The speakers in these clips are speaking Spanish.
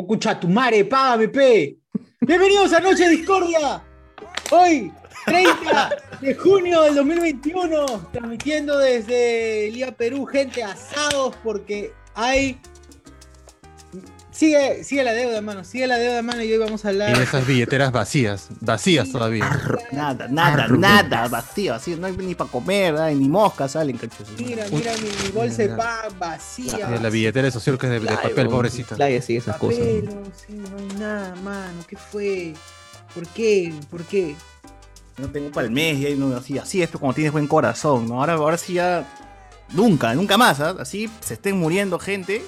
Escucha tu madre, págame, pe. Bienvenidos a Noche Discordia. Hoy, 30 de junio del 2021, transmitiendo desde Liga Perú, gente asados porque hay. Sigue, sigue la deuda, mano. Sigue la deuda, mano. Y hoy vamos a hablar. Y esas billeteras vacías, vacías todavía. Nada, nada, nada, vacío, así, no hay ni para comer, ni moscas salen, cachos. Mira, mira mi, mi bolsa de pan vacía. La billetera de socio que es de, de papel, pobrecita. Playa, sí, esas cosas. No, sí, no hay nada, mano. ¿Qué fue? ¿Por qué? ¿Por qué? No tengo para el mes, y ahí no, así, así es pero como tienes buen corazón, ¿no? Ahora, ahora sí ya, nunca, nunca más, ¿ah? Así se estén muriendo gente.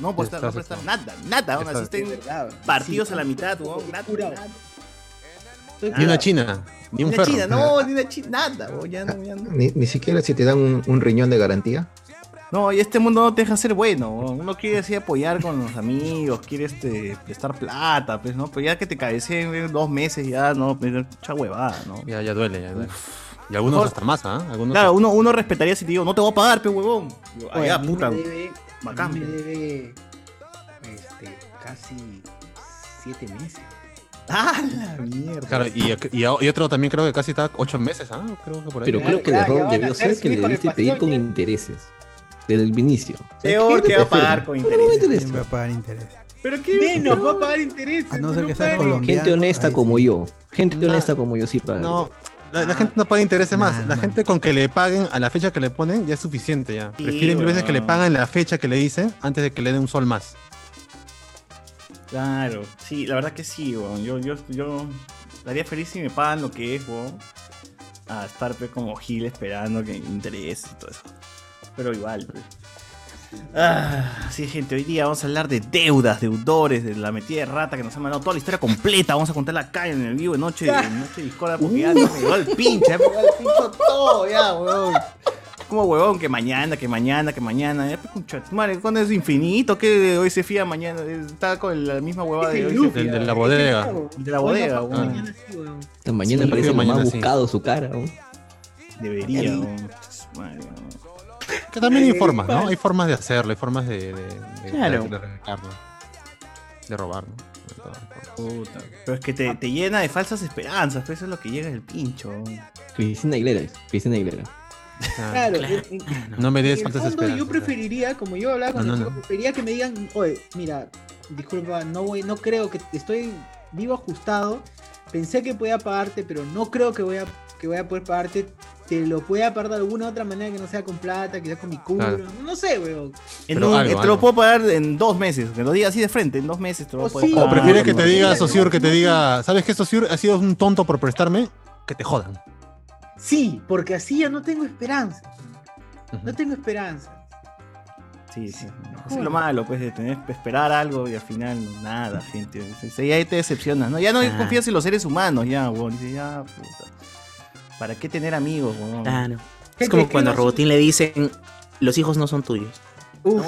No estar, no por estar nada, nada, aún así Está- estén verdad, partidos sí, a la mitad, weón, nada, Ni una china, ni Ni un una china, no, ni una china, nada, weón, ya no, ya no. Ni, ni siquiera si te dan un, un riñón de garantía. No, y este mundo no te deja ser bueno. Uno quiere así apoyar con los amigos, quiere este, prestar plata, pues, ¿no? Pero ya que te cabeceen en dos meses, ya, no, pues, mucha huevada, ¿no? Ya, ya duele, ya duele. Y algunos Mejor- hasta más, ¿ah? Claro, uno, uno respetaría si te digo, no te voy a pagar, pe huevón. A mí puta. debe, bacán, a mí me debe este, casi siete meses. ¡Ah, la mierda! Claro, y, y, y otro también creo que casi está ocho meses, ¿ah? Creo que por ahí. Pero creo que el error debió ser que le debiste pedir con intereses. Desde el inicio. Peor ¿qué que va a pagar con intereses. interesa. ¿Quién va a pagar interés? ¿Pero qué? Menos va a pagar intereses. A no ser que sea colombiano. Gente honesta como yo. Gente honesta como yo sí paga. No, la, la gente no paga intereses más. La gente con que le paguen a la fecha que le ponen ya es suficiente ya. Sí, Prefieren mil veces que le weón. paguen la fecha que le dicen antes de que le den un sol más. Claro, sí, la verdad que sí, weón. Yo, yo, yo estaría feliz si me pagan lo que es, weón. A estar pe, como Gil esperando que interese y todo eso. Pero igual, pues. Ah, sí, gente, hoy día vamos a hablar de deudas, deudores, de la metida de rata que nos han mandado toda la historia completa. Vamos a contarla acá en el vivo de noche, en noche de discordia, porque ya no me llegó el pinche, ya me llegó el pincho todo, ya, weón. Como huevón, que mañana, que mañana, que mañana. Ya, pues, madre, ¿cuándo es infinito? que hoy se fía mañana? Está con la misma huevada de Es hoy. el se del de la es bodega. claro. De la bodega, weón. mañana sí, weón. Esta mañana Sí, parece más mañana sí. buscado su cara. ¿no? Debería, weón. Madre, weón. Que también hay Eh, formas, ¿no? hay formas de hacerlo, hay formas de, de, de, Claro. de, de robar, ¿no? Puta. Pero es que te, te llena de falsas esperanzas, pero eso es lo que llega el pincho. Cristina Aguilera es. Cristina Aguilera. Ah, Claro, en- en- No me des fondo, esperanzas. yo preferiría, como yo hablaba con No, el no, chico, no. preferiría que me digan, oye, mira, disculpa, no voy, no creo que estoy vivo ajustado, pensé que podía pagarte, pero no creo que voy a, que voy a poder pagarte, te lo pueda pagar de alguna otra manera que no sea con plata, quizás con mi culo, Claro. no sé, weón. En Pero un- algo, te lo puedo pagar en dos meses. Que lo diga así de frente, en dos meses te lo O puedo sí. pagar. O prefieres que te diga, no, Sociur, que te diga, ¿sabes qué, Sociur? Ha sido un tonto por prestarme, que te jodan. Sí, porque así ya no tengo esperanza, no tengo esperanza. Sí, sí. Eso es lo malo, pues, de tener que esperar algo y al final nada, gente. Sí, ahí te decepcionas, ¿no? Ya no Ah. confías en los seres humanos, ya, weón. Dices, ya, puta. ¿Para qué tener amigos, weón? Claro. Es como cuando a Robotín le dicen, los hijos no son tuyos. Uf.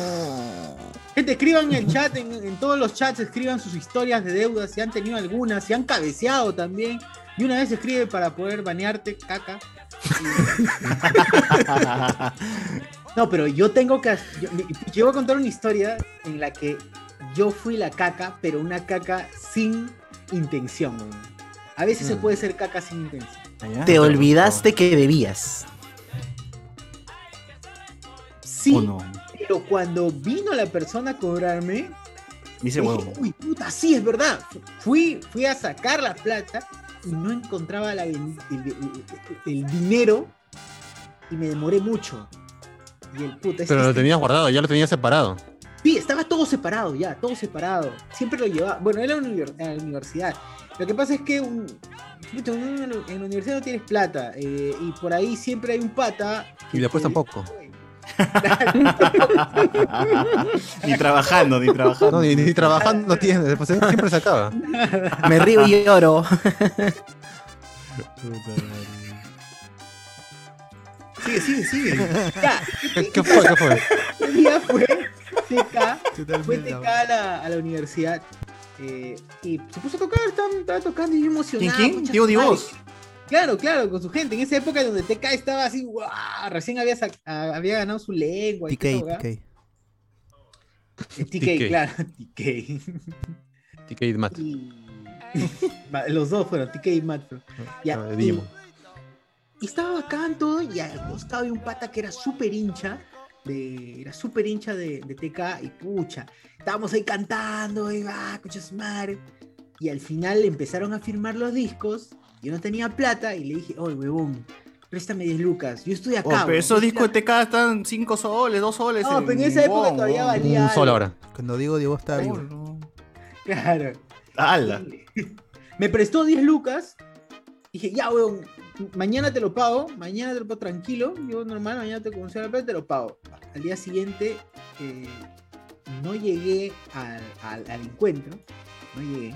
Gente, escriban en el chat, en, en todos los chats, escriban sus historias de deudas, si han tenido algunas, si han cabeceado también. Y una vez escribe para poder banearte, caca. No, pero yo tengo que. Yo, yo voy a contar una historia en la que yo fui la caca, pero una caca sin intención. weón. A veces se Mm. puede ser caca sin intención. Te olvidaste que debías. Sí, pero cuando vino la persona a cobrarme, Dice, Dije. Uy, puta, sí, es verdad. Fui, fui a sacar la plata y no encontraba la el, el- el dinero y me demoré mucho. Y el puta, es- Pero lo este- tenías guardado, ya lo tenías separado. Sí, estaba todo separado ya, todo separado. Siempre lo llevaba. Bueno, era en la universidad. Lo que pasa es que un, en la- en la universidad no tienes plata. eh, y por ahí siempre hay un pata. Y después te- tampoco. ni trabajando, ni trabajando. No, ni, ni trabajando no tienes, después siempre se acaba. Me río y lloro. Sigue, sigue, sigue. Ya, ¿Qué fue? ¿Qué fue? ese día fue TK. Fue. TK a la, a la universidad eh, y se puso a tocar, estaba, estaba tocando y yo emocionado. ¿Quién, quién? Divos. Claro, claro, con su gente. En esa época donde TK estaba así, ¡guau! recién había, sac- había ganado su lengua. y toda esa TK. TK. Eh, TK, TK. claro, TK. TK y Matt. Y- Los dos fueron, TK y Matt. Ya, Ah, de y-. Y estaba bacán todo, y al costado había un pata que era súper hincha, de, era súper hincha de, de TK, y pucha, estábamos ahí cantando, y va, su madre. Y al final empezaron a firmar los discos, yo no tenía plata, y le dije, oye, huevón, préstame 10 lucas, yo estoy acá. Oh, pero esos discos de TK están 5 soles, 2 soles. No, pero en esa época todavía valía. Un solo algo. ahora. Cuando digo Diego está vivo. Claro. ¡Hala! Me prestó 10 lucas. Dije, ya, weón, mañana te lo pago, mañana te lo pago tranquilo. Yo normal, mañana te consigo la plata, te lo pago. Al día siguiente eh, no llegué al, al- al encuentro, no llegué.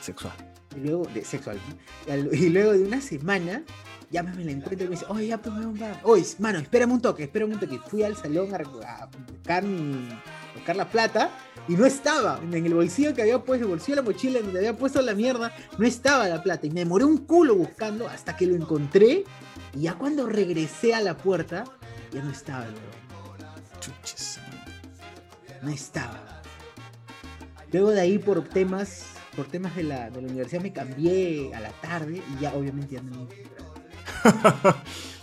Sexual. Y luego, de sexual, ¿no? y, luego de una semana, ya me la encuentro y me dice, oye, ya, pues, weón, va. Oye, mano, espérame un toque, espérame un toque. Fui al salón a, buscar, mi, buscar la plata y no estaba. En el bolsillo que había puesto, el bolsillo de la mochila donde había puesto la mierda, no estaba la plata. Y me demoré un culo buscando hasta que lo encontré. Y ya cuando regresé a la puerta, ya no estaba el. Chuches. No estaba. Luego de ahí por temas, por temas de la, de la universidad me cambié a la tarde y ya obviamente ya no me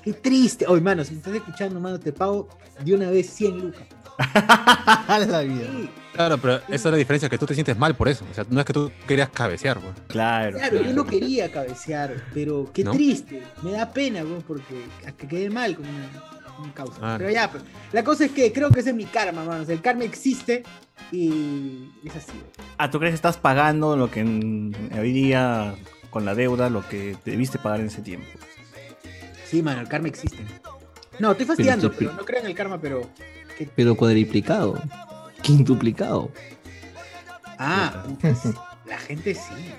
Qué triste. Oye, mano, si me estás escuchando, mano, te pago de una vez 100 lucas. la vida. Sí, Claro, pero esa es la diferencia, que tú te sientes mal por eso. O sea, no es que tú querías cabecear, pues. Claro. claro, yo no quería cabecear, pero qué ¿No? triste. Me da pena, weón, porque a que quedé mal con una, causa. Ah. Pero ya, pues, la cosa es que creo que ese es mi karma, mano. O sea, el karma existe y es así. weón. Ah, ¿tú crees que estás pagando lo que en- hoy día con la deuda, lo que debiste pagar en ese tiempo? Sí, mano, el karma existe. No, estoy fastidiando, Pero- pero no creo en el karma, pero. que- Pero cuadriplicado. Quintuplicado. Ah, la gente sí.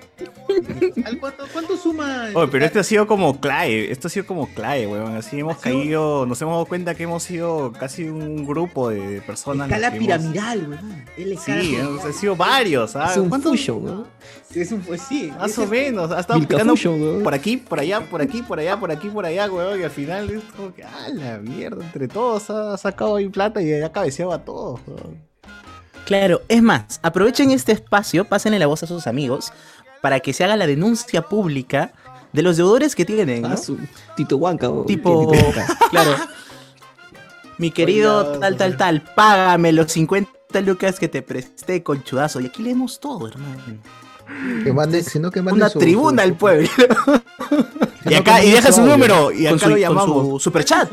¿Al ¿Cuánto, cuánto suma? Oye, pero esto ha sido como clave, esto ha sido como clave, weón. Así hemos Ha sido- caído, nos hemos dado cuenta que hemos sido casi un grupo de personas. Escala hemos- piramidal, weón. Es Sí, hemos sido varios, ¿ah? Es un fusion, ¿no? Es un pues sí. Más o menos, ha estado picando weón. por aquí, por allá, por aquí, por allá, por aquí, por allá, weón. Y al final es como que, ah, la mierda, entre todos ha sacado ahí plata y ha cabeceado a todos, weón. Claro, es más, aprovechen este espacio, pásenle la voz a sus amigos para que se haga la denuncia pública de los deudores que tienen, ¿no? Ah, su Tito Huanca. ¿o? Tipo, ¿Qué Tito Huanca? claro. Mi querido Oiga, tal, tal, tal, págame los 50 lucas que te presté, conchudazo. Y aquí leemos todo, hermano. Que mande, sino que mande Una su- tribuna su- al pueblo. Y acá, y deja su número, y acá su, lo llamamos. su superchat.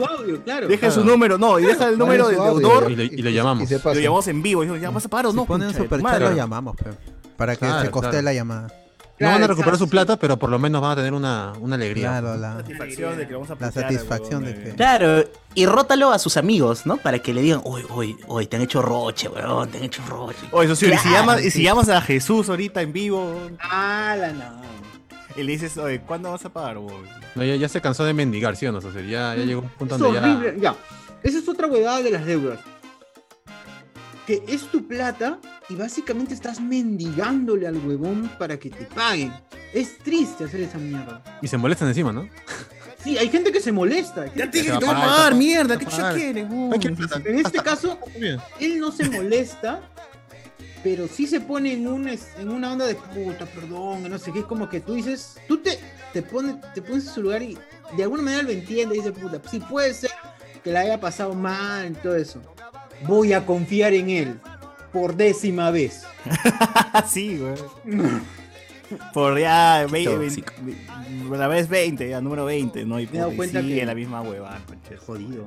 Deja su número, no, y deja el número audio deudor. Y le llamamos. Lo llamamos en vivo. Y dijo, ¿ya vas a o Si no? ponen de superchat lo llamamos, para que Claro, se costee claro. la llamada. No van a recuperar su plata, pero por lo menos van a tener una, una alegría. Claro, la, satisfacción de que vamos a La satisfacción de que- eh. Claro, y rótalo a sus amigos, ¿no? Para que le digan, oye, oye, oye, te han hecho roche, weón, te han hecho roche. Oh, eso sí, y si llamas, y si llamas a Jesús ahorita en vivo Ah, la no. Y le dices, oye, ¿cuándo vas a pagar, huevón? No, ya, ya se cansó de mendigar, ¿sí o no? O sea, ya, ya llegó un punto Es donde ya... horrible. Ya. Esa es otra huevada de las deudas. Que es tu plata y básicamente estás mendigándole al huevón para que te paguen. Es triste hacer esa mierda. Y se molestan encima, ¿no? Sí, hay gente que se molesta. gente tienes que- pagar, mierda, ¿qué ¿qué chucha quieres, En este caso, él no se molesta, pero sí se pone en, un, en una onda de puta, perdón, no sé qué. Es como que tú dices, tú te, te, pones, te pones en su lugar y de alguna manera lo entiende y dice, puta, sí puede ser que la haya pasado mal y todo eso. Voy a confiar en él por décima vez. sí, güey. Por ya, ve- tóxico. ve- ve- la vez 20, ya, número 20, ¿no? Y Me he dado puta, y cuenta sigue que- la misma hueva. Jodido.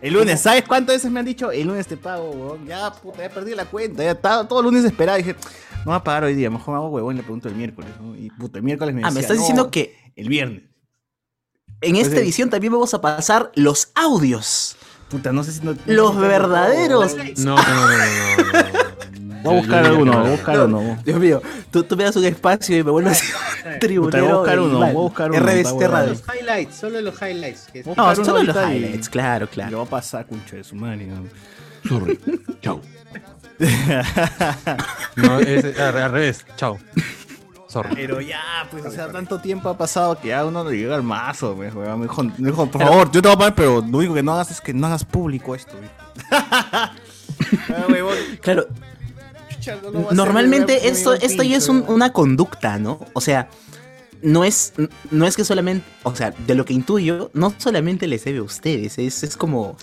El lunes, ¿sabes cuántas veces me han dicho? El lunes te pago, huevón. Ya, puta, ya perdí la cuenta. Ya estaba todo el lunes esperado. Dije, no va a pagar hoy día. Mejor me hago huevón y le pregunto el miércoles, ¿no? Y puta, el miércoles me Ah, decía, me estás "No, diciendo que El viernes. en esta Pues, eh, edición también vamos a pasar los audios. Puta, no sé si no. Los verdaderos. No, no, no, no, no, no, no. Voy a buscar Yo- yo diría uno, que voy a buscar uno. Dios mío, tú, tú me das un espacio y me vuelves a Puta, tribunero. voy a buscar uno, voy a buscar uno. Radio. Los highlights, solo los highlights. No, solo los highlights, claro, claro. Lo va a pasar, concha de su madre. ¿no? Sorry. Chao. No, es al, revés. Chao. Sorry. Pero ya, pues, o sea, tanto tiempo ha pasado que ya uno le llega al mazo, pues. Me dijo, me dijo, por favor, yo te voy a pagar, pero lo único que no hagas es que no hagas público esto, güey. Ah, Claro, chucha, no lo va a hacer, normalmente esto, esto ya es un- una conducta, ¿no? O sea, no es, no es que solamente, o sea, de lo que intuyo, no solamente les debe a ustedes, es, es como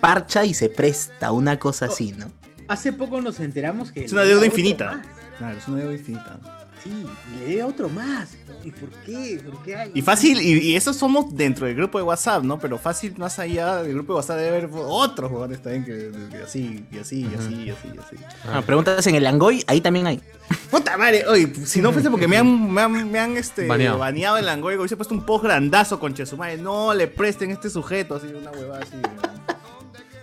parcha y se presta, una cosa así, ¿no? Hace poco nos enteramos que. Es una deuda infinita. Claro, es una deuda infinita. Sí, y le debe a otro más. ¿Y por qué? ¿Por qué hay? Y fácil, y, y eso somos dentro del grupo de WhatsApp, ¿no? Pero fácil, más allá del grupo de WhatsApp debe haber otros jugadores también que, que así, y así, y así, y así, y así. Ah, preguntas en el Langoy, ahí también hay. Puta madre, oye, si no fuese porque me han, me han, me han, este, Baneado. baneado el Langoy, hubiese puesto un post grandazo con madre. No le presten este sujeto, así, una huevada así. weón.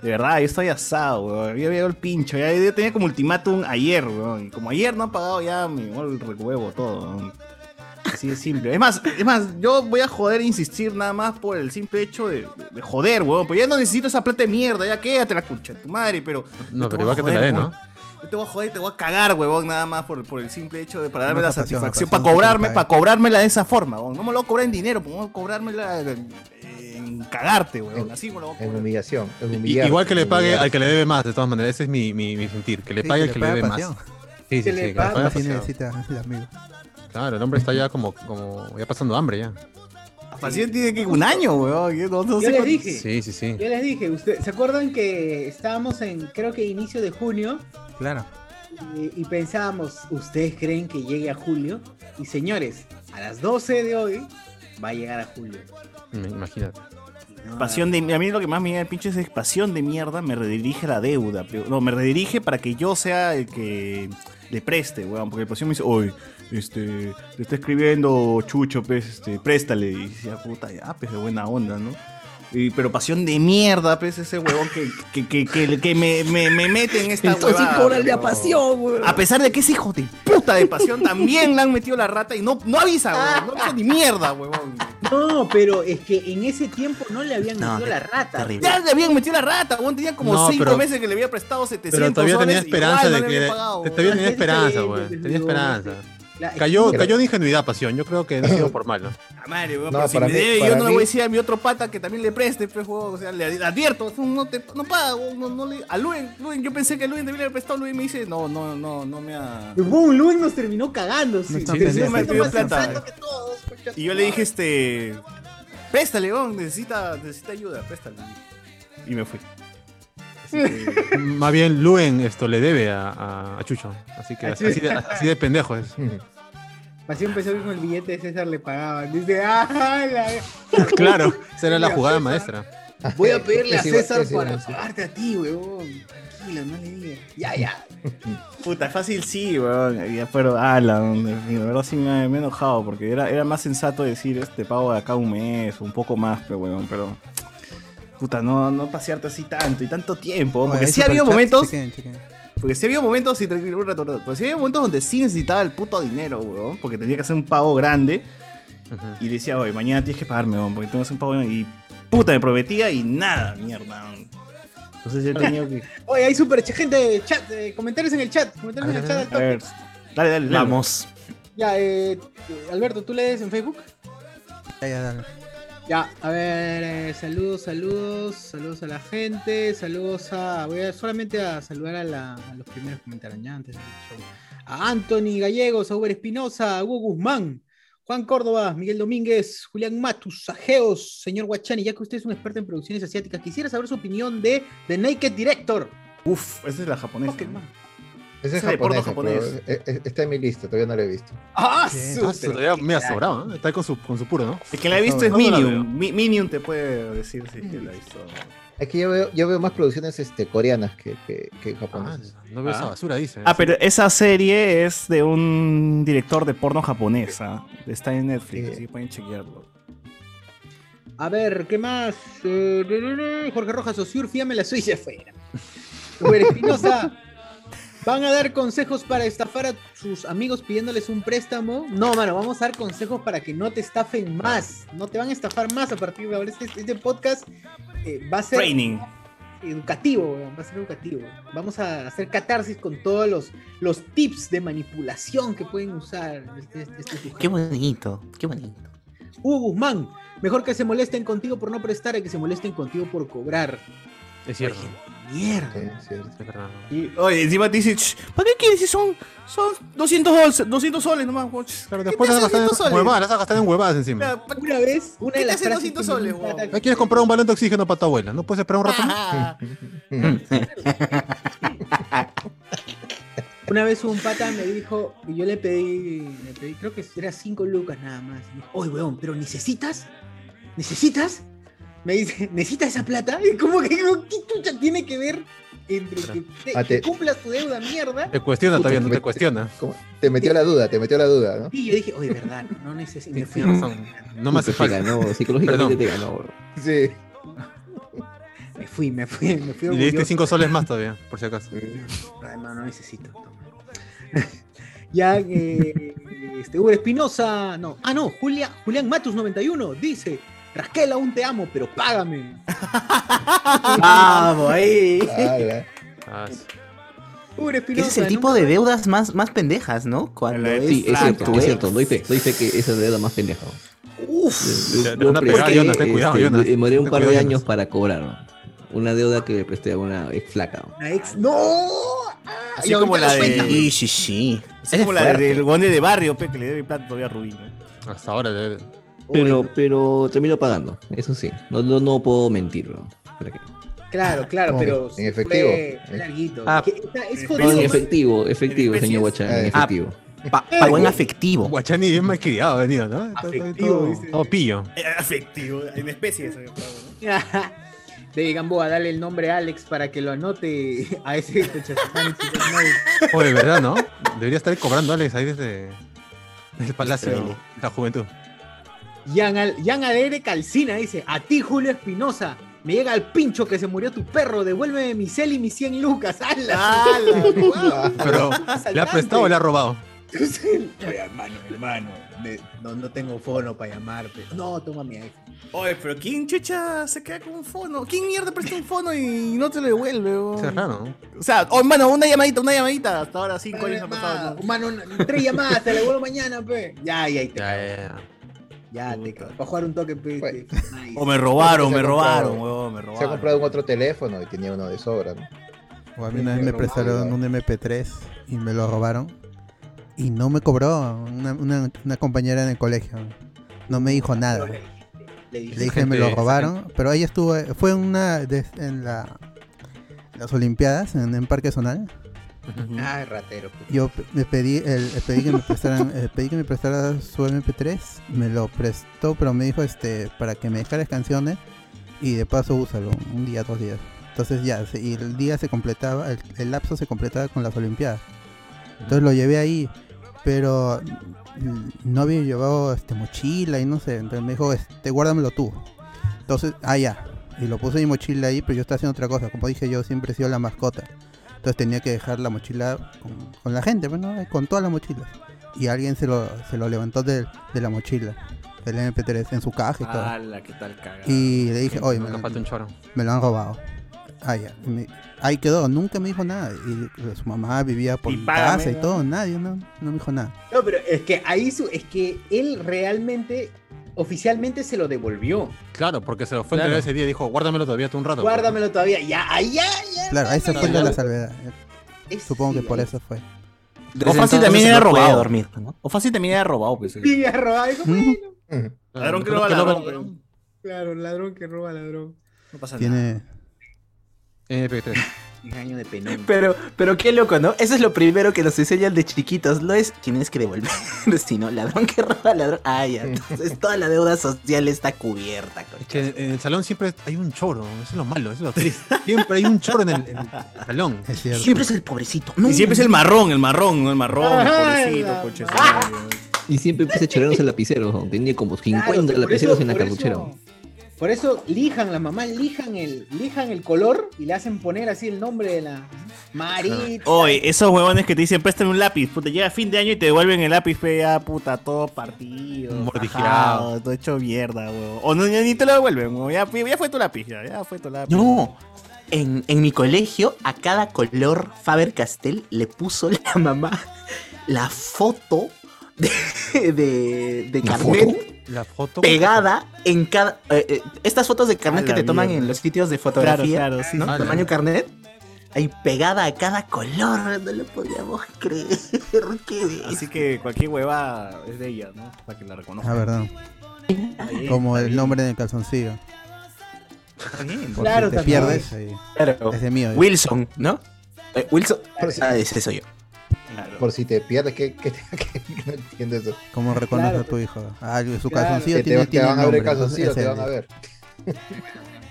De verdad, yo estoy asado, weón. Yo había el pincho. Ya yo tenía como ultimátum ayer, weón. Y como ayer no han pagado, ya me llegó el recuevo todo. weón. Así de simple. Es más, es más, yo voy a joder e insistir nada más por el simple hecho de, de joder, weón. Pues ya no necesito esa plata de mierda, ya quédate la concha de tu madre, pero. No, pero igual que te la weón. ¿no? Yo te voy a joder y te voy a cagar, huevón, nada más por, por el simple hecho de para darme Una la pasión, satisfacción, pasión, para cobrarme, para cobrármela de esa forma, huevón. No me lo voy a cobrar en dinero, pues, voy a cobrármela en, cagarte. En- Así me lo voy a En humillación. En humillar, Igual que le pague humillar. al que le debe más, de todas maneras. Ese es mi, mi, mi sentir. Que le Sí, pague que al que le le debe más. Sí, sí, sí. le que pasión. necesita. Claro, el hombre está ya como, como ya pasando hambre ya. Paciente tiene que un año, huevón. Yo no, no Yo sé les cuánto- dije. Sí, sí, sí. Yo les dije, usted, ¿se acuerdan que estábamos en, creo que inicio de junio? Claro. Y, y pensábamos, ¿ustedes creen que llegue a julio? Y señores, a las 12 de hoy va a llegar a julio. Imagínate. Pasión de, a mí lo que más me llega el pinche es pasión de mierda, me redirige a la deuda. pero- no, me redirige para que yo sea el que le preste, weón. Porque el pasión me dice, oye, este, le está escribiendo Chucho, pues, este, préstale. Y decía, puta, ya, pues, de buena onda, ¿no? Y, pero pasión de mierda, pues, ese huevón que, que, que, que, que me, me, me mete en esta Entonces huevada, weón. pasión, weón. A pesar de que ese hijo de puta de pasión también le han metido la rata y no, no avisa, weón. No avisa ni mierda, huevón. No, pero es que en ese tiempo no le habían No, metido la rata. terrible. Ya le habían metido la rata, weón. Tenía como No, 5 pero- meses que le había prestado 700 Pero todavía tenía soles, esperanza igual de no le que. había pagado, Todavía weón. tenía Es esperanza, pues, Tenía esperanza. La- Cayó, Pero- cayó de ingenuidad, pasión. Yo creo que no ha sido por mal, ¿no? Ah, madre, weón, No, pero si me mí- debe, yo no le voy a decir a mi otro pata que también le preste, pues, weón. O sea, le advierto, no, te, no paga, weón, no, no le... A Luen, Luen, yo pensé que Luen le había prestado, Luen me dice, no, no, no, no me ha... Boom, Luis nos terminó cagando. Sí, Me pidió plata. todos, Y yo le dije, este... Préstale, weón, necesita, necesita ayuda, préstale. Y me fui. Así que- Más bien, Luen esto le debe a, a- a Chucho. Así que así, de, así de pendejo es. Así empezó con el billete de César le pagaban. Dice, ah, la... Claro, esa era la jugada César. maestra. Voy a pedirle a César para sí. pagarte a ti, weón. Tranquilo, no le digas. Ya, ya. Puta, fácil sí, weón. Ya, Pero, ala, de verdad sí me, me he enojado porque era, era más sensato decir, este pago de acá un mes, un poco más, pero weón, pero. Puta, no, no pasearte así tanto y tanto tiempo. Porque Oye, sí ha habido momentos. chequen, chequen. Porque sí había momentos, y un rato, pero sí había momentos donde sí necesitaba el puto dinero, weón. Porque tenía que hacer un pago grande. Y decía, oye, mañana tienes que pagarme, weón, porque tengo que hacer un pago grande. Y puta, me prometía y nada, mierda. weón. Entonces yo he tenido que. Oye, hay super gente, chat, eh, comentarios en el chat. Comentarios en el chat al A ver. Dale, dale, dale. Vamos. Ya, eh, Alberto, ¿tú lees en Facebook? Ya, ya, dale. Ya, a ver, eh, saludos, saludos, saludos a la gente, saludos a. Voy a solamente a saludar a, la- a los primeros comentarios ya antes del show. A Anthony Gallegos, a Uber Espinosa, a Hugo Guzmán, Juan Córdoba, Miguel Domínguez, Julián Matus, Ajeos, señor Guachani, ya que usted es un experto en producciones asiáticas, quisiera saber su opinión de The Naked Director. Uf, esa es la japonesa. Pokémon. Ese es Ese de porno japonés, japonés. pero, eh, eh, está en mi lista, todavía no lo he visto. ¡Ah! Bien. su- Ah, todavía me ha sobrado, ¿no? Está ahí con su, con su puro, ¿no? El que la he visto es No. Minion. Mi- Minion te puede decir si la ha visto. Es que yo veo, yo veo más producciones este, coreanas que, que, que Ah, japonesas. no veo Ah. esa basura, dice. Ah, pero esa serie es de un director de porno japonesa. Está en Netflix, Sí. así que pueden chequearlo. A ver, ¿qué más? Eh, Jorge Rojas Osur, fíame la suya afuera. Uber Espinosa, ¿van a dar consejos para estafar a sus amigos pidiéndoles un préstamo? No, mano, vamos a dar consejos para que no te estafen más. No te van a estafar más a partir de ahora. Este, este podcast eh, va a ser Training. educativo, weón, va a ser educativo. Vamos a hacer catarsis con todos los, los tips de manipulación que pueden usar este, este, este. Qué bonito, qué bonito. Hugo Guzmán, mejor que se molesten contigo por no prestar que se molesten contigo por cobrar. Es cierto. Mierda. Sí. Y, oye, encima te dice, "Ch, ¿para qué quieres si son, son 200, soles, 200 soles nomás? Claro, ¿qué después te vas a 200 gastar en huevadas, las vas a gastar en huevadas encima. Una vez, una ¿Qué de te las hace frases 200 que me soles, weón? ¿Quieres comprar un balón de oxígeno para tu abuela? ¿No puedes esperar un rato? Ah, Una vez un pata me dijo, y yo le pedí, le pedí, creo que era 5 lucas nada más. Y me dijo, oye, weón, pero ¿necesitas? ¿Necesitas? Me dice, ¿necesitas esa plata? Y como que, digo, ¿qué chucha tiene que ver entre que, te- Ah, te- que cumplas tu deuda, mierda? Te cuestiona Puta, todavía, no me- te cuestiona. Te metió la duda, te metió la duda, ¿no? Y yo dije, oye, verdad, no necesito. Me fui. Tienes razón. No me hace falta. ganó, psicológicamente Perdón. te ganó. Sí. Me fui, me fui, me fui Y le diste orgulloso. 5 soles más todavía, por si acaso. Además, no necesito. ya, eh, este, Hugo Espinosa, no, ah, no, Julia, Julián Matus 91 dice: Rasquel, aún te amo, pero págame. Vamos, ahí. Ah, Espinosa. Ese es el tipo nunca- de deudas más, más pendejas, ¿no? Cuando es Sí, es cierto, es cierto. Doy fe, doy fe que esa es la deuda más pendeja. Uf. Yo cuidado, este, demoré un par de cuidado, años Jonas. para cobrar una deuda que le presté a una ex flaca. Una ex. ¡No! Ah, Así y como la de-. Sí, sí, sí. Es Es como la del bonde de barrio, pe, que le debe plata todavía a Rubí. ¿no? Hasta ahora. de- Pero, pero termino pagando, eso sí. No, no, no puedo mentir. ¿no? ¿Para qué? Claro, claro, pero. en efectivo. larguito. Ah, es. No, en Eso, efectivo, efectivo, señor Guachán, en Ah, efectivo. Pa- pagó en afectivo. Guachani bien mal criado venido, ¿no? Afectivo, todo- pillo. Eh, Afectivo, en especie eso. ¿no? David Gamboa, dale el nombre a Alex para que lo anote a ese. Oye, de verdad, ¿no? Debería estar cobrando Alex ahí desde, desde el Palacio de la Juventud. Yan, Al- Yan Adere Calcina dice: A ti, Julio Espinosa, me llega el pincho que se murió tu perro, devuélveme mi cel y mis 100 lucas. ¡Hala! ¡Hala! guau! Pero, ¿le ha prestado o le ha robado? Oye, hermano, hermano, no, no tengo fono para llamarte. No, toma mi iPhone. Oye, pero ¿quién chucha se queda con un fono? ¿Quién mierda presta un fono y no te lo devuelve? weón? Es raro, ¿no? O sea, oh, mano, una llamadita, una llamadita. Hasta ahora cinco años han pasado. ¿no? Mano, tres llamadas, te la devuelvo mañana, pe. Ya, ya, ya. Ya, ya, ya. Te cago. Para jugar un toque, te- nice. O me robaron, me robaron, comprado- weón, me Se ha robaron. comprado un otro teléfono y tenía uno de sobra, ¿no? O a mí una vez me prestaron un MP3 y me lo robaron. Y no me cobró una, una, una compañera en el colegio. No me dijo nada. Le dije, Le dije me lo gente- robaron, pero ella estuvo, fue una de, en la, las Olimpiadas en, en Parque Zonal. Ah, ratero. pe. Yo me pedí, el, eh, pedí que me prestaran, eh, pedí que me prestara su MP3, me lo prestó, pero me dijo este para que me dejara canciones y de paso úsalo un día, dos días. Entonces ya, y el día se completaba, el, el lapso se completaba con las Olimpiadas. Entonces lo llevé ahí, pero no había llevado este mochila y no sé, entonces me dijo, este, guárdamelo tú. Entonces, ah ya, y lo puse en mi mochila ahí, pero yo estaba haciendo otra cosa, como dije yo siempre he sido la mascota. Entonces tenía que dejar la mochila con, con la gente, bueno, con todas las mochilas. Y alguien se lo, se lo levantó de, de la mochila, del MP3, en su caja y todo. ¡Hala, qué tal caga! Y le dije, oye, me, lo- falta un choro. me lo han robado. Ah, ya. Y me- ahí quedó, nunca me dijo nada. Y su mamá vivía por Y mi págame, casa y ¿no? todo, nadie, no, no me dijo nada. No, pero es que ahí su, es que él realmente, oficialmente se lo devolvió. Claro, porque se lo fue a Claro. entregar ese día y dijo, guárdamelo todavía tú un rato. Guárdamelo todavía. Ya, ahí, ya, ya. Claro, esa fue la, la salvedad. Es- Supongo que sí, por ahí- eso fue. Desde O fácil también era robado. dormir, ¿no? O fácil también era robado, pues. Sí, ha robado. Dijo, bueno. Ladrón que roba que ladrón, pero Claro, ladrón que roba ladrón. no pasa nada. Tiene. MP3. Engaño de penón. Pero, pero qué loco, ¿no? Eso es lo primero que nos enseñan de chiquitos. No es tienes que devolver, sino ladrón que roba ladrón. Ah, ya. Entonces toda la deuda social está cubierta. Es que en el salón siempre hay un choro, eso es lo malo, eso es lo triste. Siempre hay un choro en el, en el salón. Es. Siempre es el pobrecito. No, Y siempre es el marrón, el marrón, ¿no? El marrón, el pobrecito, coche. Y siempre empieza a chorarnos el lapicero. ¿no? Tenía como 50 Claro, lapiceros eso- en la cartuchera. eso- Por eso lijan, las mamás lijan el, lijan el color y le hacen poner así el nombre de la Marita. Oye, esos huevones que te dicen préstame un lápiz, puta, llega fin de año y te devuelven el lápiz, pe, ya, puta, todo partido, rajado, todo hecho mierda, huevón. O no, ni te lo devuelven, huevón, ya, ya fue tu lápiz, ya, ya fue tu lápiz. No. En, en mi colegio, a cada color Faber Castell le puso la mamá la foto de, de, de ¿La carnet La foto. pegada en cada. eh, eh, estas fotos de carnet que te toman mierda. en los sitios de fotografía, Claro, claro, sí. ¿no? Tamaño carnet. ahí pegada a cada color, no lo podíamos creer. Qué. Así que cualquier hueva es de ella, ¿no? Para que la reconozcan. Ah, verdad. Como el nombre del calzoncillo. Claro, si te también. pierdes, ahí. Claro. es de mío. Wilson, ¿no? Eh, Wilson. Ah, ese soy yo. Claro. por si te pierdes, ¿qué, qué, qué- no entiendo eso? ¿Cómo reconoce Claro, a tu hijo? Ah, su Claro, calzoncillo Que tiene, te, te tiene van a ver el nombre, calzoncillo, te van a ver.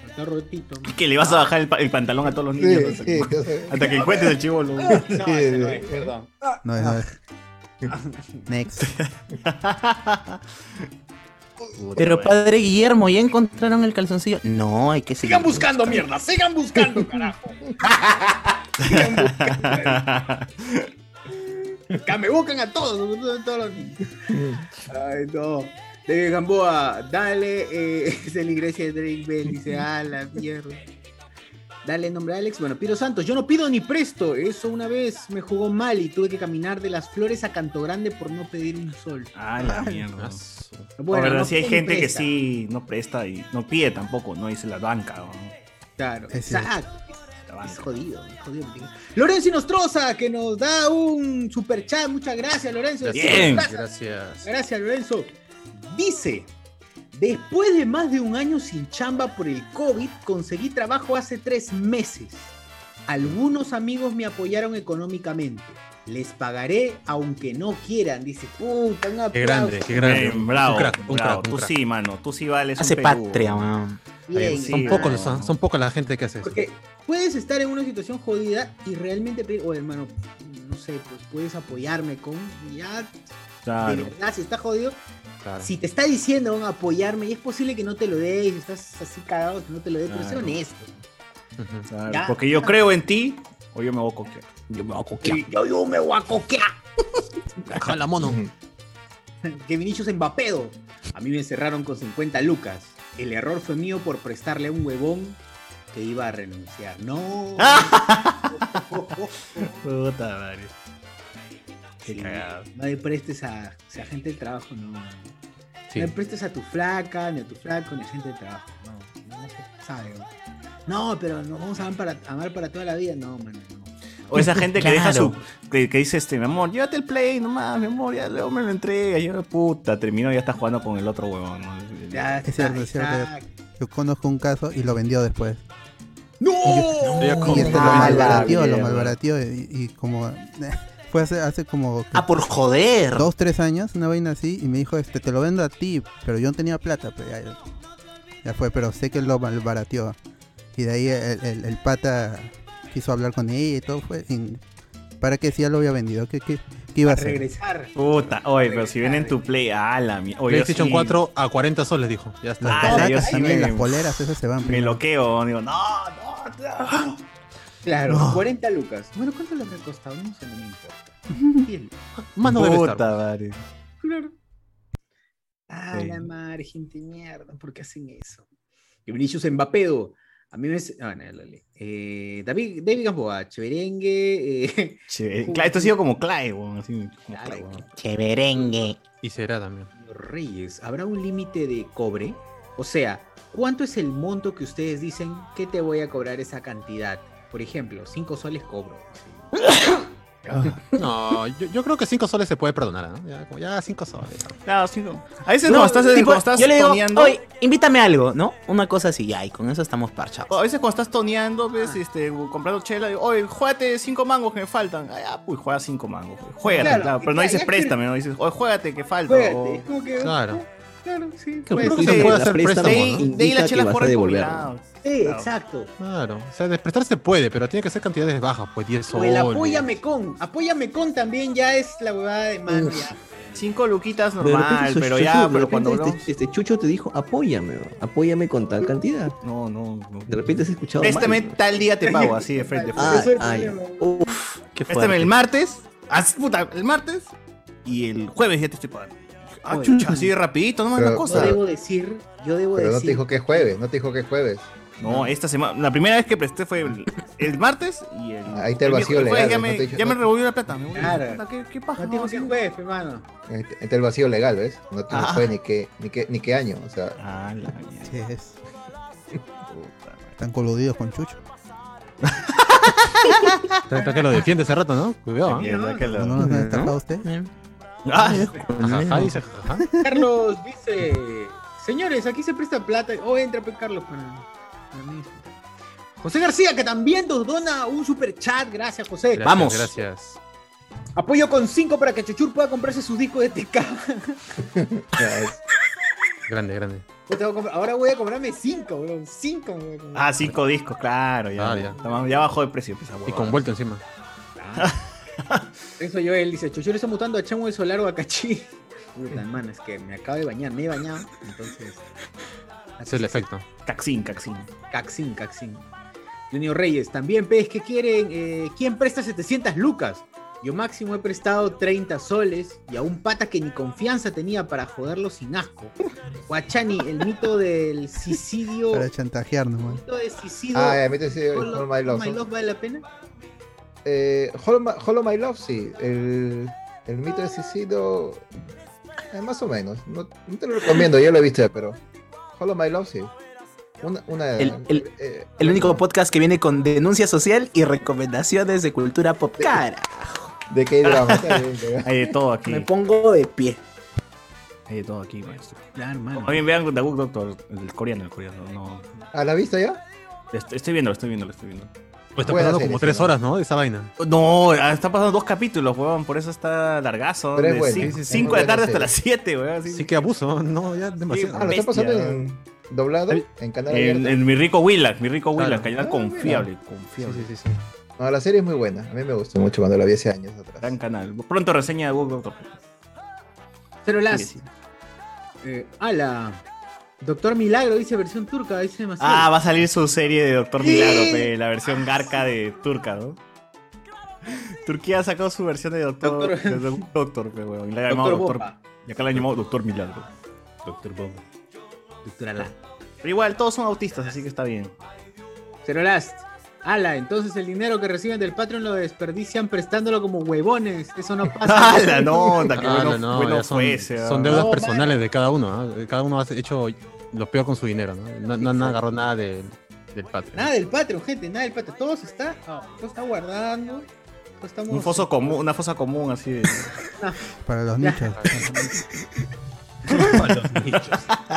Está rotito. Que le vas a bajar el, pa- el pantalón a todos los niños Sí, hasta, sí, que, sí. hasta que encuentres el chivolo. No, ese no es, perdón. No, no es. Next. Pero padre Guillermo, ¿ya encontraron el calzoncillo? No, hay que seguir. Sigan buscando, mierda, sigan buscando, carajo. Sigan buscando. Que me buscan a todos, a todos. Ay, no. David Gamboa, dale, eh, es la iglesia de Drake Bell, dice, a la mierda. Dale nombre a Alex. Bueno, Piro Santos, yo no pido ni presto. Eso una vez me jugó mal y tuve que caminar de las flores a Canto Grande por no pedir un sol. Ah, la mierda. Bueno, Bueno, no sí hay gente que sí no presta y no pide tampoco, no dice la banca. ¿no? Claro, exacto. Banca. Es jodido, es jodido. Lorenzo Inostroza, que nos da un super chat. Muchas gracias, Lorenzo. Bien. Gracias, Gracias. gracias, Lorenzo. Dice: Después de más de un año sin chamba por el COVID, conseguí trabajo hace tres meses. Algunos amigos me apoyaron económicamente. Les pagaré aunque no quieran. Dice, puta, un aplauso. Qué grande, qué grande. Bien, bravo, Un crack, un bravo. crack, un Tú crack. sí, mano. Tú sí vales Hace un Perú. patria, man. Bien, Son pocos, son, son pocos la gente que hace eso. Porque puedes estar en una situación jodida y realmente pedir, oye hermano, no sé, pues puedes apoyarme con, ya, de Claro. verdad, si estás jodido, Claro. si te está diciendo van a apoyarme, y es posible que no te lo dé, y estás así cagado que no te lo dé, pero sé honesto. Ujú. claro. Ya. Porque yo creo en ti o yo me voy a coquear. Yo me voy a coquear. Yo, yo me voy a coquear. Jala mono. Que Vinicius Mbapedo. A mí me encerraron con 50 lucas. El error fue mío por prestarle a un huevón que iba a renunciar. No. Puta madre. No le prestes a, a gente del trabajo, no. Sí. No le prestes a tu flaca, ni a tu flaco, ni a gente del trabajo. No, no, se sabe. ¿no? No, pero nos vamos a amar para, amar para toda la vida. No, mano, no. O esa gente que deja su. Que, que dice este, mi amor, llévate el play nomás, mi amor, ya luego me lo entrega. Yo, puta, terminó, ya está jugando con el otro huevón. ¿no? Ya Es cierto, es cierto. Yo conozco un caso y lo vendió después. ¡No! Y este lo malbarateó, lo malbarateó y, y como... Fue hace, hace como... Ah, por joder. dos, tres años, una vaina así, y me dijo, este, te lo vendo a ti, pero yo no tenía plata, pero ya, ya fue, pero sé que lo malbarateó. Y de ahí el, el- el pata quiso hablar con ella y todo fue, y ¿para qué si ya lo había vendido? ¿Qué, qué, qué iba a hacer? Regresar. Puta, oye, pero si ven en tu play, ah, la mierda. PlayStation sí 4 a 40 soles, dijo. Ya está. Las Ah, yo sí también, me- las poleras, esas se van Me primero. loqueo, digo, no, no, no. Claro, No. 40 lucas. Bueno, ¿cuánto le habrá costado? No sé, no me importa. Bien. Más no debe estar. Claro. Ah, Sí. la madre, gente mierda, ¿por qué hacen eso? Y Vinicius Mbapedo. A mí me. Ah, no, lo leí. Eh, David, David Gamboa, Cheverengue. eh, Cla- esto ha sido como Clay, weón, así como Claro, Clay, weón. Cheverengue. Y será también. Reyes, ¿habrá un límite de cobre? O sea, ¿cuánto es el monto que ustedes dicen que te voy a cobrar esa cantidad? Por ejemplo, 5 soles cobro. No, yo, yo creo que 5 soles se puede perdonar, ¿no? Ya, como ya 5 soles. Claro, sí, no. A veces No, cuando estás, tipo, cuando estás yo le digo, toneando. oye, invítame a algo, ¿no? Una cosa así, ya, y con eso estamos parchados. A veces cuando estás toneando, ves, este, comprando chela, digo, oye, juégate cinco mangos que me faltan. Ah, ya, pues juega cinco mangos. Juégate, Claro, claro, pero no dices préstame, no dices, oye, juégate que falta. Juégate, o- que. Claro. Claro, sí. Creo que ser. se puede la hacer préstamo, De ¿no? de ahí Indica la que chela Sí, Claro. exacto. Claro. O sea, de prestar se puede, pero tiene que ser cantidades bajas, pues 10 O soles. el apóyame con. Apóyame con también ya es la huevada de mano ya. Cinco luquitas normal, pero Chucho- ya, pero cuando este, hablamos- este Chucho te dijo, apóyame, bro, apóyame con tal cantidad. No, no, no. De repente has escuchado Préstame mal, tal día te pago, así de frente. Ah, Eso es el ay. Uf, qué Préstame fuerte. el martes, haz- puta, el martes y el jueves ya te estoy pagando. Ah, Oye. chucha, así de rapidito, no más Pero- la Yo cosa. debo decir, yo debo Pero no te decir. dijo que es jueves, no te dijo que es jueves. No, esta semana, la primera vez que presté fue el, el martes y el. Ahí está el vacío legal, Ya no me, ya me no- revolvió la plata. me revolvió la Claro. plata, ¿Qué, qué paja? No tengo no? que jueves, hermano. Entra entra el vacío legal, ¿ves? No Ah. fue ni qué, ni qué, ni qué año. O sea, Ah, la mierda. Sí, es- están coludidos con Chucho. Está, está que lo defiende hace rato, ¿no? Cuidado. Mierda, que lo- ¿No nos han estafado usted? Ah. Carlos dice, señores, aquí se presta plata. Oh, entra pues Carlos para. José García, que también nos dona un super chat. Gracias, José. Gracias, Vamos. Gracias. Apoyo con 5 para que Chuchur pueda comprarse sus discos de TK. Grande, grande. Ahora voy a comprarme 5, bro. 5. Ah, cinco discos, claro, ya. Ah, ya. Ya. ya bajó de precio. pues, esa Y con vuelto encima. Eso yo, él dice, Chuchur está mutando a Chamo de Solar o a Cachi. Puta, hermano, es que me acabo de bañar, me he bañado. Entonces... Ese es el efecto. Caxín, Caxín. Caxín, Caxín. Junior Reyes, también, pez, ¿qué quieren? Eh, ¿Quién presta 700 lucas? Yo máximo he prestado 30 soles y a un pata que ni confianza tenía para joderlo sin asco. Guachani, el mito del suicidio. Para El chantajearnos, man. mito del suicidio. Ah, ya, mete ese Hollow- Hollow My Love. My Love vale la pena? Eh, Hollow, My, Hollow My Love, sí. El, el mito de Sisido, eh, más o menos. No, no te lo recomiendo, yo lo he visto, pero Hollow My Love, sí. Una, una, El- el- eh, El único podcast que viene con denuncia social y recomendaciones de cultura pop. Cara, de qué drama. Hay de todo aquí. me pongo de pie. Hay de todo aquí, maestro. Claro, bien vean The Book Doctor, el coreano, el coreano. No. ¿Ah, la vista ya? Estoy, estoy viendo, estoy viendo, estoy viendo. Pues está pasando como sí, tres horas, ¿no? De esa vaina. No, ah, está pasando dos capítulos, weón, por eso está largazo. Pero es de bueno, sí, sí, sí. cinco de tarde buena hasta las 7, weón. así. Sí que abuso, no, ya demasiado. Ah, lo está pasando en doblado, en canal En, mi rico Willac, mi rico Claro. Willac, canal Ah, confiable, Sí, confiable. sí, sí, sí. No, la serie es muy buena. A mí me gustó mucho cuando la vi hace años atrás. Gran canal. Pronto reseña de Book Doctor. Cero las. Sí, sí. Eh, ala. Doctor Milagro dice versión turca, dice demasiado. Ah, va a salir su serie de Doctor Milagro, pe, la versión garca de turca, ¿no? Turquía ha sacado su versión de Doctor Doctor- de Doc- Doctor, pe, weón. Y la ha llamado Doctor. Y acá la han llamado Doctor Milagro. Doctor Bomba. Doctor Ala. Pero igual, todos son autistas, así que está bien. Cero Last. Ala, entonces el dinero que reciben del Patreon lo desperdician prestándolo como huevones. Eso no pasa. ¡Hala, no! ¡Qué Ah, bueno, no, bueno son, fuese! ¿ah? son deudas No, personales de cada uno. ¿ah? Cada uno ha hecho lo peor con su dinero. No, no, no, agarró nada de- del Patreon. Nada del Patreon, gente, nada del Patreon. Todo se está, ah, todo está guardando. todo estamos- Un foso común, una fosa común así de... Para los Ya. nichos.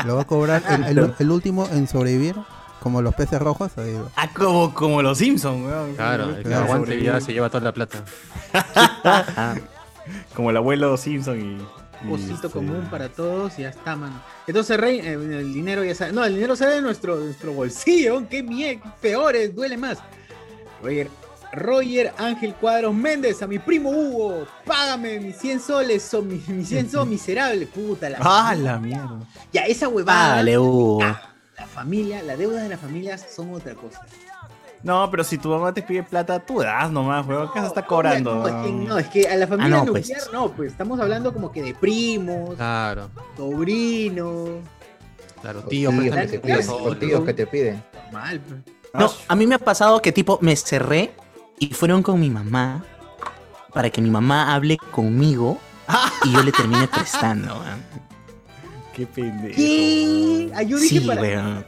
Lo va a cobrar el, el- el último en sobrevivir, como los peces rojos. ahí lo- Ah, como, como los Simpsons, weón. Claro, el que Claro, aguante ya se lleva toda la plata. Como el abuelo Simpson y... y Cosito este- común para todos y ya está, mano. Entonces, Rey, eh, el dinero ya sale. No, el dinero sale de nuestro, de nuestro bolsillo. Qué mie, qué peores, duele más. Roger, Roger Ángel Cuadros Méndez, a mi primo Hugo, págame mis 100 soles, son mis, mis 100 soles miserable. Puta, la, ¡Ah, la mierda! Ya, esa huevada. Dale, Hugo. La familia, la deuda de las familias son otra cosa. No, pero si tu mamá te pide plata, tú das nomás, weón. ¿Qué se está cobrando? No, es que, no, es que a la familia no, pues. nuclear no, pues estamos hablando como que de primos, Claro, sobrinos, claro. Tíos, préstame que te piden, tíos que te piden. mal, pues. No, a mí me ha pasado que tipo me cerré y fueron con mi mamá para que mi mamá hable conmigo y yo le termine prestando. weón. ¡Qué pendejo! ¿Qué? Ah, yo dije Sí, para. weón.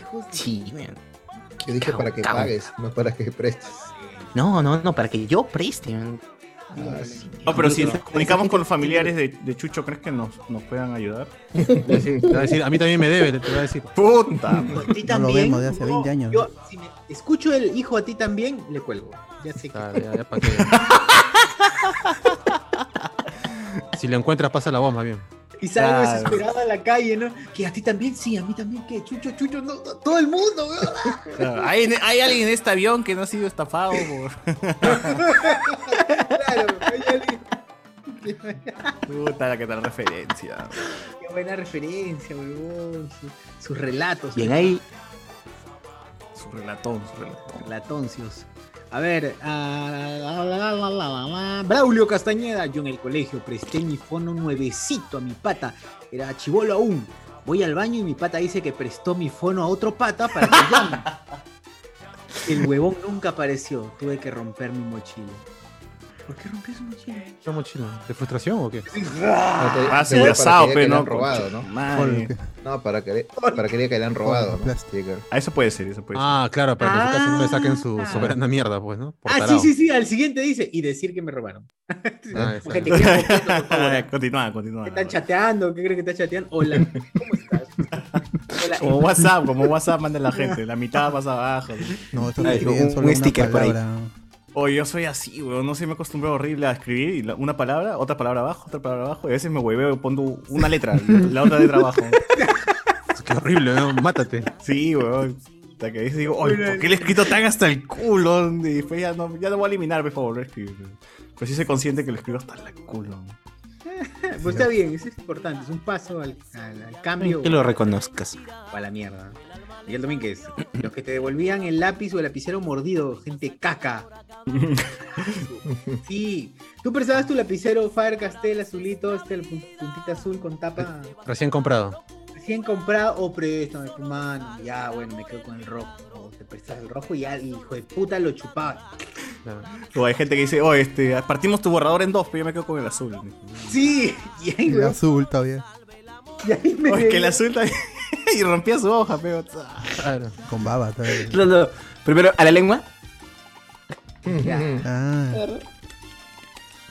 Hijos de- Sí, weón. Yo dije para que pagues, no para que prestes. No, no, no, para que yo preste. Ah, sí. No, pero si nos comunicamos con los familiares de, de Chucho, ¿crees que nos, nos puedan ayudar? Te va a decir, a mí también me debe, te va a decir. ¡Puta! A ti No también. lo vemos de hace No, 20 años. Yo, si me escucho el hijo a ti también, le cuelgo. Ya sé que. Claro, ya, ya. Si lo encuentras, pasa la voz más bien. Y salgo Claro. desesperado a la calle, ¿no? Que a ti también, sí, a mí también, que chucho, chucho, no, no, todo el mundo, weón. ¿Hay, hay alguien en este avión que no ha sido estafado por... Claro, hay alguien- Puta, la que tal referencia. Qué buena referencia, weón. Su- sus relatos. Bien ahí. Su relatón, su relatón. Latoncios. A ver, la. Braulio Castañeda, yo en el colegio presté mi fono nuevecito a mi pata, era chivolo aún. Voy al baño y mi pata dice que prestó mi fono a otro pata para que llame. El huevón nunca apareció, tuve que romper mi mochila. ¿Por qué rompí su mochila? ¿Una mochila? ¿De frustración o qué? No, Ah, para asado, que pe, le ¿no? robado, ¿no? Madre. No, para que, para que diga que le han robado, ¿no? Ah, eso puede ser, eso puede ser. Ah, claro, para que en su casa no le saquen su Ah. soberana mierda, pues, ¿no? Por Ah, sí, sí, sí. Al siguiente dice, y decir que me robaron. Ah, continúa, continúa. ¿Qué están chateando? ¿Qué crees que está chateando? Hola, ¿cómo estás? Hola. Como WhatsApp, como WhatsApp manda la gente, la mitad pasa abajo. No, esto Ay, escriben un- un sticker por ahí. Oye, yo soy así, weón. No sé, me acostumbré horrible a escribir y la- una palabra, otra palabra abajo, otra palabra abajo. Y a veces me hueveo y pongo una letra, la otra letra abajo. Qué horrible, ¿no? Mátate. Sí, weón. Hasta que a veces digo, oye, ¿por qué le he escrito tan hasta el culo? Y después ya no, ya no voy a eliminar, por favor, a escribir. Pero sí soy consciente que lo escribo hasta el culo. Pues está bien, eso es importante. Es un paso al, al- al cambio Que lo reconozcas. o a la mierda. Miguel Domínguez, los que te devolvían el lápiz o el lapicero mordido, gente caca. Sí, tú prestabas tu lapicero Faber Castell azulito, este el pun- puntita azul con tapa Recién comprado. recién comprado o préstame tu mano. Ya, bueno, me quedo con el rojo. O te prestas el rojo y ya, hijo de puta, lo chupabas. Claro. O hay gente que dice, oye, este, partimos tu borrador en dos, pero yo me quedo con el azul. Sí, y ahí, El azul todavía. y ahí me Oye, que el azul también. y rompía su hoja, pero. Claro. Con baba todavía. No, no. Primero, a la lengua. Ah.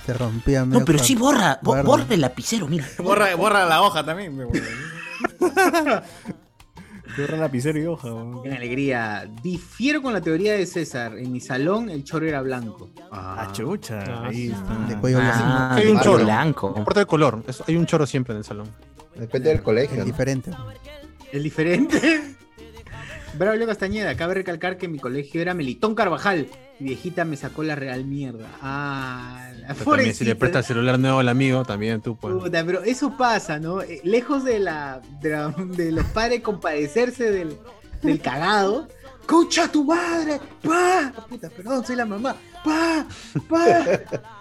Se rompía No, pero sí borra. bo- guarda. borra el lapicero, mira. Borra, borra la hoja también. me borra. borra lapicero y hoja. weón. En alegría, difiero con la teoría de César. En mi salón el chorro era blanco. Ah, chucha. Ah, ahí está. De cuello blanco. Ah, Hay un de choro. blanco. No importa el color, eso- hay un choro siempre en el salón. Depende del colegio. Es ¿no? diferente. El diferente. Braulio Castañeda, cabe recalcar que mi colegio era Melitón Carvajal. Y viejita me sacó la real mierda. Ah, la Pero también si le prestas el celular nuevo al amigo, también tú, pues. Puta, pero eso pasa, ¿no? Eh, Lejos de la, de, la- de los padres compadecerse del, del cagado. ¡Concha tu madre! ¡Pa! Puta, perdón, soy la mamá. ¡Pa! ¡Pa!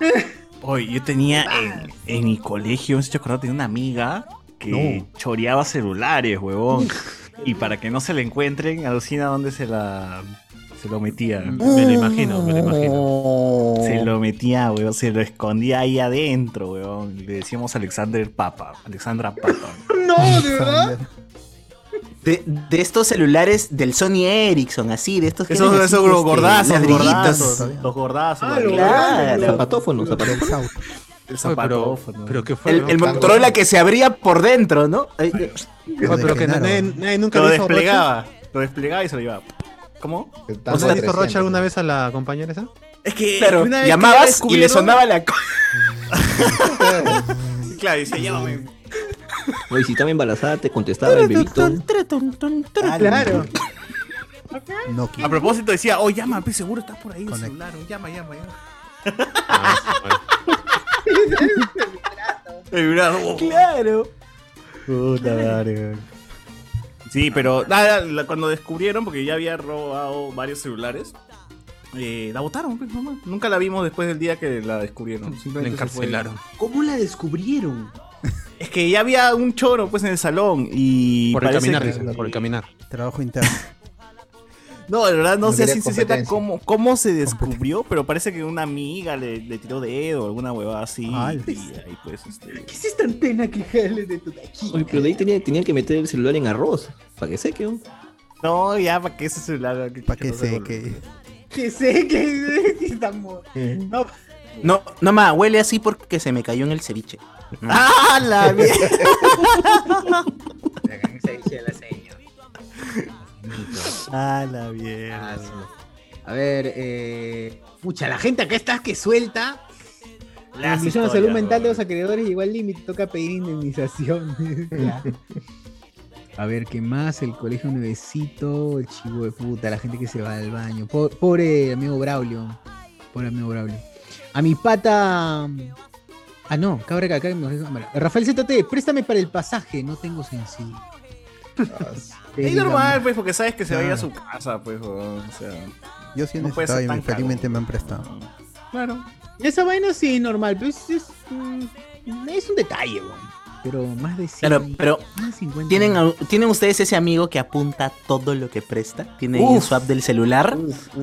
Oye, yo tenía en, en mi colegio, no sé si te acuerdas, tenía una amiga que choreaba celulares, huevón. y para que no se le encuentren, alucina dónde se la se lo metía. Me lo imagino, me lo imagino. Se lo metía, huevón, se lo escondía ahí adentro, huevón. Le decíamos Alexander Papa, Alexandra Papa. ¡No, de verdad! De, de estos celulares del Sony Ericsson, así, de estos que Esos, esos este, gordazos, ladrillitos. gordazos, los gordazos. Ah, los los Claro. Zapatófono, Del El Oye, pero, zapatófono. pero que fue. El, el Motorola que se abría por dentro, ¿no? Oye, pero que nadie, nadie nunca lo roche. desplegaba, lo desplegaba y se lo llevaba. ¿Cómo? El ¿No tanto se 300. roche alguna vez a la compañera esa? Es que Claro, una vez llamabas y le sonaba la co- Claro, decía, llámame. Oye, si estaba embarazada, te contestaba el bebito. Claro. A propósito decía, oh, llama, seguro está por ahí el celular, llama, llama, llama. Ah. El oh. Claro. Puta madre, weón. Sí, pero nada, la- cuando descubrieron, porque ya había robado varios celulares, eh, la botaron, pues nomás. Nunca la vimos después del día que la descubrieron. La encarcelaron. ¿Cómo la descubrieron? Es que ya había un choro pues en el salón y. Por el caminar, que- dicen, por el caminar. Trabajo interno. No, de verdad no, No sé si se cierta cómo, cómo se descubrió, pero parece que una amiga le, le tiró dedo, alguna huevada así. Ay. y ahí pues este. ¿Qué es esta antena que jale de tu aquí? Oye, pero de ahí tenía, tenían que meter el celular en arroz. Para que seque, ¿no? No, ya, ¿para qué ese celular? Para que no se sé vuelva? que. Que sé que que estamos. No, No, no ma, huele así porque se me cayó en el ceviche. ¡Ah, la mierda! seña. ¡Ah, la Ah, mierda! A ver, eh. Pucha, la gente acá está que suelta. La Las Comisión de Salud Mental de los acreedores llegó al límite, toca pedir indemnización. A ver, ¿qué más? El colegio nuevecito, el chivo de puta, la gente que se va al baño. Po- Pobre, amigo Braulio. Pobre amigo Braulio. A mi pata. Ah, no, cabra que acá Rafael ZT, préstame para el pasaje, no tengo sencillo. Es normal, pues, porque sabes que se va a ir a Claro. su casa, pues, weón, o sea. Yo sí No y felizmente me han prestado. Claro. Esa vaina sí, normal, pero es, es, mm, es un detalle, weón. Pero más de 100, Claro, pero más de 50. ¿tienen, ¿tienen ustedes ese amigo que apunta todo lo que presta? ¿Tiene Uf. en su app del celular?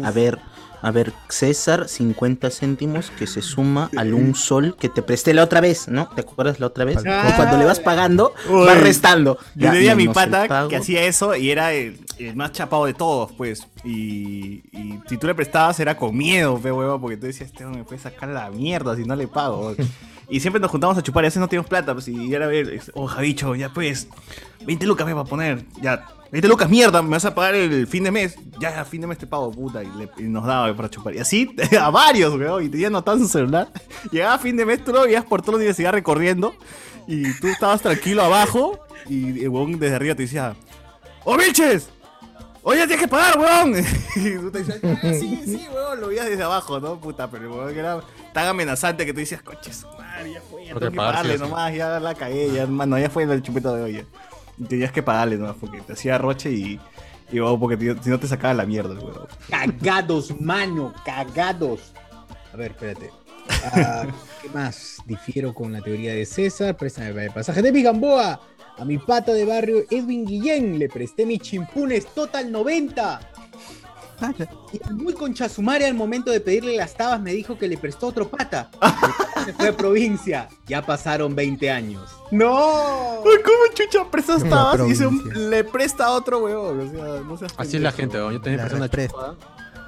A ver, A ver, César, 50 céntimos que se suma al un sol que te presté la otra vez, ¿no? ¿Te acuerdas la otra vez? Ah. Cuando le vas pagando, Uy. vas restando. Yo Ya, tenía a mi pata que hacía eso y era el, el más chapado de todos, pues. Y, y si tú le prestabas era con miedo, fe huevo, porque tú decías, este me puede sacar la mierda si no le pago. y siempre nos juntamos a chupar y a veces no teníamos plata, pues. Y era ver, oh, Javicho, ya pues, 20 lucas me va a poner, ya. 20 lucas, mierda, me vas a pagar el fin de mes. Ya, a fin de mes te pago, puta. Y, le- nos daba para chupar. Y así, a varios, weón. Y tenía anotado en su celular. Llegaba a fin de mes, tú lo veías por toda la universidad recorriendo. Y tú estabas tranquilo abajo. Y weón desde arriba te decía: ¡Oh, Vilches! ¡Oye, tienes que pagar, weón! Y tú te decías: "Ah, Sí, sí, weón. Lo veías desde abajo, ¿no? Puta, pero el weón era tan amenazante que tú decías: Coche, ya fue, ya tengo que pagar, pagarle sí nomás, ya la cagué, ya, mano, ya fue el chupeta de hoy. ya". Y tenías que pagarle nomás porque te hacía roche y. Y weón, porque si no te sacaba la mierda, el weón. Cagados, mano, cagados. A ver, espérate. Ah, ¿Qué más? Difiero con la teoría de César. Préstame para el pasaje de mi Gamboa. A mi pata de barrio Edwin Guillén le presté mis chimpunes Total 90. Y muy conchasumare al momento de pedirle las tabas me dijo que le prestó otro pata. Se fue a provincia. Ya pasaron 20 años. ¡No! Uy, ¿cómo chucha prestas tabas y se le presta a otro weón? O sea, no seas Así es la gente, weón. yo también La presté una chupada.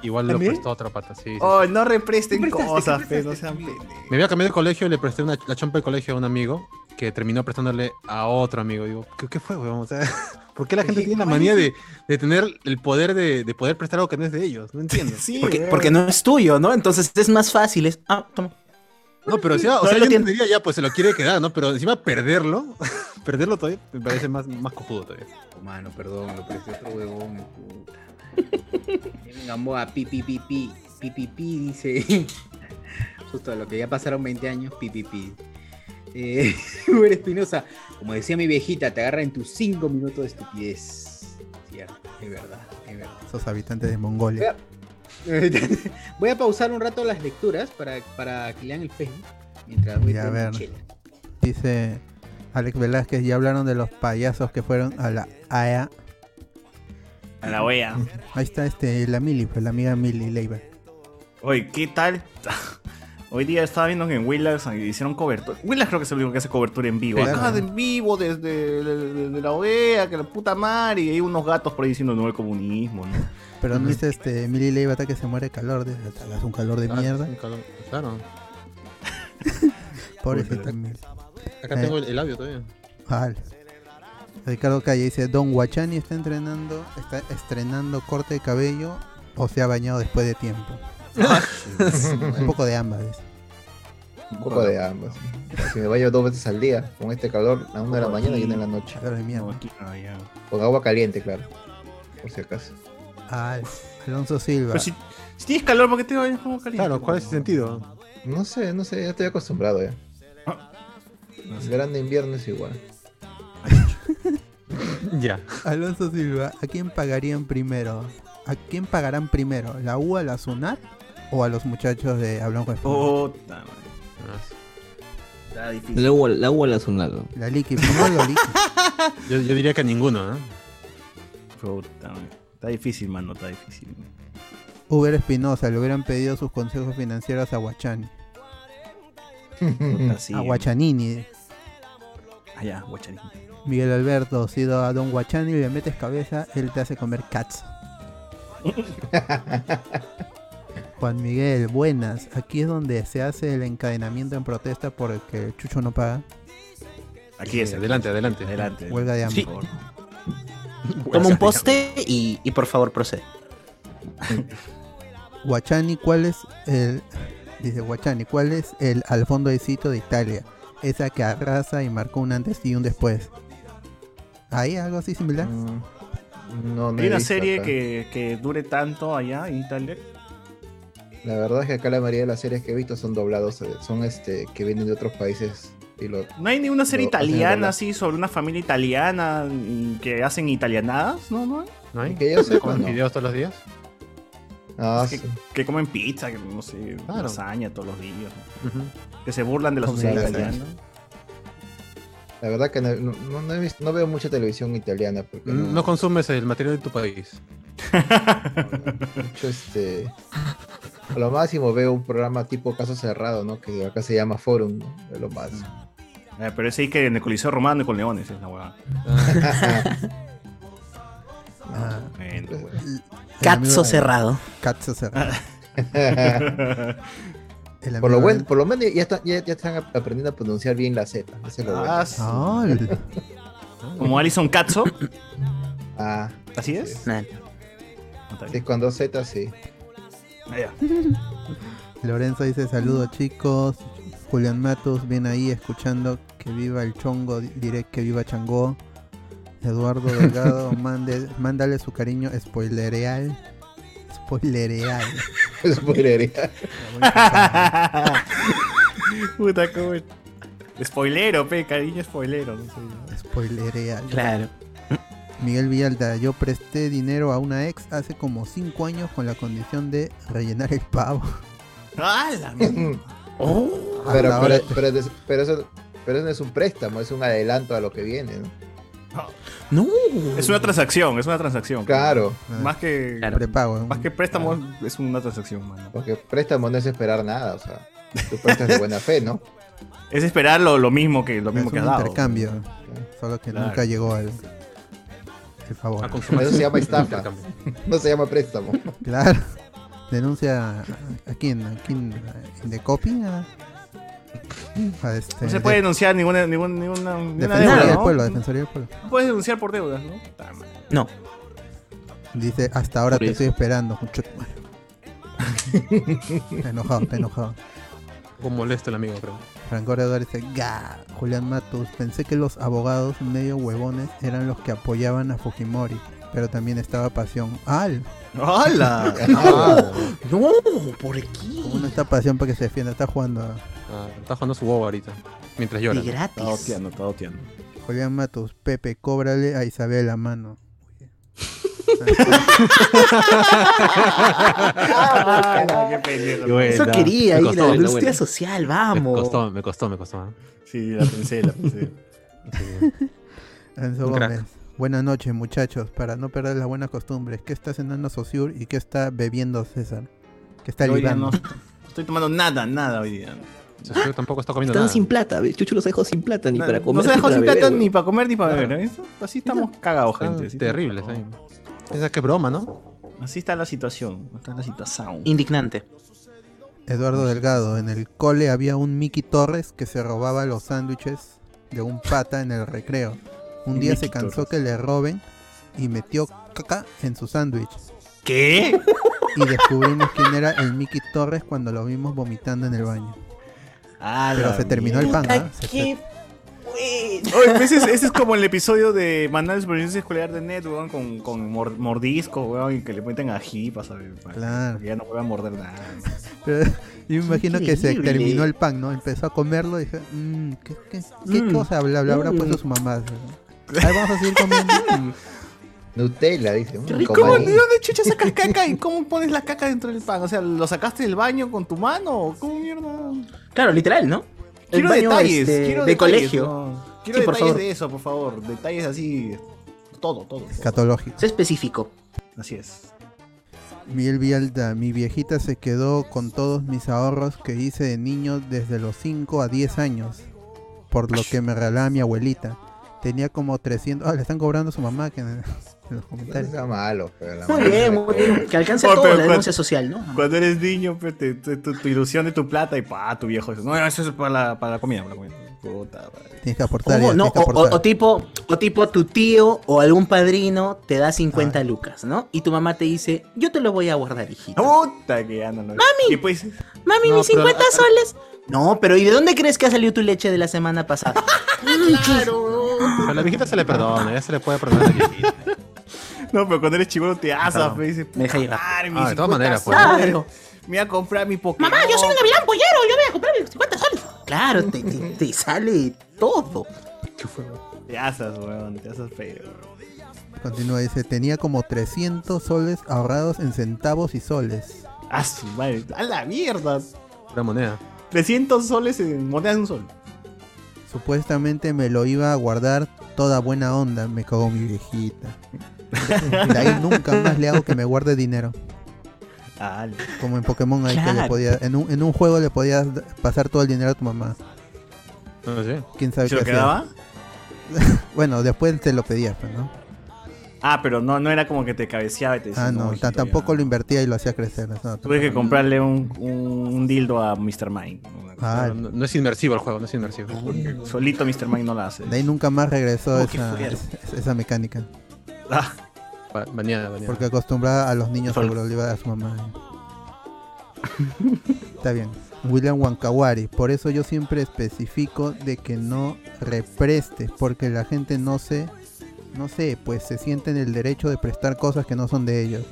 Igual lo ¿También? prestó a otra pata, sí. sí, sí. Oh, no represten cosas, ¿Qué fe, no sean pendejos. Me había cambiado de colegio y le presté una, la chompa de colegio a un amigo que terminó prestándole a otro amigo. Digo, ¿qué, qué fue, weón? O sea, ¿por qué la gente Oye, tiene la ¿cuál manía de, de tener el poder de, de poder prestar algo que no es de ellos? No entiendo. Sí, Porque, no es tuyo, ¿no? Entonces es más fácil. Es, ah, toma. No, pero sí, o No, sea, yo lo entendería ya, pues se lo quiere quedar, ¿no? Pero encima perderlo, perderlo todavía me parece más, más cojudo todavía. Oh, Mano, perdón, lo presté a otro huevón. puta. Gamboa, pi, pi, pi, pi, pi, pi, pi, dice. Justo lo que ya pasaron 20 años, pi, pi, pi. Eh, Uber Espinosa, como decía mi viejita, te agarra en tus 5 minutos de estupidez. Cierto, es verdad, es verdad. Esos habitantes de Mongolia. Voy a pausar un rato las lecturas para, para que lean el Facebook. Mientras voy a ver. chela. Dice Alex Velázquez, ya hablaron de los payasos que fueron a la AEA. A la wea. Ahí está este, la Mili, pues la amiga Mili Leiva. Oye, ¿qué tal? Hoy día estaba viendo que en Willax hicieron cobertura. Willax creo que es el único que hace cobertura en vivo. Claro. Acá de en vivo, desde de, de la OEA, que la puta madre. Y hay unos gatos por ahí diciendo no el comunismo, ¿no? Pero no dice este, Mili Leiva está que se muere de calor, hace un calor de Ah, mierda. sí, claro, Claro. Pobrecita Mili. Acá Eh. tengo el, el audio todavía. Vale. Ricardo Calle dice, Don Guachani está entrenando, está estrenando corte de cabello o se ha bañado después de tiempo. un poco de ambas. Un poco de ambas. Si me baño dos veces al día, con este calor, a una de la mañana y una en la noche. De. Con agua caliente, claro. Por si acaso. Ah, Alonso Silva. Pero si, si tienes calor, ¿por qué te bañas como caliente? Claro, ¿cuál es el sentido? No sé, no sé, ya estoy acostumbrado ya. Verano invierno es igual. Ya. Alonso Silva, ¿a quién pagarían primero? ¿A quién pagarán primero? ¿La U a la SUNAT o a los muchachos de Español? Puta, madre. Ah, Está difícil. La agua, la agua la sonado. La Liqui, primero la Liqui. Yo, yo diría que ninguno, ¿eh? Puta, madre. Está difícil, mano, está difícil. Uber Espinosa, le hubieran pedido sus consejos financieros a Guachani. Puta, sí. A Guachanini. Allá, guachani. Miguel Alberto, si do- a Don Guachani le metes cabeza, él te hace comer cats. Juan Miguel, buenas. Aquí es donde se hace el encadenamiento en protesta por el que el Chucho no paga. Aquí es. Adelante, adelante. Adelante. Huelga de hambre. Sí. Toma un poste y, y por favor procede. Guachani, ¿cuál es el. Dice Guachani, ¿cuál es el al fondo de sitio de Italia? Esa que arrasa y marcó un antes y un después. ¿Hay algo así similar? Mm, No, no Hay una serie acá. que, que dure tanto allá en Italia. La verdad es que acá la mayoría de las series que he visto son doblados, eh, son este que vienen de otros países y lo No hay ni una serie italiana así sobre una familia italiana que hacen italianadas, ¿no? ¿No? ¿No hay? que yo sepa, ¿Comen no. videos todos los días? Ah, Que, sí. que comen pizza, que no sé, Claro. lasaña todos los días. Que se burlan de la sociedad lasaña. italiana. La verdad que no, no- no he visto- no veo mucha televisión italiana porque no, No consumes el material de tu país. mucho este a lo máximo veo un programa tipo caso cerrado, ¿no? Que acá se llama Forum, ¿no? Es lo más. Eh, pero ese ahí que en el Coliseo Romano y con leones es la hueá. Ah, Bueno, el Cazzo cerrado. Cazzo cerrado. El por, lo buen, por lo menos ya, está- ya, ya están aprendiendo a pronunciar bien la Z. Es bueno. Ah, sí. Como Alison Katzo. Ah, ¿Así es? Nah. Sí, con dos Z, sí. Ah. Lorenzo dice saludos chicos. Julián Matos viene ahí escuchando que viva el chongo, di- diré que viva Changó. Eduardo Delgado, mande, mándale su cariño spoilereal. Spoilereal. Spoilería. Puta, cómo. Spoilero, pe, cariño spoilero. No sé. Spoilereal. Claro. Miguel Villalda, yo presté dinero a una ex hace como 5 años con la condición de rellenar el pavo. ¡Hala! pero, Hasta ahora- pero, pero, es- pero eso, pero eso no es un préstamo, es un adelanto a lo que viene, ¿no? No. Es una transacción, es una transacción. Claro, Más que, Claro. Prepago. más que préstamo, es una transacción, mano. porque préstamo no es esperar nada, o sea, tú prestas de buena fe, ¿no? Es esperar lo, lo mismo que lo Es mismo un que has dado. intercambio. Solo que Claro. nunca llegó al el favor. Eso se llama estafa, no se llama préstamo. Claro. Denuncia a, a quién, a quién, de copy a, este, No se de- puede denunciar ninguna, ninguna, ninguna, ninguna Defensoría deuda, del ¿no? pueblo, Defensoría del pueblo. No puedes denunciar por deudas, ¿no? No. Dice, hasta ahora Por te eso. estoy esperando. está enojado, está enojado. Un molesto el amigo, creo. Franco Eduardo dice, ga, Julián Matus, pensé que los abogados medio huevones eran los que apoyaban a Fujimori, pero también estaba Pasión. ¡Al! ¡Hala! No, ¿por qué? ¿Cómo no está Pasión para que se defienda? Está jugando a está jugando su bobo ahorita. Mientras llora. De gratis. Está oteando, está oteando. Julián Matus. Pepe, cóbrale a Isabel la mano. Eso quería Me ir costó, a la industria buena. social, Me vamos. costó, me costó, me costó. ¿eh? Sí, la pensé, la pensé. Buenas noches, muchachos. Para no perder las buenas costumbres, ¿qué está cenando Sosur y qué está bebiendo César? ¿Qué está ligando? no estoy tomando nada, nada hoy día. Yo tampoco está comiendo Están nada. sin plata, ¿ves? Chucho los dejó sin plata ni No- para no comer. se dejó sin plata ni para comer ni para beber. Así estamos cagados, gente. así terribles ahí. Esa que broma, ¿no? Así está la situación. Está la situación. Indignante. Eduardo Delgado. En el cole había un Mickey Torres que se robaba los sándwiches de un pata en el recreo. Un día se cansó Torres. que le roben y metió caca en su sándwich. ¿Qué? Y descubrimos quién era el Mickey Torres cuando lo vimos vomitando en el baño. Ah, Pero se terminó el pan, ¿ah? Se- Qué Oye, pues ese, es- ese es como el episodio de Manual de Supervivencia Escolar de Net, weón, con, con mor- mordisco, weón, y que le meten ají para saber. para Claro. Que ya no puedan morder nada. Pero yo me imagino que se increíble. terminó el pan, ¿no? Empezó a comerlo y dije, mmm, ¿qué, qué, qué Mm. cosa habla, habla- habrá Mm. puesto su mamá? Ahí vamos a seguir comiendo. Nutella, dice. mm, ¿Cómo? ¿De dónde chucha sacas caca y cómo pones la caca dentro del pan? O sea, ¿lo sacaste del baño con tu mano? ¿O ¿Cómo mierda? Claro, literal, ¿no? El Quiero baño, detalles, este, quiero de detalles, colegio. no. Quiero Sí, por detalles favor. de eso, por favor. Detalles así. Todo, todo. todo. Escatológico. Es específico. Así es. Miguel Vialda, mi viejita se quedó con todos mis ahorros que hice de niño desde los 5 a 10 años, por lo que me regalaba mi abuelita. Tenía como 300... Ah, le están cobrando a su mamá que en, No sea malo, pero la Muy bien, muy bien. Que alcance Oh, todo la denuncia social, ¿no? Cuando eres niño, pues, te- te- tu, tu ilusión de tu plata y pa, tu viejo dice, no, eso es para la, para la comida, para la comida. Puta madre. Tienes que aportar. O, ya, no, tienes que o, o- aportar. o tipo, o tipo tu tío o algún padrino te da 50 lucas, ¿no? Y tu mamá te dice, yo te lo voy a guardar, hijito. Puta que ya no lo ¡Mami! Y pues, Mami, No, mis pero- 50 soles. No, pero ¿y de dónde crees que ha salido tu leche de la semana pasada? Pero a la viejita se le perdona, ya se le puede perdonar a la viejita. No, pero cuando eres chivolo te asas, Claro. pues, dices, Me deja llegar. Ah, de todas 50 maneras, pues. Claro. Me voy a comprar mi Pokémon. Mamá, yo soy un gavilán pollero, yo voy a comprar mis 50 soles. Claro, te, te- te sale todo. Te asas, weón, te asas feo. Continúa, dice, tenía como 300 soles ahorrados en centavos y soles. A su madre, a la mierda. Pura moneda. 300 soles en monedas de un sol. Supuestamente me lo iba a guardar toda buena onda, me cagó mi viejita. De ahí nunca más le hago que me guarde dinero. Ah, Como en Pokémon ahí que le podía, en un, en un juego le podías pasar todo el dinero a tu mamá. No sé. ¿Quién sabe ¿Se qué lo hacía? quedaba? Bueno, después te lo pedías, pues, ¿no? Ah, pero no, no era como que te cabeceaba y te decía. Ah, no, tampoco ya". lo invertía y lo hacía crecer. no, Tuve que comprarle un, un dildo a Mr. Mind. Ah, No, no- no es inmersivo el juego, no es inmersivo. Solito Mr. Mind no la hace. de ahí nunca más regresó Oh, esa, esa, esa mecánica. Ah, Ba- Baneada, baneada. Porque acostumbraba a los niños Sol- volver a su mamá. Está bien. William Wankawari. Por eso yo siempre especifico de que no represte. Porque la gente no se. No sé, pues se siente en el derecho de prestar cosas que no son de ellos.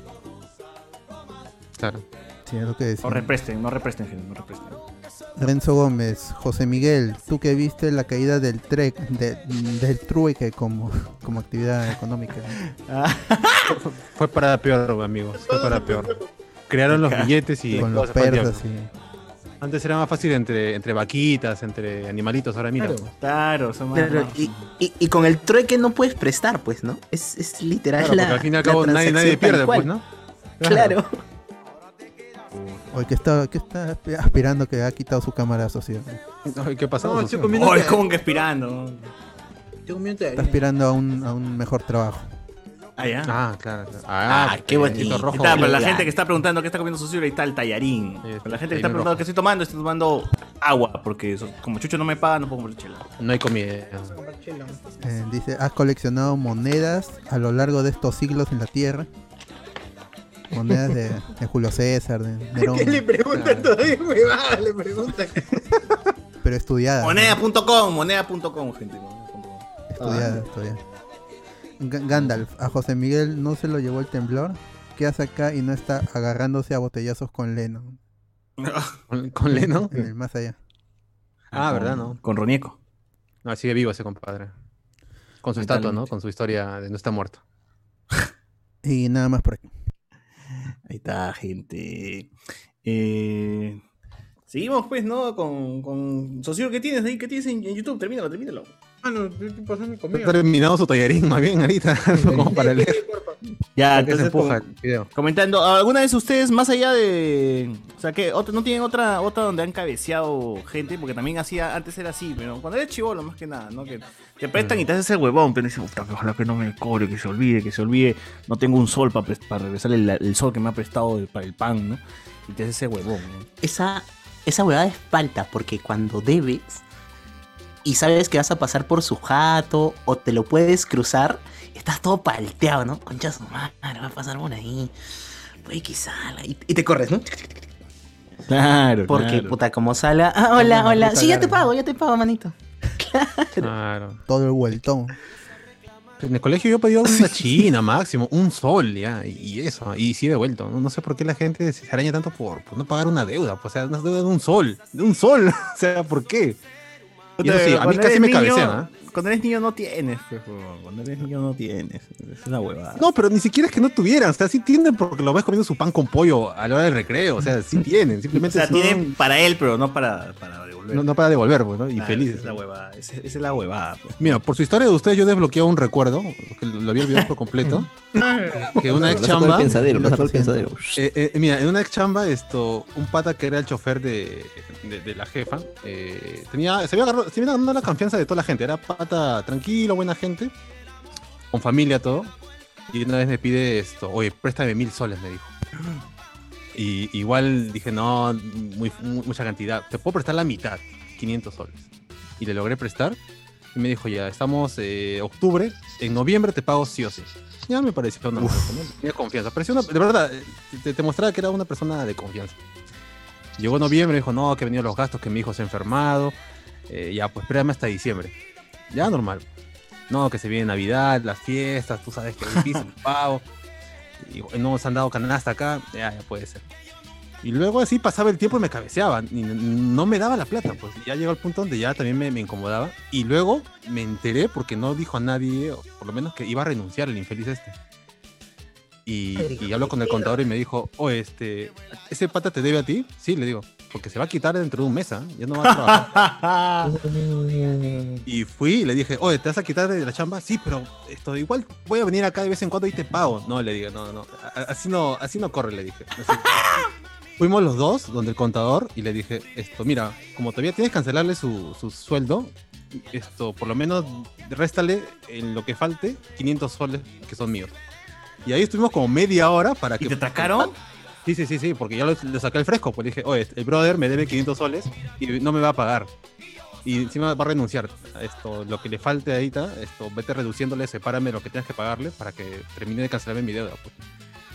Claro. Sí, es lo que decía. no represten, no represten, gente, no represten. Renzo Gómez, José Miguel, tú que viste la caída del trek, de- del trueque como, como actividad económica. Fue para peor, amigos. Fue para peor. Crearon los billetes y con los persas y... Antes era más fácil entre, entre vaquitas, entre animalitos, ahora mira. Claro. claro, son más. Pero, y, y- y con el trueque no puedes prestar, pues, ¿no? Es, es literal Claro, la, porque al fin y al cabo nadie, nadie pierde, pues. ¿no? Claro. Oye, ¿qué está, qué está aspirando que ha quitado su cámara social? Ay, ¿Qué pasó? No, socio? estoy comiendo- Oh, es como que aspirando. Minuto de Está harina. aspirando a un, a un mejor trabajo. Ah, ya. Ah, claro. claro. Ah, porque qué bonito. rojo. Está, pero la Claro. gente que está preguntando qué está comiendo su cerebro, ahí está el tallarín. Está, Pero la gente que está preguntando rojo. qué estoy tomando, estoy tomando agua, porque eso- como Chucho no me paga, no puedo comprar chela. No hay comida. Eh, dice, has coleccionado monedas a lo largo de estos siglos en la Tierra. Monedas de, de Julio César, de Nerón, ¿Qué le preguntan todavía? Huevada, le preguntan. pero estudiadas. ¿no? Moneda.com, moneda.com, gente. moneda.com. Estudiadas, estudiadas. Ga- Gandalf, a José Miguel no se lo llevó el temblor. ¿Qué hace acá y no está agarrándose a botellazos con Lennon ¿Con, con Leno? en el más allá? Ah, Con- ¿verdad, no? Con Ronieco. No, sigue vivo ese compadre. Con su estatua, ¿no? Con su historia de no está muerto. Y nada más por aquí. Ahí está, gente. Eh, seguimos, pues, ¿no? Con, con Socio, ¿qué tienes ahí? ¿Qué tienes en, YouTube? Termínalo, termínalo. Ah, no, estoy pasando Está comida. terminado su tallarín, más bien, ahorita. como para leer. Ya, que se entonces, empuja el video. comentando, ¿alguna vez ustedes, más allá de. O sea, que otra- no tienen otra otra donde han cabeceado gente? Porque también hacía, antes era así, pero cuando eres chivolo, más que nada, ¿no? Que te prestan y te haces el huevón, pero dices, puta, que ojalá que no me cobre, que se olvide, que se olvide, no tengo un sol para para regresar el, el sol que me ha prestado para el pan, ¿no? Y te haces ese huevón, ¿no? Esa, esa huevada es falta, porque cuando debes y sabes que vas a pasar por su jato o te lo puedes cruzar, estás todo palteado, ¿no? Concha su madre, va a pasar por ahí. Puede que salga. Y, y te corres, ¿no? Claro, Porque, claro. puta, como salga. Ah, hola, hola. Sí, ya te pago, ya te pago, manito. Claro. Todo el vueltón. En el colegio yo pedía una china máximo, un sol ya, y eso, y sí he devuelto. No, no sé por qué la gente se araña tanto por, por no pagar una deuda, pues, o sea, una deuda de un sol, de un sol, o sea, ¿por qué? Sí, a mí casi me niño- cabecean, ¿ah? Cuando eres niño no tienes, cuando eres niño no tienes. Es una huevada. No, pero ni siquiera es que no tuvieran, o sea, sí tienen porque lo ves comiendo su pan con pollo a la hora del recreo, o sea, sí tienen, o simplemente sea, son- tienen para él, pero no para, para devolver. no, no para devolver, pues, ¿no? Y Claro, felices. Esa es la huevada. Esa, esa es la huevada. pues. Mira, por su historia de ustedes yo desbloqueado un recuerdo, que lo había olvidado por completo, que una ex el chamba... pensadero, lo sacó el 1800. pensadero. Eh, eh, mira, en una ex chamba, esto, un pata que era el chofer de, de- de la jefa, eh, tenía, se había agarrado, se había ganado la confianza de toda la gente. Era pata tranquilo, buena gente, con familia, todo. Y una vez me pide esto, oye, préstame mil soles, me dijo. Y igual dije, no, muy, mucha cantidad. Te puedo prestar la mitad, 500 soles. Y le logré prestar. Y me dijo, ya, estamos eh, octubre, en noviembre te pago sí o sí. Ya me pareció ¿no? Tenía confianza. Parecía una, de verdad, eh, te, te mostraba que era una persona de confianza. Llegó noviembre, dijo, no, que venían los gastos, que mi hijo se ha enfermado. Eh, ya, pues espérame hasta diciembre. Ya, normal. No, que se viene Navidad, las fiestas, tú sabes que es difícil, pago. Y no nos han dado canasta acá, ya, puede ser. Y luego así pasaba el tiempo y me cabeceaba. Y no me daba la plata, pues ya llegó el punto donde ya también me, incomodaba. Y luego me enteré porque no dijo a nadie, por lo menos que iba a renunciar el infeliz este. Y, y habló con el contador y me dijo, oh, este, ¿ese pata te debe a ti? Sí, le digo. porque se va a quitar dentro de un mes, ¿ah? Ya no va a trabajar. y fui y le dije, oye, ¿te vas a quitar de la chamba? Sí, pero esto, igual voy a venir acá de vez en cuando y te pago. No, le dije, no, no, así no, así no corre, le dije. Así. Fuimos los dos donde el contador y le dije, esto, mira, como todavía tienes que cancelarle su, su sueldo, esto, por lo menos réstale en lo que falte 500 soles que son míos. Y ahí estuvimos como media hora para que... ¿Y te atracaron? Sí, sí, sí, sí, porque ya lo, le saqué el fresco, pues le dije, oye, el brother me debe 500 soles y no me va a pagar. Y encima va a renunciar. Esto, lo que le falte ahí, ta, esto, vete reduciéndole, sepárame lo que tengas que pagarle para que termine de cancelarme mi deuda. pues.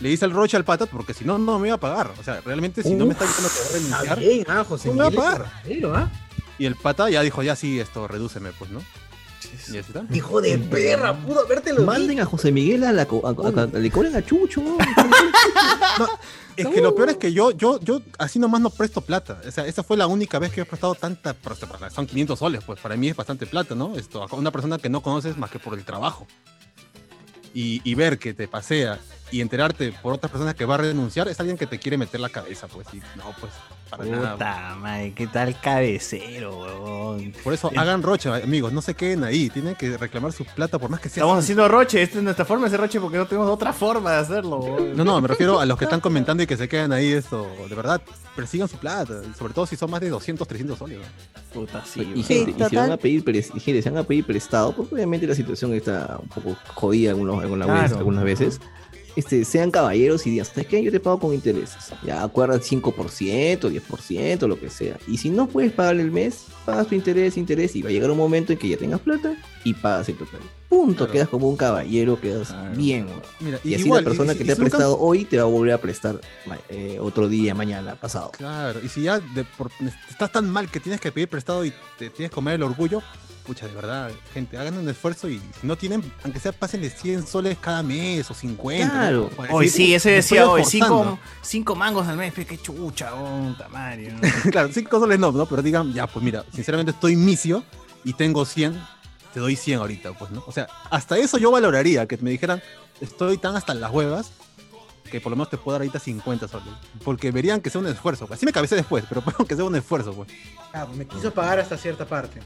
Le hice el roche al pata porque si no, no me iba a pagar. O sea, realmente si no me está diciendo que va a renunciar. bien, ah, José No me va a pagar. ¿ah? Y el pata ya dijo, ya sí, esto, redúceme, pues, ¿no? Y así está. Hijo de perra, pudo habértelo Manden a José Miguel a la co- a- a- a- le cobren a Chucho. Es que lo peor es que yo, yo, yo así nomás no presto plata. O sea, esa fue la única vez que he prestado tanta. Son 500 soles, pues para mí es bastante plata, ¿no? Esto, a una persona que no conoces más que por el trabajo. Y, y ver que te pasea y enterarte por otras personas que va a renunciar es alguien que te quiere meter la cabeza, pues. Y no, pues, para nada. Puta madre, qué tal cabecero, weón. Por eso hagan roche, amigos, no se queden ahí. Tienen que reclamar su plata por más que sea. Estamos haciendo roche, esta es nuestra forma de hacer roche porque no tenemos otra forma de hacerlo. weón. No, no, me refiero a los que están comentando y que se quedan ahí, esto, de verdad, persigan su plata, sobre todo si son más de 200, 300 soles. Puta, sí, Y, weón. gente, y si van a pedir y gente, si van a pedir prestado, porque obviamente la situación está un poco jodida algunos, algunas, Claro. veces, algunas veces. Este, sean caballeros y digan, ¿sabes qué? Yo te pago con intereses. Ya acuerdan 5%, 10%, lo que sea. Y si no puedes pagar el mes, pagas tu interés, interés, y va a llegar un momento en que ya tengas plata y pagas el total. Punto, Claro. quedas como un caballero, quedas Claro. bien. Mira, Y, así igual, la persona y- que y te ha prestado hoy te va a volver a prestar eh, otro día, mañana, pasado. Claro, y si ya de por- estás tan mal que tienes que pedir prestado y te tienes que comer el orgullo, pucha, de verdad, gente, hagan un esfuerzo y si no tienen, aunque sea, pásenle 100 soles cada mes o 50. Claro. Hoy sí, ese decía hoy, esforzando. cinco, cinco mangos al mes, pe, qué chucha, madre. ¿no? claro, 5 soles no, ¿no? Pero digan, ya, pues mira, sinceramente estoy misio y tengo 100, te doy 100 ahorita, pues, ¿no? O sea, hasta eso yo valoraría, que me dijeran, estoy tan hasta las huevas que por lo menos te puedo dar ahorita 50 soles. Porque verían que sea un esfuerzo. Así me cabecé después, pero que sea un esfuerzo, pues. Ah, pues me quiso pagar hasta cierta parte.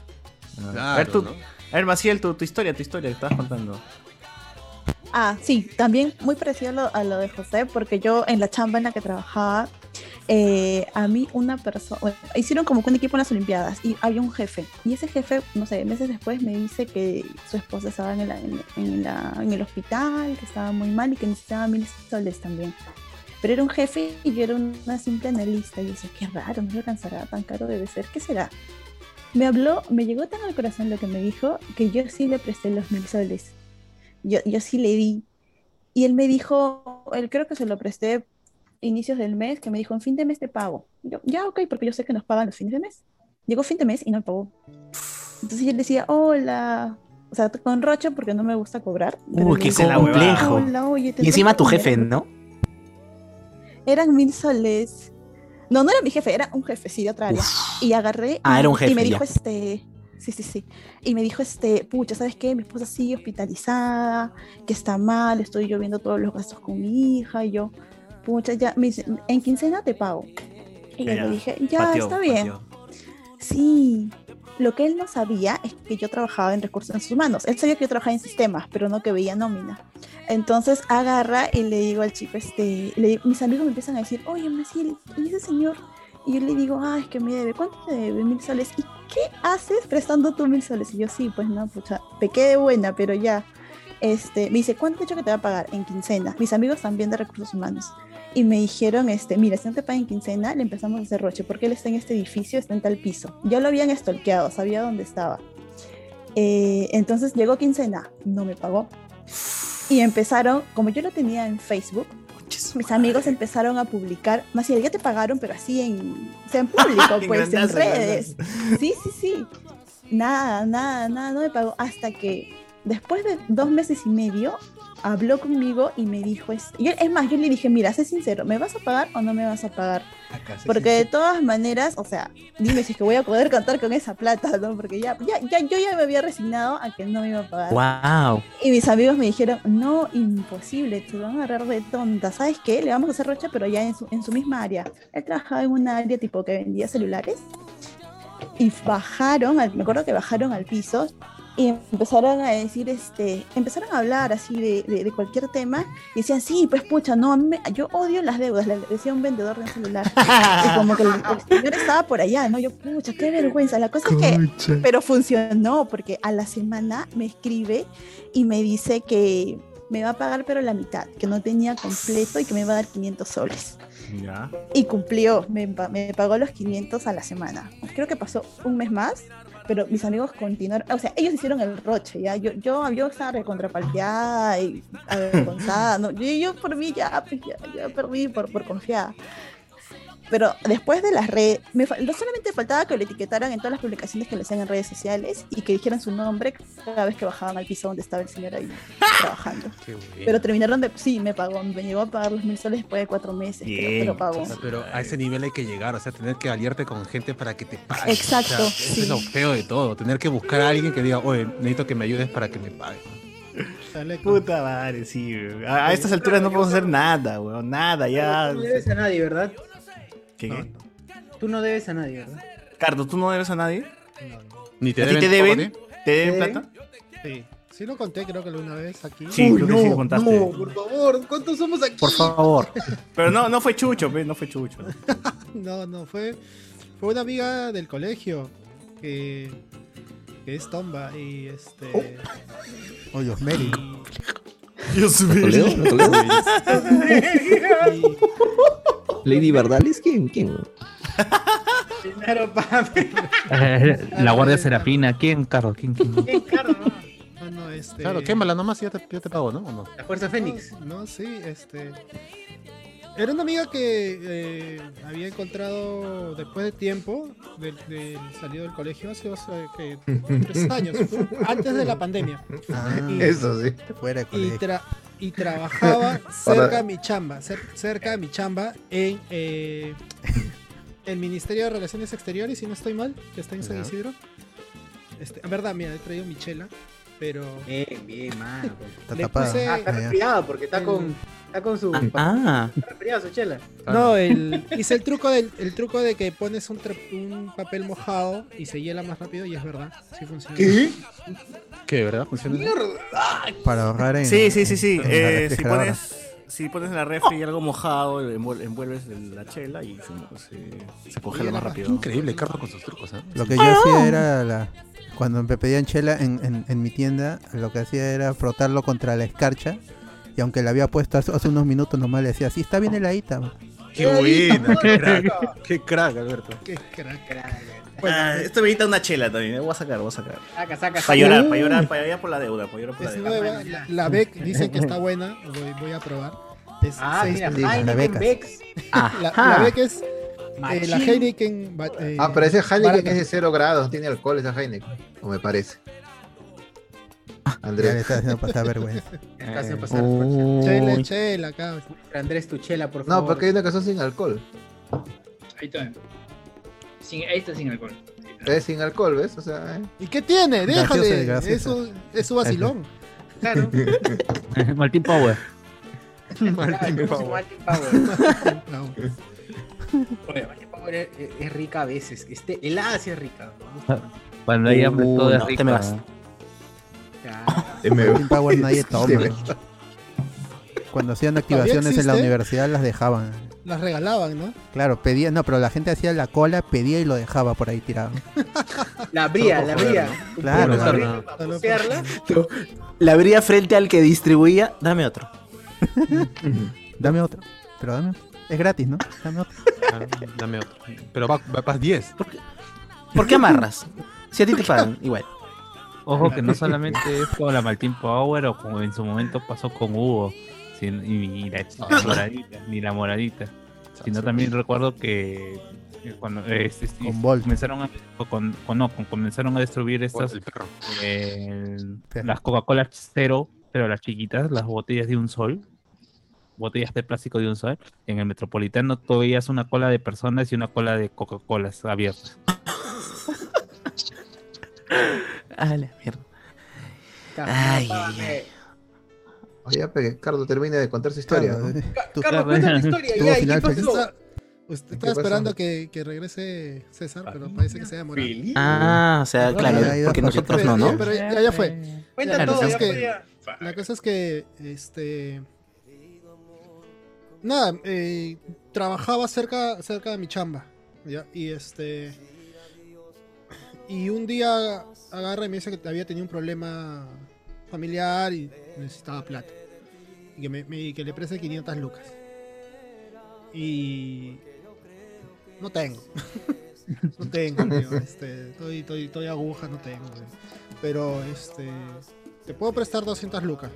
A Claro, ver, tú, ¿no? a ver, Maciel, tu, tu historia, tu historia que estabas contando. Ah, sí, también muy parecido a lo, a lo de José, porque yo en la chamba en la que trabajaba, eh, a mí una persona, bueno, hicieron como un equipo en las Olimpiadas y había un jefe. Y ese jefe, no sé, meses después me dice que su esposa estaba en, la- en- en la- en el hospital, que estaba muy mal y que necesitaba mil soles también. Pero era un jefe y yo era una simple analista. Y yo decía, qué raro, no le alcanzará tan caro debe ser, ¿qué será? Me habló, me llegó tan al corazón lo que me dijo que yo sí le presté los mil soles yo, yo sí le di. Y él me dijo, él creo que se lo presté inicios del mes, que me dijo, en fin de mes te pago. Y yo, ya, ok, porque yo sé que nos pagan los fines de mes. Llegó fin de mes y no me pagó. Entonces yo le decía, hola. O sea, con rocha porque no me gusta cobrar. Uy, digo, complejo. "Hola, oye, Y encima tu jefe, dinero". ¿no? Eran mil soles. No, no era mi jefe, era un jefe, sí, de otra área. Y agarré. Ah, y- era un jefe, Y me ya. dijo, este. Sí, sí, sí. Y me dijo, este, pucha, ¿sabes qué? Mi esposa sigue hospitalizada, que está mal, estoy yo viendo todos los gastos con mi hija. Y yo, pucha, ya, me dice, en quincena te pago. Y yo le dije, ya, está bien. pateó. Sí. Lo que él no sabía es que yo trabajaba en recursos humanos. Él sabía que yo trabajaba en sistemas, pero no que veía nómina. Entonces agarra y le digo al chico, este, le digo- mis amigos me empiezan a decir, oye, Maciel, ¿y ese señor? Y yo le digo, ah, es que me debe, ¿cuánto te debe? Mil soles. ¿Y qué haces prestando tú mil soles? Y yo, sí, pues no, pucha, pequé de buena, pero ya. Este, me dice, ¿cuánto te he dicho que te va a pagar? En quincena. Mis amigos también de recursos humanos. Y me dijeron, este, mira, si no te pagan en quincena, le empezamos a hacer roche, porque él está en este edificio, está en tal piso. Ya lo habían estolqueado, sabía dónde estaba. Eh, entonces llegó quincena, no me pagó. Y empezaron, como yo lo tenía en Facebook, mis amigos empezaron a publicar, más ya te pagaron, pero así en, o sea, en público, pues en redes. Sí, sí, sí. Nada, nada, nada, no me pagó hasta que después de dos meses y medio, habló conmigo y me dijo, es, yo- es más, yo le dije, mira, sé sincero, ¿me vas a pagar o no me vas a pagar? Porque de todas maneras, o sea, dime si es que voy a poder contar con esa plata, ¿no? Porque ya, ya, ya yo ya me había resignado a que no me iba a pagar. Wow. Y mis amigos me dijeron, no, imposible, te van a agarrar de tonta. ¿Sabes qué? Le vamos a hacer rocha, pero ya en su, en su misma área. Él trabajaba en una área tipo que vendía celulares. Y bajaron, me acuerdo que bajaron al piso y empezaron a decir, este, empezaron a hablar así de, de- de cualquier tema. Y decían, sí, pues pucha, no, me- yo odio las deudas, le decía un vendedor de un celular. y como que el, el señor estaba por allá, ¿no? Yo, pucha, qué vergüenza. La cosa es que pero funcionó porque a la semana me escribe y me dice que me va a pagar pero la mitad, que no tenía completo y que me va a dar 500 soles. Ya. Y cumplió, me, me pagó los 500 a la semana. Creo que pasó un mes más, pero mis amigos continuaron, o sea, ellos hicieron el roche, ¿ya? Yo, yo, yo estaba recontrapalteada y avergonzada. Yo, yo por mí ya, pues ya, ya perdí por, por confiada. Pero después de las redes, me no solamente faltaba que lo etiquetaran en todas las publicaciones que le hacían en redes sociales y que dijeran su nombre cada vez que bajaban al piso donde estaba el señor ahí trabajando. Pero terminaron de, sí, me pagó, me llegó a pagar los mil soles después de cuatro meses, creo que Bien. lo pagó. O sea, pero a ese nivel hay que llegar, o sea, tener que aliarte con gente para que te pague. Exacto, O sea, eso sí. es lo feo de todo, tener que buscar a alguien que diga, oye, necesito que me ayudes para que me pague. Puta madre, sí. A, a estas alturas no podemos hacer nada, weón. Nada, ya. No debes a nadie, ¿verdad? ¿Qué, No, qué? no, Tú no debes a nadie, ¿verdad? Cardo, ¿tú no debes a nadie? no, no. Ni te ¿A ti deben, te deben? todo, ¿eh? ¿Te deben ¿Te deben? plata? Sí, sí lo conté creo que alguna vez aquí. Sí, creo que sí lo contaste. no, por favor, ¿cuántos somos aquí? Por favor. Pero no, no fue Chucho, pe, no fue Chucho. No, no, fue, fue una amiga del colegio que, que es Tomba y este... Oh. O Dios Mary. Dios ¿Toledo? ¿No Toledo? Y, ¿Lady Bardales? ¿Quién? ¿Quién? Papi. Eh, La Guardia Serafina, ¿quién, Carlos? ¿Quién, quién? Qué caro, ¿no? no, no, este... Claro, quémala nomás y ya te, ya te pago, ¿no? ¿O no? La Fuerza Fénix. No, sí, este. Era una amiga que eh, había encontrado después de tiempo, del del salido del colegio, hace o sea, que, tres años, antes de la pandemia. Ah, Y- Eso sí. Y, Fuera de colegio. tra- y trabajaba cerca de mi chamba, cer- cerca de mi chamba en eh, el Ministerio de Relaciones Exteriores, si no estoy mal, que está en San. Isidro. Este, en verdad, mira, he traído mi chela, pero Bien, bien, mano. Está tapada. puse- Ah, está resfriado porque está con, está con su. Ah, resfriado su chela. No, el, hice el truco del el truco de que pones un, tra- un papel mojado y se hiela más rápido y es verdad, sí funciona. ¿Qué? ¿Qué, de verdad? ¿Funciona? Para ahorrar en. Sí, sí, sí, sí. en Eh, si pones si pones en la refri algo mojado, envuel- envuelves la chela y se, se, se congela más rápido. Increíble, Carlos con sus trucos, ¿eh? Lo que yo hacía era la, cuando me pedían chela en, en, en mi tienda, lo que hacía era frotarlo contra la escarcha. Y aunque le había puesto hace, hace unos minutos, nomás le decía, sí, está bien heladita. Qué buena, qué crack. Qué crack, Alberto. Qué crack. Ah, esto me evita una chela también. eh, Voy a sacar, voy a sacar. Saca, saca, Para llorar, para llorar, para llorar por la deuda, para llorar por la deuda. nueva, la, la Beck dicen que está buena, voy, voy a probar. Es Ah, seis mira, becas. Bex. la, la. Beck es eh, la. Heineken. eh, Ah, pero ese Heineken barata. es de 0 grados, tiene alcohol esa Heineken, o me parece. Ya le Andrés. está haciendo pasar vergüenza. Casi pasar Chela, Uy. chela, acá. Andrés, tu chela, por favor. No, porque hay una son sin alcohol. Ahí está. Sin, ahí está sin alcohol. Es sin alcohol, ¿ves? O sea, eh. ¿Y qué tiene? Déjale. y gaseosa. Eso es su vacilón. Claro. Martín Power. Martin Power. Martin Power. No. Oye, Martin Power es, es rica a veces. Este, helada sí es rica. Cuando hay hambre Uh, todo es no, te rico. me vas. Power nadie toma. Cuando hacían activaciones en la universidad las dejaban. Las regalaban, ¿no? Claro, pedía, no, pero la gente hacía la cola, pedía y lo dejaba por ahí tirado. La bría, la bría. Claro, claro. La abría frente al que distribuía. Dame otro. Dame otro. Pero dame otro. Es gratis, ¿no? Dame otro. Ah, Dame otro. Pero va, va para 10. ¿Por qué amarras? Si a ti te pagan, igual. Ojo que no solamente es con la Martín Power o como en su momento pasó con Hugo. sin- y, la, la moradita, ni la moradita. sino también recuerdo que eh, cuando eh, este, sí, Con comenzaron a con, con- no, con- comenzaron a destruir estas eh, las Coca-Cola cero, pero las chiquitas, las botellas de un sol, botellas de plástico de un sol, en el metropolitano tú veías una cola de personas y una cola de Coca-Colas abiertas. Ah, la mierda. Ay, ay, ay. Oye, ya, pe, Cardo termine de contar su historia. Claro, ¿no? eh, tú- Carlos, cuenta tu historia. Ya, Usted ¿Qué estaba esperando que, que regrese César, pero parece que se ha demorado. Ah, o sea, claro, ya, ya, porque nosotros Pero, no, ¿no? pero ya, ya fue. Cuenta todo, fue, ya. La cosa es que, este... Nada, eh, trabajaba cerca, cerca de mi chamba, ¿ya? Y este... Y un día agarra y me dice que había tenido un problema familiar y necesitaba plata. Y que, me, que le preste 500 lucas. Y... No tengo. no tengo, tío, este, estoy, estoy, estoy aguja, no tengo. Pero, este... Te puedo prestar 200 lucas.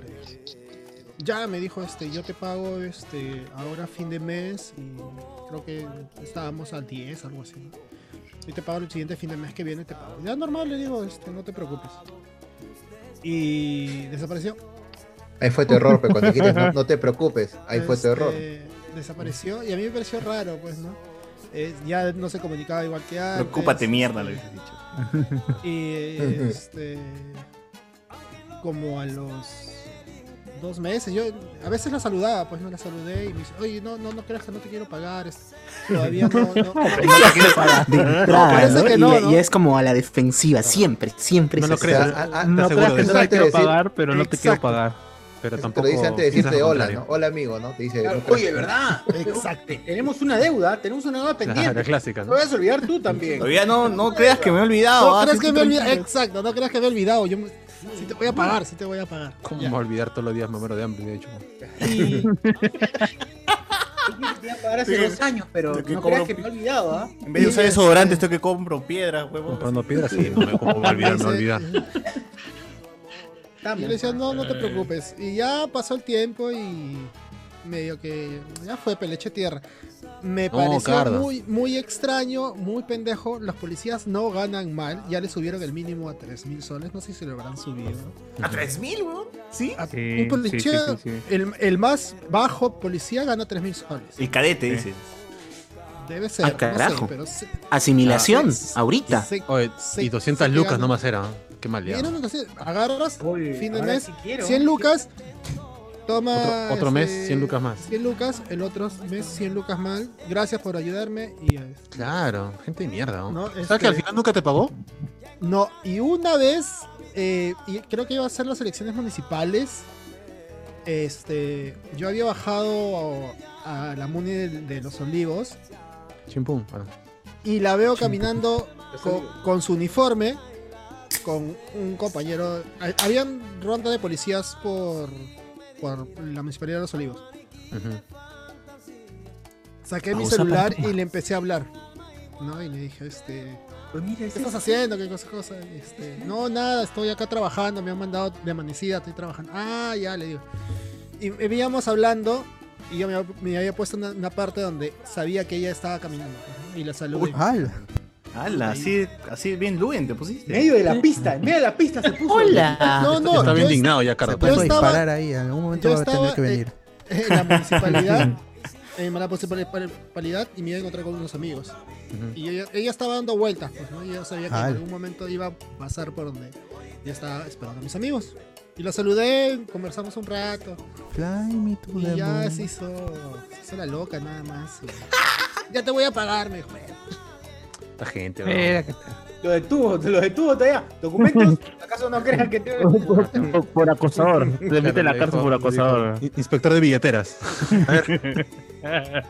Ya me dijo este, yo te pago este ahora fin de mes y creo que estábamos al 10, algo así. Y te pago el siguiente fin de mes que viene, te pago. Ya normal, le digo, este, no te preocupes. Y desapareció. Ahí fue tu error, pero cuando dijiste no, no te preocupes, ahí fue tu error. Este, Desapareció y a mí me pareció raro, pues, ¿no? Eh, ya no se comunicaba igual que antes. Preocúpate, mierda, le hubiese dicho. Y este. Como a los dos meses, yo a veces la saludaba, pues no la saludé y me dice, oye, no, no, no creas que no te quiero pagar. este, Todavía no. no, no- De entrada, parece ¿no? que Y, no, ¿no? y es como a la defensiva, siempre, siempre. No es lo creas. Ah, No ¿Te creas que no te quiero pagar, pero no te quiero pagar. Pero tampoco. te lo dice antes de decirte lo hola. ¿no? Hola amigo, ¿no? Te dice. Claro, no Oye, ¿verdad? Exacto. Tenemos una deuda, tenemos una deuda pendiente. la clásica, No ¿no? vayas a olvidar tú también. Todavía no, no creas que me he olvidado. No ah, creas que me he olvidado. Exacto, no creas que me he olvidado. Yo me- sí te voy a pagar, sí te voy a pagar. ¿Cómo Ya. me voy a olvidar todos los días? Me muero de hambre, de hecho. Y- Te iba a pagar hace Sí. dos años, pero no creas que me he olvidado, ¿ah? En vez de usar desodorante, esto que compro piedras, huevón. Comprando piedras, sí, no me, ¿cómo me olvidar, me olvidar. Y yo le decía, no, no te preocupes. Y ya pasó el tiempo y medio que ya fue peleche tierra. Me No, pareció muy, muy extraño, muy pendejo. Los policías no ganan mal. Ya le subieron el mínimo a 3 mil soles. No sé si lo habrán subido. ¿A 3000, weón? ¿Sí? Sí, un policía, sí, sí, sí, sí. El, el más bajo policía gana 3 mil soles. El cadete, dice. Debe ser. Ah, no sé, carajo. pero sé- Asimilación, sé- ahorita. sé- Oye, sé- y 200 sé que lucas nomás era. Qué mal sé, agarras Oye, fin de mes, quiero. 100 lucas, toma. Otro, otro mes, este, 100 lucas más. 100 lucas, el otro mes 100 lucas mal. Gracias por ayudarme. Y eh, Claro, gente de mierda. ¿no? No, ¿Sabes este- que al final nunca te pagó? no, y una vez, eh, y creo que iba a ser las elecciones municipales. Este, yo había bajado a, a la Muni de, de los Olivos Chimpum. Ah. y la veo caminando con, con su uniforme, con un compañero. ha- Habían ronda de policías por, por la municipalidad de los Olivos. Saqué mi Pausa celular y le empecé a hablar. ¿No? Y le dije, este. Pues mira, ¿Qué estás haciendo? ¿Qué cosa, cosa? Este, no, nada, estoy acá trabajando, me han mandado de amanecida, estoy trabajando. Ah, ya, le digo. Y me veíamos hablando y yo me, me había puesto una, una parte donde sabía que ella estaba caminando. ¿no? Y la saludé. ¡Hala! Hala, así, así bien Luen te pusiste. En medio de la pista, en medio de la pista se puso. Hola. No, no, Está bien indignado ya, Se Carlos. estaba- disparar ahí, en algún momento va a tener que eh, venir. en la municipalidad, en la municipalidad y me iba a encontrar con unos amigos. Y ella, ella estaba dando vueltas, pues, ¿no? Y yo sabía que en Ala. algún momento iba a pasar por donde yo estaba esperando a mis amigos. Y la saludé, conversamos un rato. Fly me to Y the ya moon. se hizo, se hizo la loca nada más. y- ya te voy a pagar, me dijo. La gente, bro. Lo detuvo, lo detuvo todavía. ¿Documentos? ¿Acaso no crean que te por, por acosador. Te mete la cárcel por acosador. "In- Inspector de billeteras. A ver,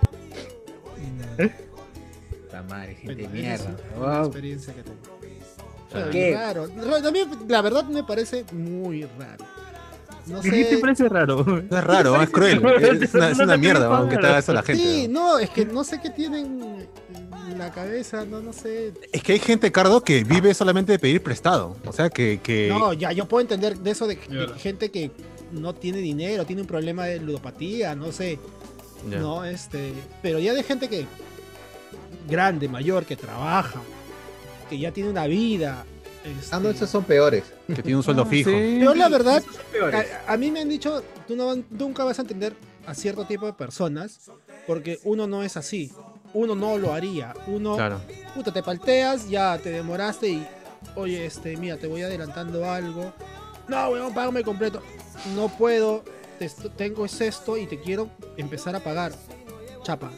La madre, gente de Bueno, mierda. Wow. experiencia que tengo. ¿Por Pero qué? Raro. Ra- También, la verdad me parece muy raro. No ¿Qué te sé. parece raro? es raro, es cruel. Es una, es una mierda weón, que te haga eso la gente. Sí, no, es que no sé qué tienen en la cabeza, no, no sé. Es que hay gente, Cardo, que vive solamente de pedir prestado. O sea, que... que... No, ya yo puedo entender de eso de, de gente que no tiene dinero, tiene un problema de ludopatía, no sé. ¿no? Este, pero ya de gente que grande, mayor, que trabaja, que ya tiene una vida. Este, Ah, no, esos son peores. Que tiene un sueldo fijo. Yo la verdad, a, a mí me han dicho, tú no, nunca vas a entender a cierto tipo de personas, porque uno no es así. Uno no lo haría. Uno, Claro. puta, te palteas, ya te demoraste y, oye, este, mira, te voy adelantando algo. No, weón, págame completo. No puedo, te tengo es esto y te quiero empezar a pagar. Chapa.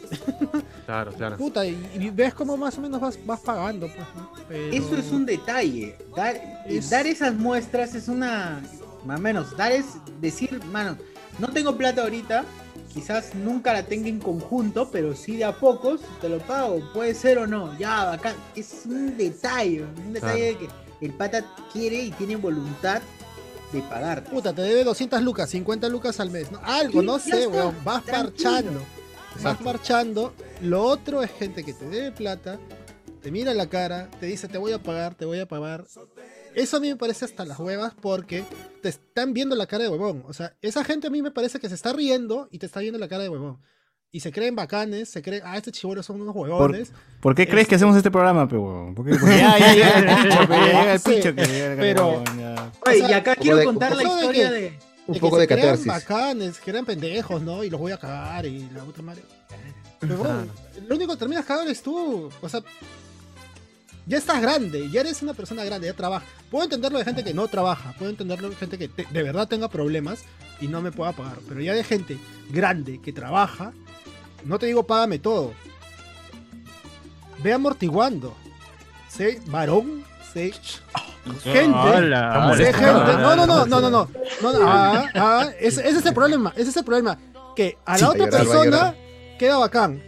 Claro, claro. Puta, y, y ves cómo más o menos vas, vas pagando, pues, ¿no? Pero- Eso es un detalle. Dar, Es- dar esas muestras es una. Más o menos. Dar es decir, mano, no tengo plata ahorita. Quizás nunca la tenga en conjunto, pero sí de a pocos te lo pago. Puede ser o no. Ya, bacán. Es un detalle. Un detalle de que el pata quiere y tiene voluntad de pagar. Puta, te debe 200 lucas, 50 lucas al mes. ¿no? Algo, Sí, no sé, weón. Vas tranquilo. parchando. Vas parchando. Lo otro es gente que te debe plata, te mira la cara, te dice te voy a pagar, te voy a pagar. Eso a mí me parece hasta las huevas porque te están viendo la cara de huevón. O sea, esa gente a mí me parece que se está riendo y te está viendo la cara de huevón. Y se creen bacanes, se creen, ah, estos chibolos son unos ¿Por, huevones. por qué crees que Este- hacemos este programa, pe, huevón? Porque, ya, ya el pincho, ya el pincho que pero- ya. Oye, o sea, y acá quiero contar la historia de. Un de poco que de catarsis. bacanes, que eran pendejos, ¿no? Y los voy a cagar y la puta madre. Pero bueno, lo único que terminas cagando eres tú. O sea, ya estás grande, ya eres una persona grande, ya trabaja. Puedo entenderlo de gente que no trabaja, puedo entenderlo de gente que te- de verdad tenga problemas y no me pueda pagar. Pero ya de gente grande que trabaja, no te digo págame todo. Ve amortiguando. Sé varón, sé gente. Hola. Hola. gente. No, no, no, no, no, no. no, no, ah, ah, ese, ese es el problema. Ese es el problema. Que a Sí, la a otra llorar, persona queda bacán.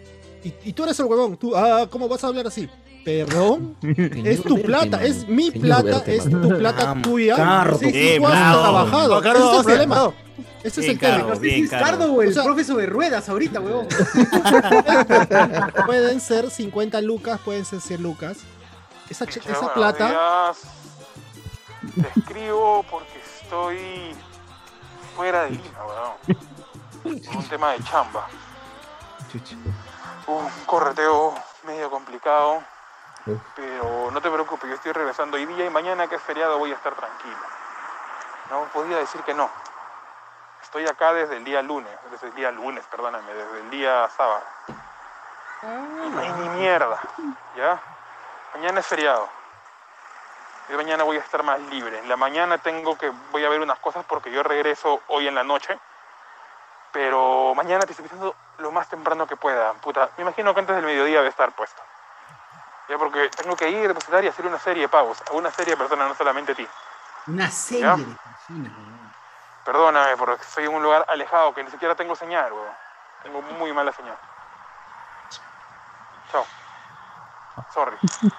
Y, y tú eres el huevón. Tú, ah, ¿cómo vas a hablar así? Perdón. Es tu plata, es mi plata, es tu plata tuya. Cardo. Sí, Eh, tú has bravo. trabajado. Ese es el sí, problema. Ese es Bien, el tema. Cardo. O el O sea- profe sobre ruedas ahorita, weón. Pueden ser 50 lucas, pueden ser 100 lucas. Esa, esa plata. Te escribo porque estoy fuera de Lima, weón. Por un tema de chamba. Un correteo medio complicado. Pero no te preocupes, yo estoy regresando hoy día y mañana que es feriado voy a estar tranquilo. No podía decir que no. Estoy acá desde el día lunes, desde el día lunes, perdóname, desde el día sábado. Y no hay ni mierda, ¿ya? Mañana es feriado. Y mañana voy a estar más libre. En la mañana tengo que, voy a ver unas cosas porque yo regreso hoy en la noche. Pero mañana te estoy avisando lo más temprano que pueda. Puta, me imagino que antes del mediodía debe estar puesto. Ya porque tengo que ir, depositar y hacer una serie de pagos. A una serie de personas, no solamente a ti. Una serie ¿Ya? de personas. Perdóname, porque estoy en un lugar alejado que ni siquiera tengo señal, weón. Tengo muy mala señal. Chao. Sorry.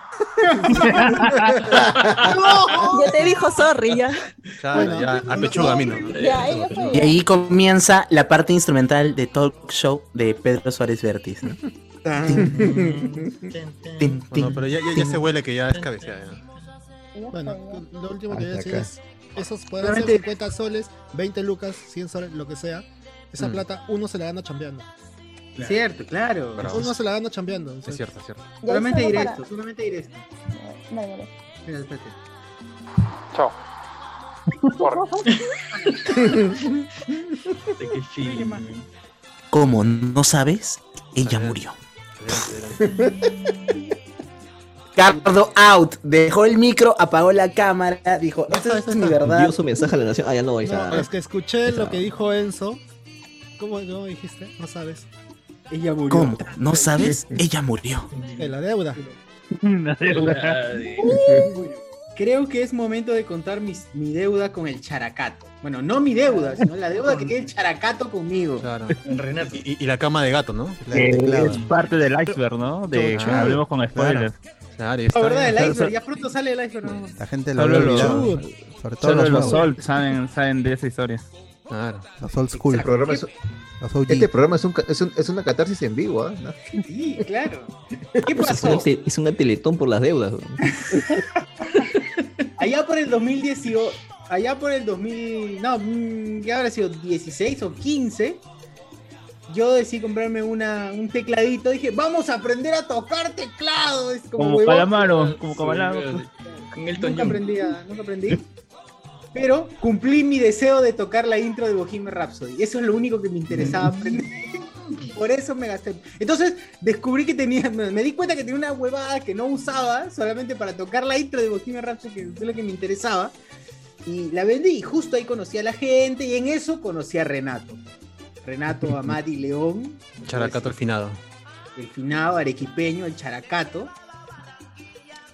Ya te dijo sorry, ya. Claro, Bueno. ya, a pechuga, a mí no. Ya, ella fue. Y ahí comienza la parte instrumental de Talk Show de Pedro Suárez Vértiz. ¿no? Bueno, pero ya, ya, ya se huele que ya es cabeceada. Bueno, lo último que voy a decir es: esos pueden ser Solamente- 50 soles, 20 lucas, 100 soles, lo que sea. Esa Mm. plata uno se la gana chambeando. Cierto, claro. Bravo. Uno se la gana chambeando. Es cierto, es cierto. Solamente diré para- esto, solamente diré esto. Dale, dale. Mira, espérate. Chao. Sorry. ¿Cómo no sabes? Ella murió. Cardo out. Dejó el micro, apagó la cámara. Dijo, esta es mi verdad. Dio su mensaje a la nación. Ah, ya no vais No, a. es que escuché lo que dijo Enzo. ¿Cómo no dijiste? No sabes. Ella murió. ¿Cómo? ¿No sabes? Ella murió. De la deuda. Una deuda. Creo que es momento de contar mis- mi deuda con el characato. Bueno, no mi deuda, sino la deuda que tiene el characato conmigo. Claro. Renato. Y, y la cama de gato, ¿no? Teclado. Es parte del iceberg, ¿no? De Chuchudo. hablemos con spoilers. Claro, La verdad, el iceberg, ya pronto sale el iceberg. ¿no? La gente lo Solo había los- olvidado. Sobre todo Solo los, los Sol saben, saben de esa historia. Claro. los old school, Este programa es, este programa es, un ca- es, un- es una catarsis en vivo, ¿ah? ¿no? Sí, claro. ¿Qué Es pasó? una, te- es una teletón por las deudas. Allá por el 2018, allá por el 2000, no, mm, ya habrá sido 16 o 15, yo decidí comprarme una, un tecladito. Dije, vamos a aprender a tocar teclado. Es como, Como huevón. calamaro, como calamaro. Nunca aprendí, nunca aprendí. Pero cumplí mi deseo de tocar la intro de Bohemian Rhapsody. Eso es lo único que me interesaba aprender. Por eso me gasté. Entonces descubrí que tenía, me di cuenta que tenía una huevada que no usaba solamente para tocar la intro de Bohemian Rhapsody, que es lo que me interesaba. Y la vendí y justo ahí conocí a la gente y en eso conocí a Renato. Renato Amati León, Characato al finado. el finado arequipeño, el characato.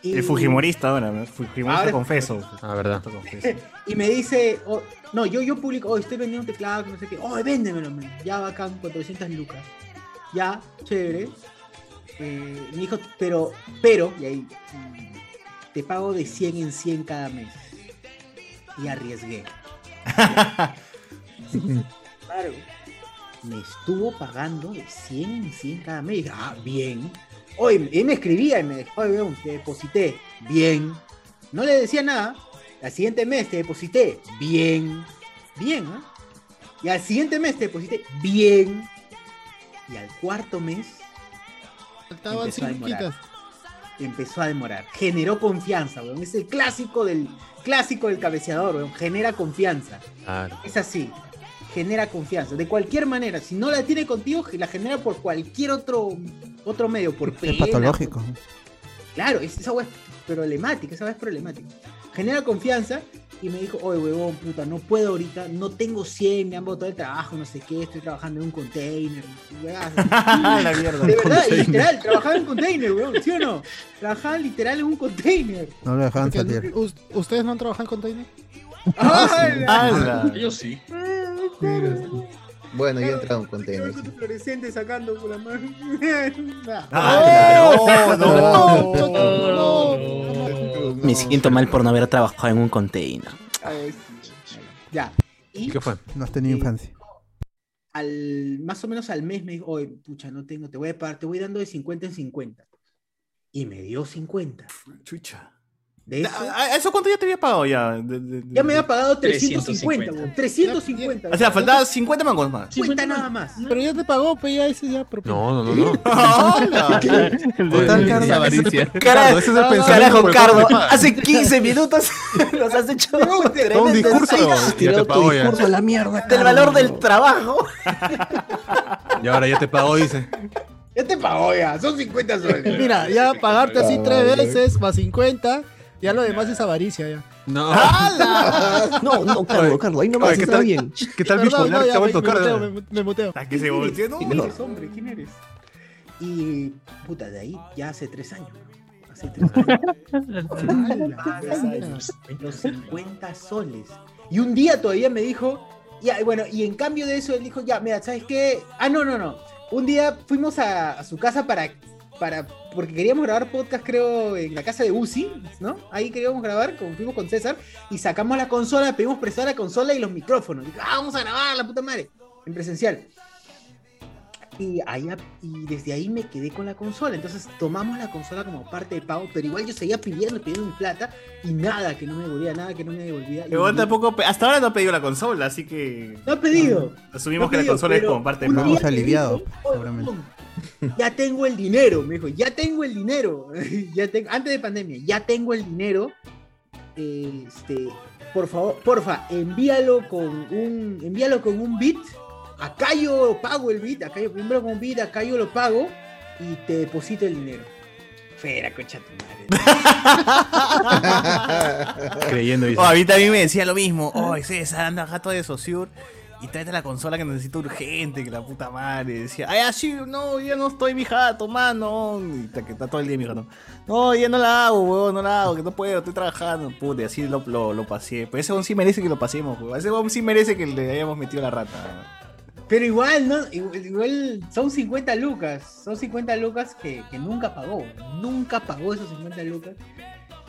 Y- El Fujimorista ahora, ¿no? Fujimorista Ahora- confeso. Ah, verdad. Confeso. Y me dice, oh, no, yo, yo publico, oh, estoy vendiendo un teclado, no sé qué, oh, véndemelo, man. ya bacán, 400 lucas. Ya, chévere. Eh, me dijo, pero, pero, y ahí, mm, te pago de 100 en 100 cada mes. Y arriesgué. claro. Me estuvo pagando de 100 en 100 cada mes. Dije, ah, bien. Hoy él me escribía y me dijo, oye, weón, te deposité. Bien. No le decía nada. Al siguiente mes te deposité. Bien. Bien, ¿ah? Y al siguiente mes te deposité. Bien. Y al cuarto mes Faltaban empezó a demorar. Empezó a demorar. Generó confianza, weón. Es el clásico del clásico del cabeceador, weón. Genera confianza. Claro. Es así. Genera confianza. De cualquier manera. Si no la tiene contigo, la genera por cualquier otro, otro medio. Por Es pena, patológico. Claro, es- esa weá es problemática, esa es problemática. Genera confianza y me dijo, oye, huevón, puta, no puedo ahorita, no tengo 100, me han botado el trabajo, no sé qué, estoy trabajando en un container. La mierda. De verdad, Container. literal, trabajaba en un container, weón, ¿sí o no? Trabajaba literal en un container. No lo dejaban salir. us- ¿Ustedes no han trabajado en container? ¡Hala! Yo sí. Bueno, yo he entrado en container. Con tu fluorescente sacando por la mano. ¡Ah, no! Me siento mal por no haber trabajado en un container. Ya. Y ¿Qué fue? No has tenido Eh, infancia. al más o menos al mes me dijo, oye, pucha, no tengo, te voy a pagar, te voy dando de 50 en 50. Y me dio 50. Chucha. De eso, ¿A- a- ¿Eso cuánto ya te había pagado ya? De- de- de- ya me había pagado 350, 350. weón, 350. O sea, faltaba 50 mangos más. 50 nada más. Pero ya te pagó, pues ya ese ya propio. No, no, no, no. Avaricia. Cardo, ese es el pensamiento Carajo, Cardo, hace 15 minutos nos has hecho Todo un discurso. Ya te pagó ya. discurso la mierda. del valor del trabajo. Y ahora ya te pagó, dice. Ya te pagó ya, son 50 soles. Mira, ya pagarte así tres veces más 50, ya lo demás es avaricia ya. No. No, no, Carlos, Carlos, ahí nomás Oye, ¿qué está tal? bien. ¿Qué tal Perdón, bipolar? no, Se ya ha me, vuelto me muteo, me, me muteo. Hasta que se volteó, ¿no? ¿Quién eres, hombre? ¿Quién eres? Y, puta, de ahí ya hace tres años. Hace tres años. los 50 soles. Y un día todavía me dijo, ya, y bueno, y en cambio de eso él dijo, ya, mira, ¿sabes qué? Ah, no, no, no. Un día fuimos a, a su casa para, para, porque queríamos grabar podcast, creo, en la casa de Uzi, ¿no? Ahí queríamos grabar, como fuimos con César, y sacamos la consola, pedimos prestar la consola y los micrófonos. Dijo, ah, vamos a grabar, la puta madre, en presencial. Y, ahí, y desde ahí me quedé con la consola. Entonces tomamos la consola como parte de pago, pero igual yo seguía pidiendo, pidiendo mi plata y nada que no me devolvía, nada que no me devolvía. Y- Igual tampoco, hasta ahora no ha pedido la consola, así que No ha pedido. asumimos No que la consola es pero como parte de pago. aliviado, "Oye, seguramente. Ya tengo el dinero, me dijo, ya tengo el dinero. ya tengo, antes de pandemia, ya tengo el dinero. Este, por favor, porfa, envíalo con un, envíalo con un bit. Acá yo pago el bit, acá yo primero con un bit, acá yo lo pago y te deposito el dinero. Fera, concha tu madre. Creyendo. Oh, a mí también me decía lo mismo. Oh, César, anda gato de Sociur y tráete la consola que necesito urgente, que la puta madre. Decía, ay, así, no, ya no estoy mi jato, mano. Y ta- que está todo el día mi jato. No, ya no la hago, weón, no la hago, que no puedo, estoy trabajando. Puta, y así lo, lo, lo pasé. Pero ese weón sí merece que lo pasemos, weón. Ese weón sí merece que le hayamos metido la rata. Pero igual, ¿no? Igual son 50 lucas. Son 50 lucas que, que nunca pagó. Nunca pagó esos 50 lucas.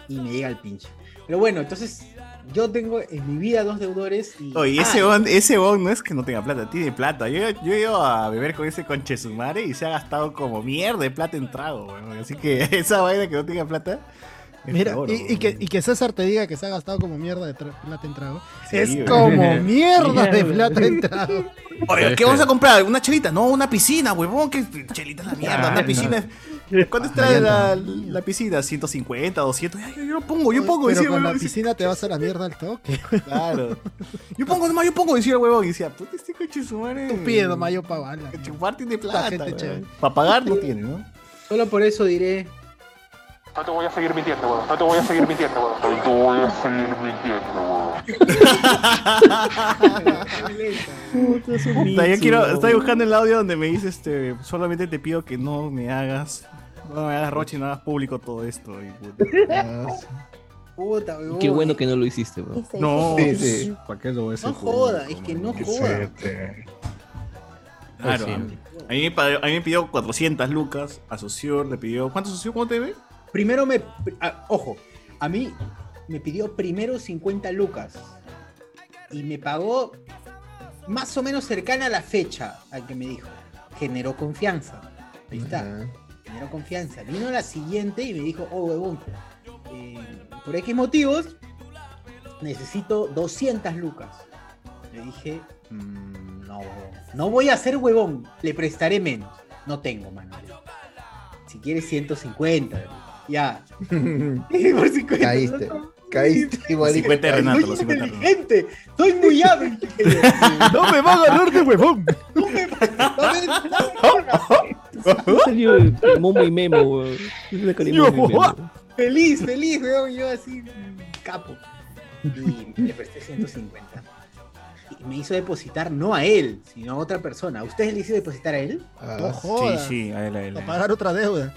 Y me llega el pinche. Pero bueno, entonces yo tengo en mi vida dos deudores y. Oye, ese Ah, weón, ese weón no es que no tenga plata, tiene plata. Yo, yo he ido a beber con ese conche su madre y se ha gastado como mierda de plata en trago, weón. Así que esa vaina que no tenga plata Mira, peor, y, que, y que César te diga que se ha gastado como mierda de plata en trago. Sí, es como mierda de plata en trago. Oye, ¿qué vamos a comprar? ¿Una chelita? No, una piscina, huevón. ¿Qué chelita es la mierda? Ah, Una no. piscina. es- ¿Cuánto está la, la piscina? ¿150, 200? Ay, yo, yo lo pongo, yo pongo. Pero decía, con la huevón. piscina te vas a la mierda al toque. Claro. Yo pongo nomás, yo pongo, decía el huevón. Y decía, puta, este coche su madre. Tú pides nomás yo pago. ala. Chupar tiene La plata. Para pagar no tiene, ¿no? Solo por eso diré. No te voy a seguir mintiendo, weón. No te voy a seguir mintiendo, weón. No te voy a seguir mintiendo, weón. Puta, yo quiero, estoy buscando el audio donde me dice este, solamente te pido que no me hagas, no me hagas roche y no hagas público todo esto. y puta. Puta, weón. Qué bueno que no lo hiciste, bro. No, Sí, sí. ¿para qué lo voy a hacer No joda, es que no joda. Claro, Pues a mí, a mí me pa- a mí me pidió 400 lucas, a Socior le pidió, ¿cuánto Socior? ¿Cuánto te ve? Primero me. ojo, a mí me pidió primero 50 lucas. Y me pagó más o menos cercana a la fecha al que me dijo. Generó confianza. Ahí está. Generó confianza. Vino la siguiente y me dijo, oh, huevón, eh, por X motivos necesito 200 lucas. Le dije, "Mm, no, huevón. No voy a ser huevón, le prestaré menos. No tengo, mano. Si quieres 150. Ya. Y por 50, Caíste. ¿no? Caíste igualito. 50 de Renato, Soy los 50 de Renato. inteligente, soy muy hábil. No me va a agarrar de huevón. Salió el Momo y Memo, weón. Es de Momo y Memo. Feliz, feliz, weón. Yo así, capo. Y le presté 150. Y me hizo depositar no a él, sino a otra persona. ¿A ustedes le hizo depositar a él? No jodas. Sí, sí, a él, a él. Para pagar otra deuda.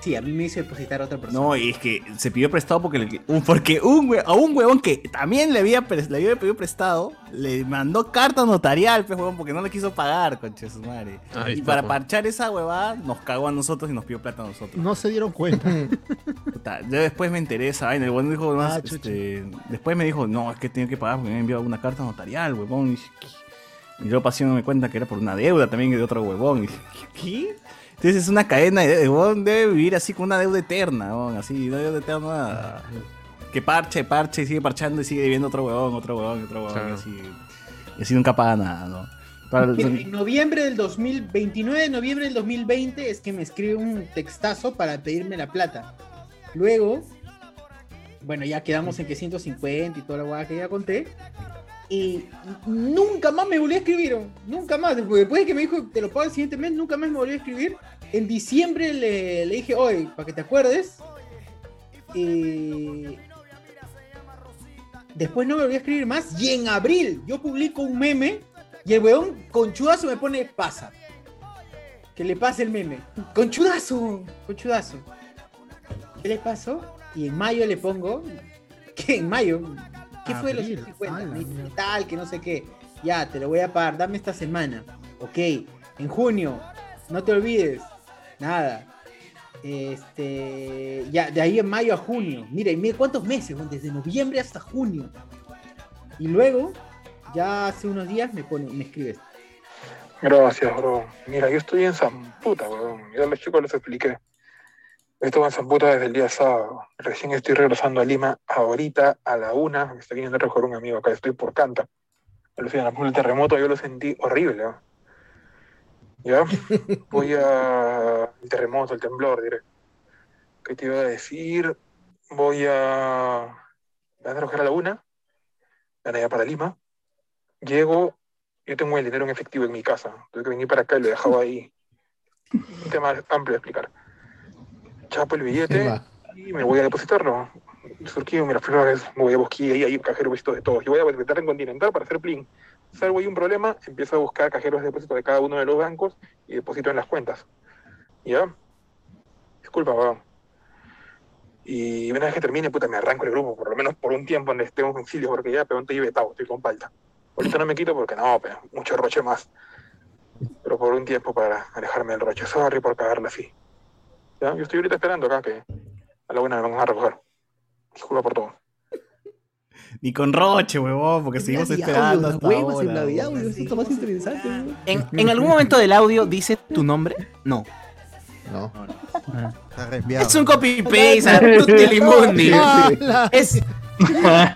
Sí, a mí me hizo depositar a otra persona. No, y es que se pidió prestado porque, le- un- porque un, a un huevón que también le había, le había pedido prestado, le mandó carta notarial, pues, huevón, porque no le quiso pagar, conche su madre. Ahí y está, para pues. parchar esa huevada, nos cagó a nosotros y nos pidió plata a nosotros. No se dieron cuenta. Puta, yo después me enteré esa vaina. El huevón dijo, Ah, más, este, después me dijo, no, es que tenía que pagar porque me enviado una carta notarial, huevón. Y, yo pasé me cuenta que era por una deuda también de otro huevón. Y dije, ¿qué? Entonces es una cadena de el huevón debe vivir así con una deuda eterna, huevón, así, una deuda eterna que parche, parche, y sigue parchando y sigue debiendo otro huevón, otro huevón, otro huevón, y Claro. así, y así nunca paga nada, ¿no? Para- Mira, en noviembre del 2000, 29 de noviembre del 2020 es que me escribe un textazo para pedirme la plata. Luego, bueno, ya quedamos en que 150 y toda la guada que ya conté. Y nunca más me volvió a escribir, nunca más. Después de que me dijo te lo pago el siguiente mes, nunca más me volvió a escribir. En diciembre le, le dije, oye, para que te acuerdes. Y después no me volvió a escribir más. Y en abril yo publico un meme y el weón conchudazo me pone pasa. Que le pase el meme. Conchudazo, conchudazo. ¿Qué le pasó? Y en mayo le pongo. ¿Qué en mayo? ¿Qué fue de los Abril, 150? ala, Me dice, mierda. tal, que no sé qué. Ya, te lo voy a pagar, dame esta semana. Ok, en junio, no te olvides. Nada. Este, ya, de ahí en mayo a junio. Mira, y mira cuántos meses, desde noviembre hasta junio. Y luego, ya hace unos días me pone, me escribes. Gracias, bro. Mira, yo estoy en Zamputa, weón. Ya a los chicos les expliqué. Estuve en Zamputa desde el día sábado. Recién estoy regresando a Lima ahorita a la una. Me está viniendo a recoger un amigo acá. Estoy por Canta. El terremoto yo lo sentí horrible. ¿no? ¿Ya? Voy a... El terremoto, el temblor, diré. ¿Qué te iba a decir? Voy a... Van a recoger a la una. Van allá para Lima. Llego yo tengo el dinero en efectivo en mi casa. Tuve que venir para acá y lo he dejado ahí. Un tema amplio de explicar. Chapo el billete y me voy a depositarlo. Surquillo, Miraflores, me voy a Bosquilla y hay cajeros visto de todos. Yo voy a depositar en Continental para hacer plin. Salvo hay un problema, empiezo a buscar cajeros de depósito de cada uno de los bancos y deposito en las cuentas. ¿Ya? Disculpa, weón. Y una vez que termine, puta, me arranco el grupo, por lo menos por un tiempo donde esté un concilio, porque ya, pero estoy vetado, estoy con palta. Ahorita no me quito porque no, pero mucho roche más. Pero por un tiempo para alejarme del roche. Sorry por cagarla así. ¿Ya? Yo estoy ahorita esperando acá que a la buena me van a recoger. Disculpa por todo. Ni con Roche, huevón, porque seguimos esperando hasta huevas en ahora, Navidad, huevón. weón, eso está más interesante, weón. ¿En, en algún momento del audio dice tu nombre? No. No. Es un copy-paste, a tutti limundi. Ah, Es,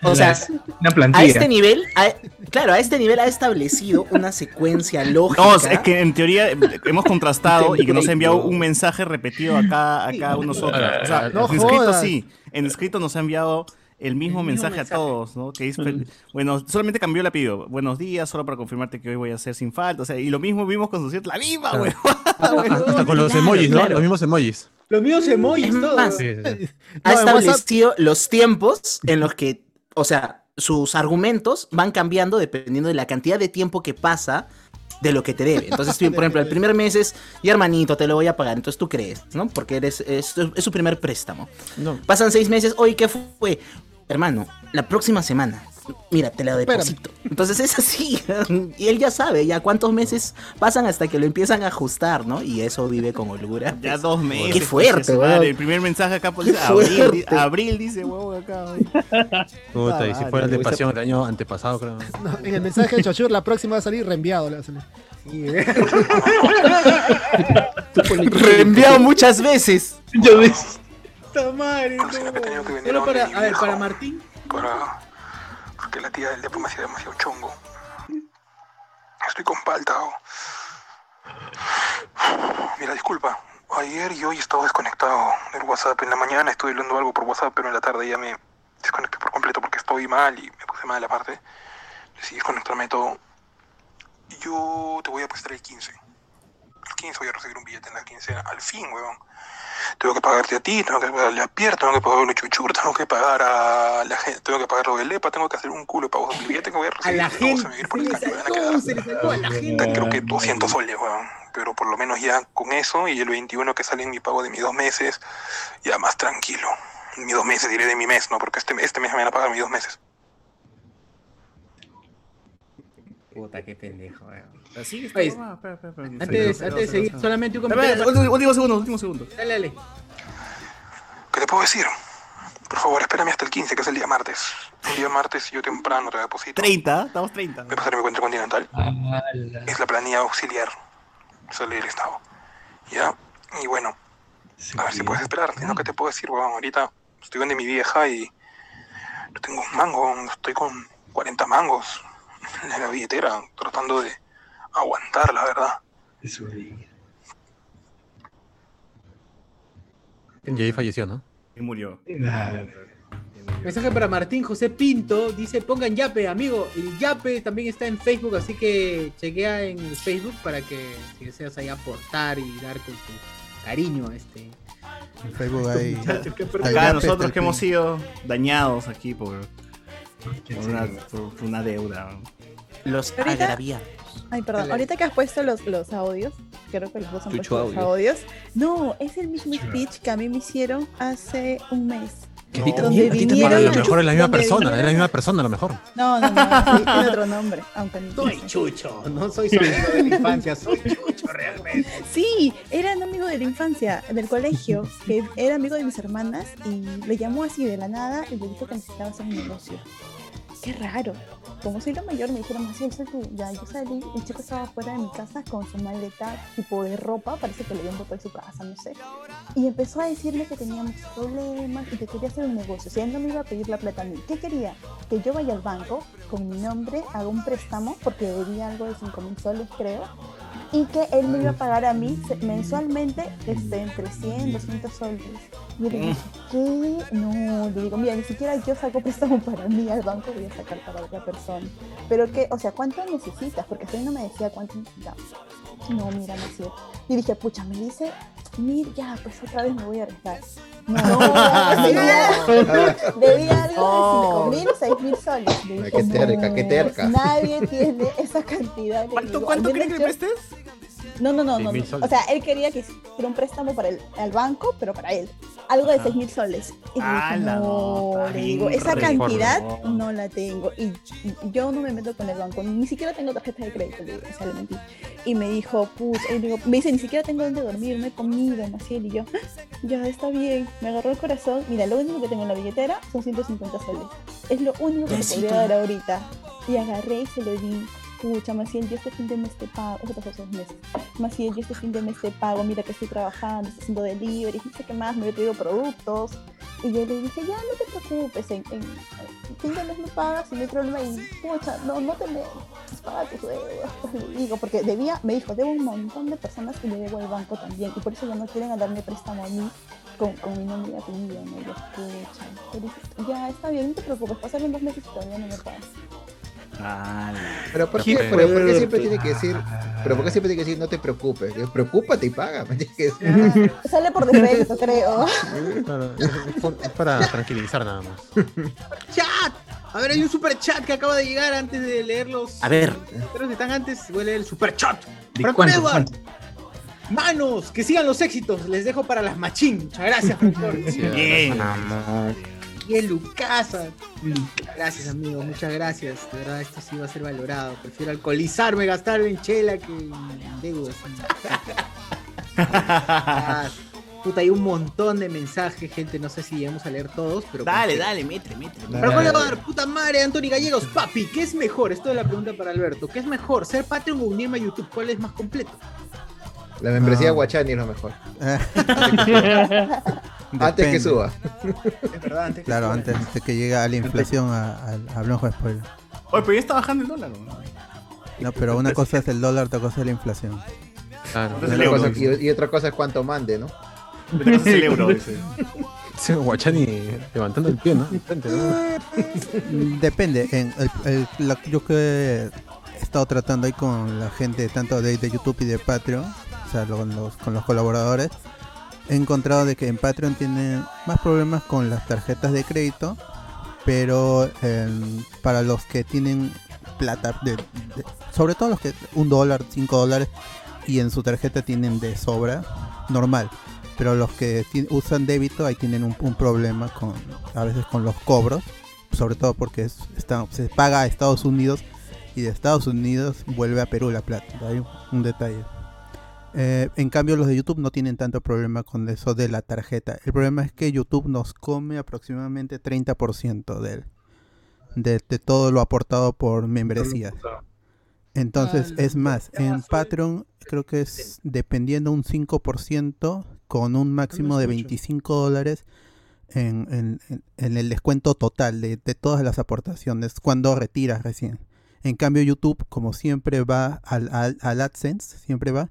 o sea, Una a este nivel, a- claro, a este nivel ha establecido una secuencia lógica. No, es que en teoría eh, hemos contrastado y que nos ha enviado un mensaje repetido acá a cada uno de nosotros. O sea, No en escrito jodas. sí, en escrito nos ha enviado el mismo mensaje, a todos, ¿no? Que dice, bueno, solamente cambió el apellido. Buenos días, solo para confirmarte que hoy voy a hacer sin falta. O sea, y lo mismo vimos con su cierto, la misma, Claro. güey. Hasta con los emojis, ¿no? claro. Los mismos emojis. Los míos emojis, todo. más, Sí, sí, sí. ha No, WhatsApp- establecido los tiempos en los que, o sea, sus argumentos van cambiando dependiendo de la cantidad de tiempo que pasa de lo que te debe. Entonces, tú, por ejemplo, el primer mes es, y hermanito, te lo voy a pagar. Entonces tú crees, ¿no? Porque eres, es, es su primer préstamo. No. Pasan seis meses, oye, ¿qué fue? Hermano, la próxima semana. Mira, te la Espérame. deposito. Entonces es así. Y él ya sabe ya cuántos meses pasan hasta que lo empiezan a ajustar, ¿no? Y eso vive con holgura. Ya pues. dos meses. Qué fuerte, weón. El primer mensaje acá pues, Qué dice abril, abril, dice, huevón, acá. güey. Puta, y si fuera el de pasión el año antepasado, creo. No, en el mensaje de Chachur, la próxima va a salir reenviado. Le va a salir. Reenviado muchas veces. Ya ves. Que venir Solo para, a ver, para. Martín. para porque la tía del depo me demasiado chongo. Estoy con palta. oh. Mira, disculpa. Ayer y hoy he estado desconectado del WhatsApp. En la mañana estuve hablando algo por WhatsApp, pero en la tarde ya me desconecté por completo porque estoy mal y me puse mal aparte. Decidí desconectarme de todo. Yo te voy a prestar el 15. El 15 voy a recibir un billete en la quincena. Al fin, weón. Tengo que pagarte a ti, tengo que pagarle a Pierre, tengo que pagarle a Chuchur, tengo que pagar a la gente, tengo que pagar lo del LEPA, tengo que hacer un culo de pagos del billete que voy a A recibir. la se me gente. a Se por el a sacó, se sacó a la gente. creo que 200 soles, weón. Pero por lo menos ya con eso y el 21 que sale en mi pago de mis dos meses, ya más tranquilo. Mis dos meses, diré de mi mes, ¿no? Porque este, este mes me van a pagar mis dos meses. Puta, qué pendejo, weón. Así Oye, está. espera, espera, espera. Antes, antes de seguir, solamente un comentario. Último segundo, último segundo. Dale, dale. ¿Qué te puedo decir? Por favor, espérame hasta el 15, que es el día martes. El día martes yo temprano te deposito. 30, estamos 30. Me pasaré mi cuenta continental. Ala. Es la planilla auxiliar. Sale del Estado. ¿Ya? Y bueno, a ver si puedes esperar. No, ¿qué te puedo decir, weón? Ahorita estoy donde mi vieja y no tengo un mango. Estoy con 40 mangos en la billetera, tratando de aguantar, la verdad. Eso diga. Y ahí falleció, ¿no? Y murió. Mensaje para Martín José Pinto. Dice, pongan Yape, amigo. El Yape también está en Facebook, así que chequea en el Facebook para que si deseas ahí aportar y dar con tu cariño a este. En Facebook hay. Hay Acá nosotros que hemos sido dañados aquí por, por una, por- una deuda. Los Ahorita- agraviados. Ay, perdón. Ahorita que has puesto los, los audios, creo que los dos han puesto los audios. No, es el mismo speech que a mí me hicieron hace un mes. A ti Donde también, a ti también. vinieron A lo mejor es la misma persona, es la misma persona a lo mejor. No, no, no, sí, tiene otro nombre, aunque no Soy. Chucho, no soy su amigo de la infancia, soy Chucho realmente. Sí, era un amigo de la infancia, del colegio, que era amigo de mis hermanas y le llamó así de la nada y le dijo que necesitaba hacer un negocio. Qué raro. Como soy la mayor, me dijeron, así sal tú. Ya, yo salí, el chico estaba fuera de mi casa con su maleta tipo de ropa, parece que le habían botado de su casa, no sé. Y empezó a decirme que tenía muchos problemas y que quería hacer un negocio. O sea, él no me iba a pedir la plata a mí. ¿Qué quería? Que yo vaya al banco con mi nombre, haga un préstamo, porque debía algo de 5 mil soles, creo, y que él me iba a pagar a mí mensualmente este, entre 100, 200 soles. Y yo le dije, ¿qué? No, le digo, mira, ni siquiera yo saco préstamo para mí al banco, voy a sacar para otra persona. Pero que, o sea, ¿cuánto necesitas? Porque éí no me decía cuánto necesitaba. No, mira, no es cierto. Y dije, pucha, me dice, mira, ya, pues otra vez me voy a arriesgar. No, debía, algo de 5 mil, 6 mil soles. Dije, qué terca, qué "No, terca". Nadie tiene esa cantidad. Le ¿Cuánto, cuánto "Al creen que le menos yo-". prestes? No, no, no, Seis no. no. O sea, él quería que hiciera un préstamo para el, al banco, pero para él. Algo de. 6 mil soles. Y Ah, dije, no, le digo, esa reforma. cantidad no la tengo. Y, y yo no me meto con el banco, ni siquiera tengo tarjeta de crédito, le digo, o sea, le mentí. Y me dijo, digo, me dice, ni siquiera tengo dónde dormir, no he comido, Maciel. Y yo, "Ah, ya está bien. Me agarró el corazón. Mira, lo único que tengo en la billetera son 150 soles. Es lo único que te podría dar ahorita. Y agarré y se lo di. Pucha, Maciel, yo este fin de mes te pago, eso pasó dos meses, Maciel, yo este fin de mes te pago, mira que estoy trabajando, estoy haciendo delivery, no sé qué más, me he pedido productos, y yo le dije, ya, no te preocupes, en, en, en fin de mes me pagas y no hay problema, y pucha, no, no te me paga tus deudas, digo, porque debía, me dijo, debo un montón de personas que le debo al banco también, y por eso ya no quieren darme préstamo a mí con, con mi nombre y apellido, pucha, pero dije, ya, está bien, no te preocupes, pasaron dos meses y todavía no me pagas. Pero ¿por qué, Qué pero ¿por qué siempre tiene que decir, pero por qué siempre tiene que decir no te preocupes? Preocúpate y paga. Sale por defecto, creo. Claro, es, para tranquilizar nada más. ¡Chat! A ver, hay un super chat que acaba de llegar antes de leerlos. A ver. Pero si están antes, voy a leer el super chat. Manos, que sigan los éxitos. Les dejo para las machín. Muchas gracias. Bien. El Lucasa. Gracias, amigo. Muchas gracias. De verdad, esto sí va a ser valorado. Prefiero alcoholizarme, gastar en chela que en deudas. Puta, hay un montón de mensajes, gente. No sé si llegamos a leer todos, pero. Dale, dale, métele, métele. Franco Edward, puta madre, Anthony Gallegos, papi, ¿qué es mejor? Esto es la pregunta para Alberto. ¿Qué es mejor? ¿Ser Patreon o unirme a YouTube? ¿Cuál es más completo? La membresía No. Guachani es lo mejor. Antes que suba. Es verdad, antes que Claro, suba. antes de que llegue a la inflación a, a, a Blanco Spoiler. Oye, pero ya está bajando el dólar. ¿no? No, pero una cosa es el dólar, otra cosa es la inflación. Claro. Entonces, Y el otra euro, cosa- y, y otra cosa es cuánto mande, ¿no? Otra cosa es el euro, dice. Guachani levantando el pie, ¿no? Depende. En el- el- la- yo que he estado tratando ahí con la gente tanto de, de YouTube y de Patreon, o sea, con los, colaboradores, he encontrado de que en Patreon tienen más problemas con las tarjetas de crédito, pero em, para los que tienen plata, de, sobre todo los que un dólar, cinco dólares, y en su tarjeta tienen de sobra, normal. Pero los que usan débito ahí tienen un, problema con a veces con los cobros, sobre todo porque es- se paga a Estados Unidos y de Estados Unidos vuelve a Perú la plata. Hay un detalle. Eh, en cambio los de YouTube no tienen tanto problema con eso de la tarjeta. El problema es que YouTube nos come aproximadamente 30% del, de, de todo lo aportado por membresías. Entonces, es más, en Patreon creo que es dependiendo un 5% con un máximo de 25 dólares en, en- en- en el descuento total de, de todas las aportaciones cuando retiras recién. En cambio YouTube, como siempre va al, al, al AdSense, siempre va,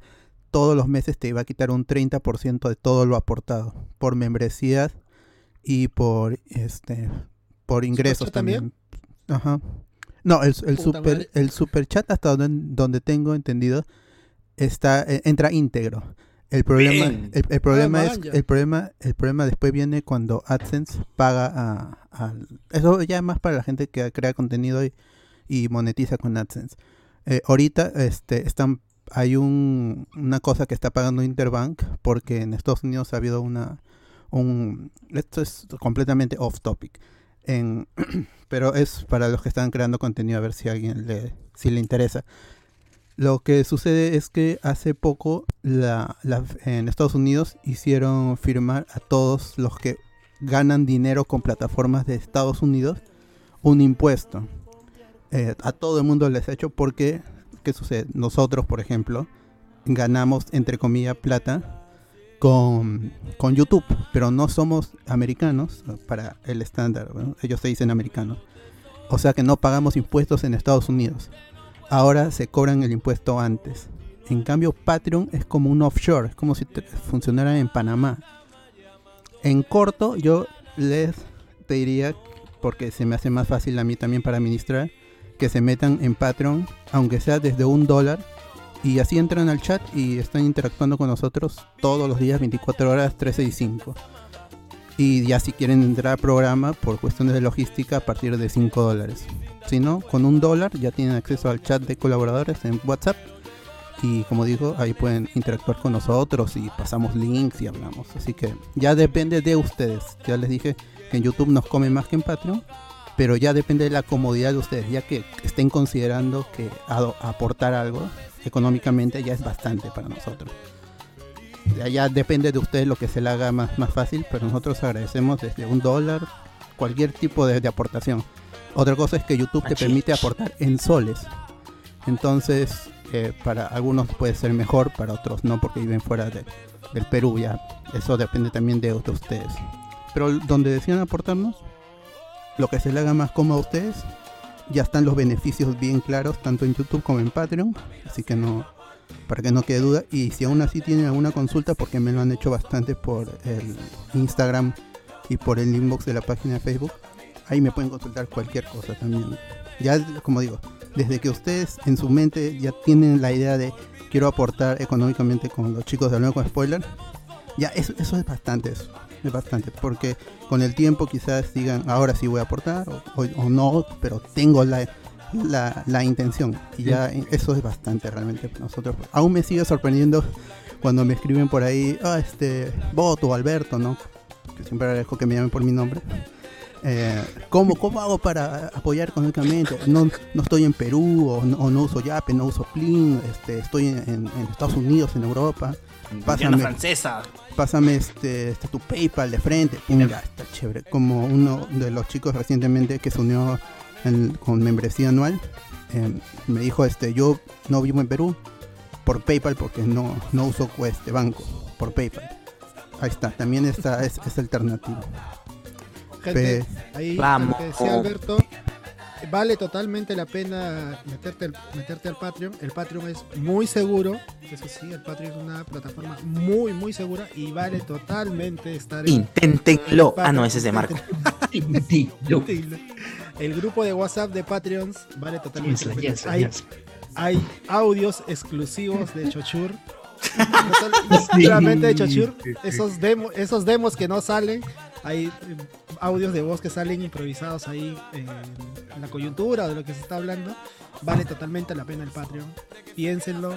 todos los meses te va a quitar un 30% de todo lo aportado por membresías y por este por ingresos ¿Superchat también? también. Ajá. No, el, el super madre. el super chat hasta donde, donde tengo entendido está eh, entra íntegro. El problema el, el problema Ah, es el problema el problema después viene cuando AdSense paga a, eso ya es más para la gente que crea contenido y, y monetiza con AdSense. Eh, ahorita este están hay un, una cosa que está pagando Interbank porque en Estados Unidos ha habido una un esto es completamente off topic en, pero es para los que están creando contenido a ver si a alguien le si le interesa lo que sucede es que hace poco la, la- en Estados Unidos hicieron firmar a todos los que ganan dinero con plataformas de Estados Unidos un impuesto. Eh, a todo el mundo les ha hecho porque, ¿qué sucede? Nosotros, por ejemplo, ganamos, entre comillas, plata con, con YouTube, pero no somos americanos para el estándar, ellos se dicen americanos. O sea que no pagamos impuestos en Estados Unidos ahora se cobran el impuesto antes. En cambio, Patreon es como un offshore, es como si funcionara en Panamá. En corto, yo les pediría, porque se me hace más fácil a mí también para administrar, que se metan en Patreon, aunque sea desde un dólar, y así entran al chat y están interactuando con nosotros todos los días, 24 horas, 365. Y ya si quieren entrar al programa por cuestiones de logística a partir de 5 dólares. Si no, con un dólar ya tienen acceso al chat de colaboradores en WhatsApp. Y como digo, ahí pueden interactuar con nosotros y pasamos links y hablamos. Así que ya depende de ustedes. Ya les dije que en YouTube nos come más que en Patreon. Pero ya depende de la comodidad de ustedes. Ya que estén considerando que aportar algo económicamente ya es bastante para nosotros. Ya, ya depende de ustedes lo que se le haga más, más fácil. Pero nosotros agradecemos desde un dólar cualquier tipo de, de aportación. Otra cosa es que YouTube te permite aportar en soles. Entonces, eh, para algunos puede ser mejor, para otros no, porque viven fuera de- del Perú ya. Eso depende también de, de ustedes. Pero donde decían aportarnos, lo que se le haga más cómodo a ustedes, ya están los beneficios bien claros, tanto en YouTube como en Patreon. Así que no, para que no quede duda. Y si aún así tienen alguna consulta, porque me lo han hecho bastante por el Instagram y por el inbox de la página de Facebook, ahí me pueden consultar cualquier cosa también. Ya, como digo, desde que ustedes en su mente ya tienen la idea de quiero aportar económicamente con los chicos de Nuevo con Spoiler, ya eso, eso es bastante, eso es bastante, porque con el tiempo quizás digan ahora sí voy a aportar o, o- o no, pero tengo la, la, la intención y ya eso es bastante realmente para nosotros. Aún me sigue sorprendiendo cuando me escriben por ahí, ah, este, Boto o Alberto, ¿no? Que siempre agradezco que me llamen por mi nombre. Eh, ¿cómo, ¿Cómo hago para apoyar económicamente? No, no estoy en Perú, o no, o no uso Yape, no uso Plin, este, estoy en, Estados Unidos, en Europa. Indiana francesa. Pásame este, este, tu PayPal de frente. Está chévere. Como uno de los chicos recientemente que se unió en- con membresía anual, eh, me dijo, este, yo no vivo en Perú por PayPal porque no, no uso este banco, por PayPal. Ahí está, también está, es, es alternativo. Gente, ahí Vamos. lo que decía Alberto, vale totalmente la pena meterte al, meterte al Patreon. El Patreon es muy seguro, eso sí, el Patreon es una plataforma muy, muy segura y vale totalmente estar en Inténtenlo. en Ah, no, ese es de Marco. El grupo de WhatsApp de Patreons vale totalmente la Yes, pena. yes, hay, yes. hay audios exclusivos de Chochur. Total- Solamente de Chochur. Esos, demo- esos demos que no salen. Hay eh, audios de voz que salen improvisados ahí eh, en la coyuntura o de lo que se está hablando. Vale totalmente la pena el Patreon. Piénsenlo,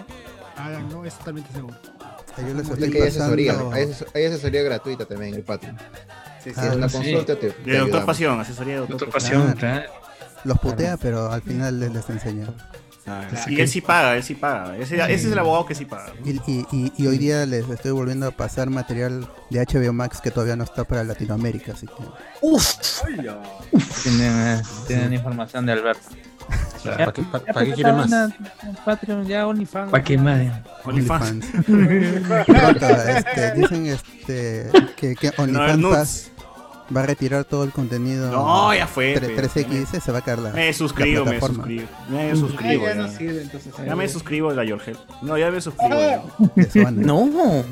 háganlo, es totalmente seguro. Yo les Aparte que hay asesoría, hay, hay asesoría gratuita también en el Patreon. Sí, Si es una consulta, te, De Doctor. Pasión, asesoría de Doctor, Doctor Pasión, claro. Los putea, pero al final les, les enseña. Ah, y él sí paga, él sí paga. Ese, ese es el abogado que sí paga. Y, y- y- y hoy día les estoy volviendo a pasar material de HBO Max que todavía no está para Latinoamérica, así que... Uf. Tienen, eh, tienen información de Alberto. ¿Para qué- ya para qué quiere más? Patreon, ya OnlyFans. ¿Para qué más? OnlyFans. Pronto, este, dicen este, que, que OnlyFans nudes. Va a retirar todo el contenido. No, ya fue, tre- pe. 3X se va a caer la, Me suscribo, la me suscribo. Me suscribo. Ah, ya ya. no sirve, entonces, Ya me suscribo a la Yorgel. No, ya me suscribo. Ah. No.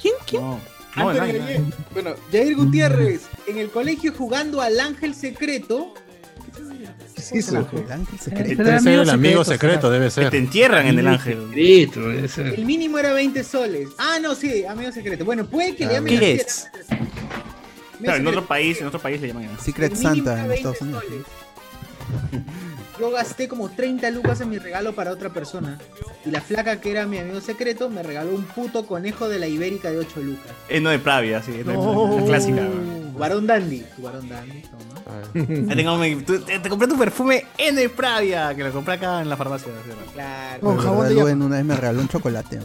¿Quién? ¿Quién? No, no, Antes nadie, de nadie. que- Bueno, Jair Gutiérrez, en el colegio jugando al ángel secreto. ¿Qué es eso? El ángel secreto. Debe ser el amigo secreto, debe ser. Que te entierran en el ángel. Secreto, debe ser. El mínimo era 20 soles. Ah, no, sí, amigo secreto. Bueno, puede que le Ah, llamen ¿qué es? Claro, en otro país, en otro país le llaman así. Secret Santa en 20 Estados Unidos. soles. Yo gasté como 30 lucas en mi regalo para otra persona. Y la flaca que era mi amigo secreto me regaló un puto conejo de la ibérica de 8 lucas. Es no de Pravia, sí. es la- No. La clásica. varón dandy. Varón dandy, toma. Ahí tengo mi- tú- te, te compré tu perfume en de Pravia, que lo compré acá en la farmacia. ¿sí? Claro. De verdad, Luen una vez me regaló un chocolate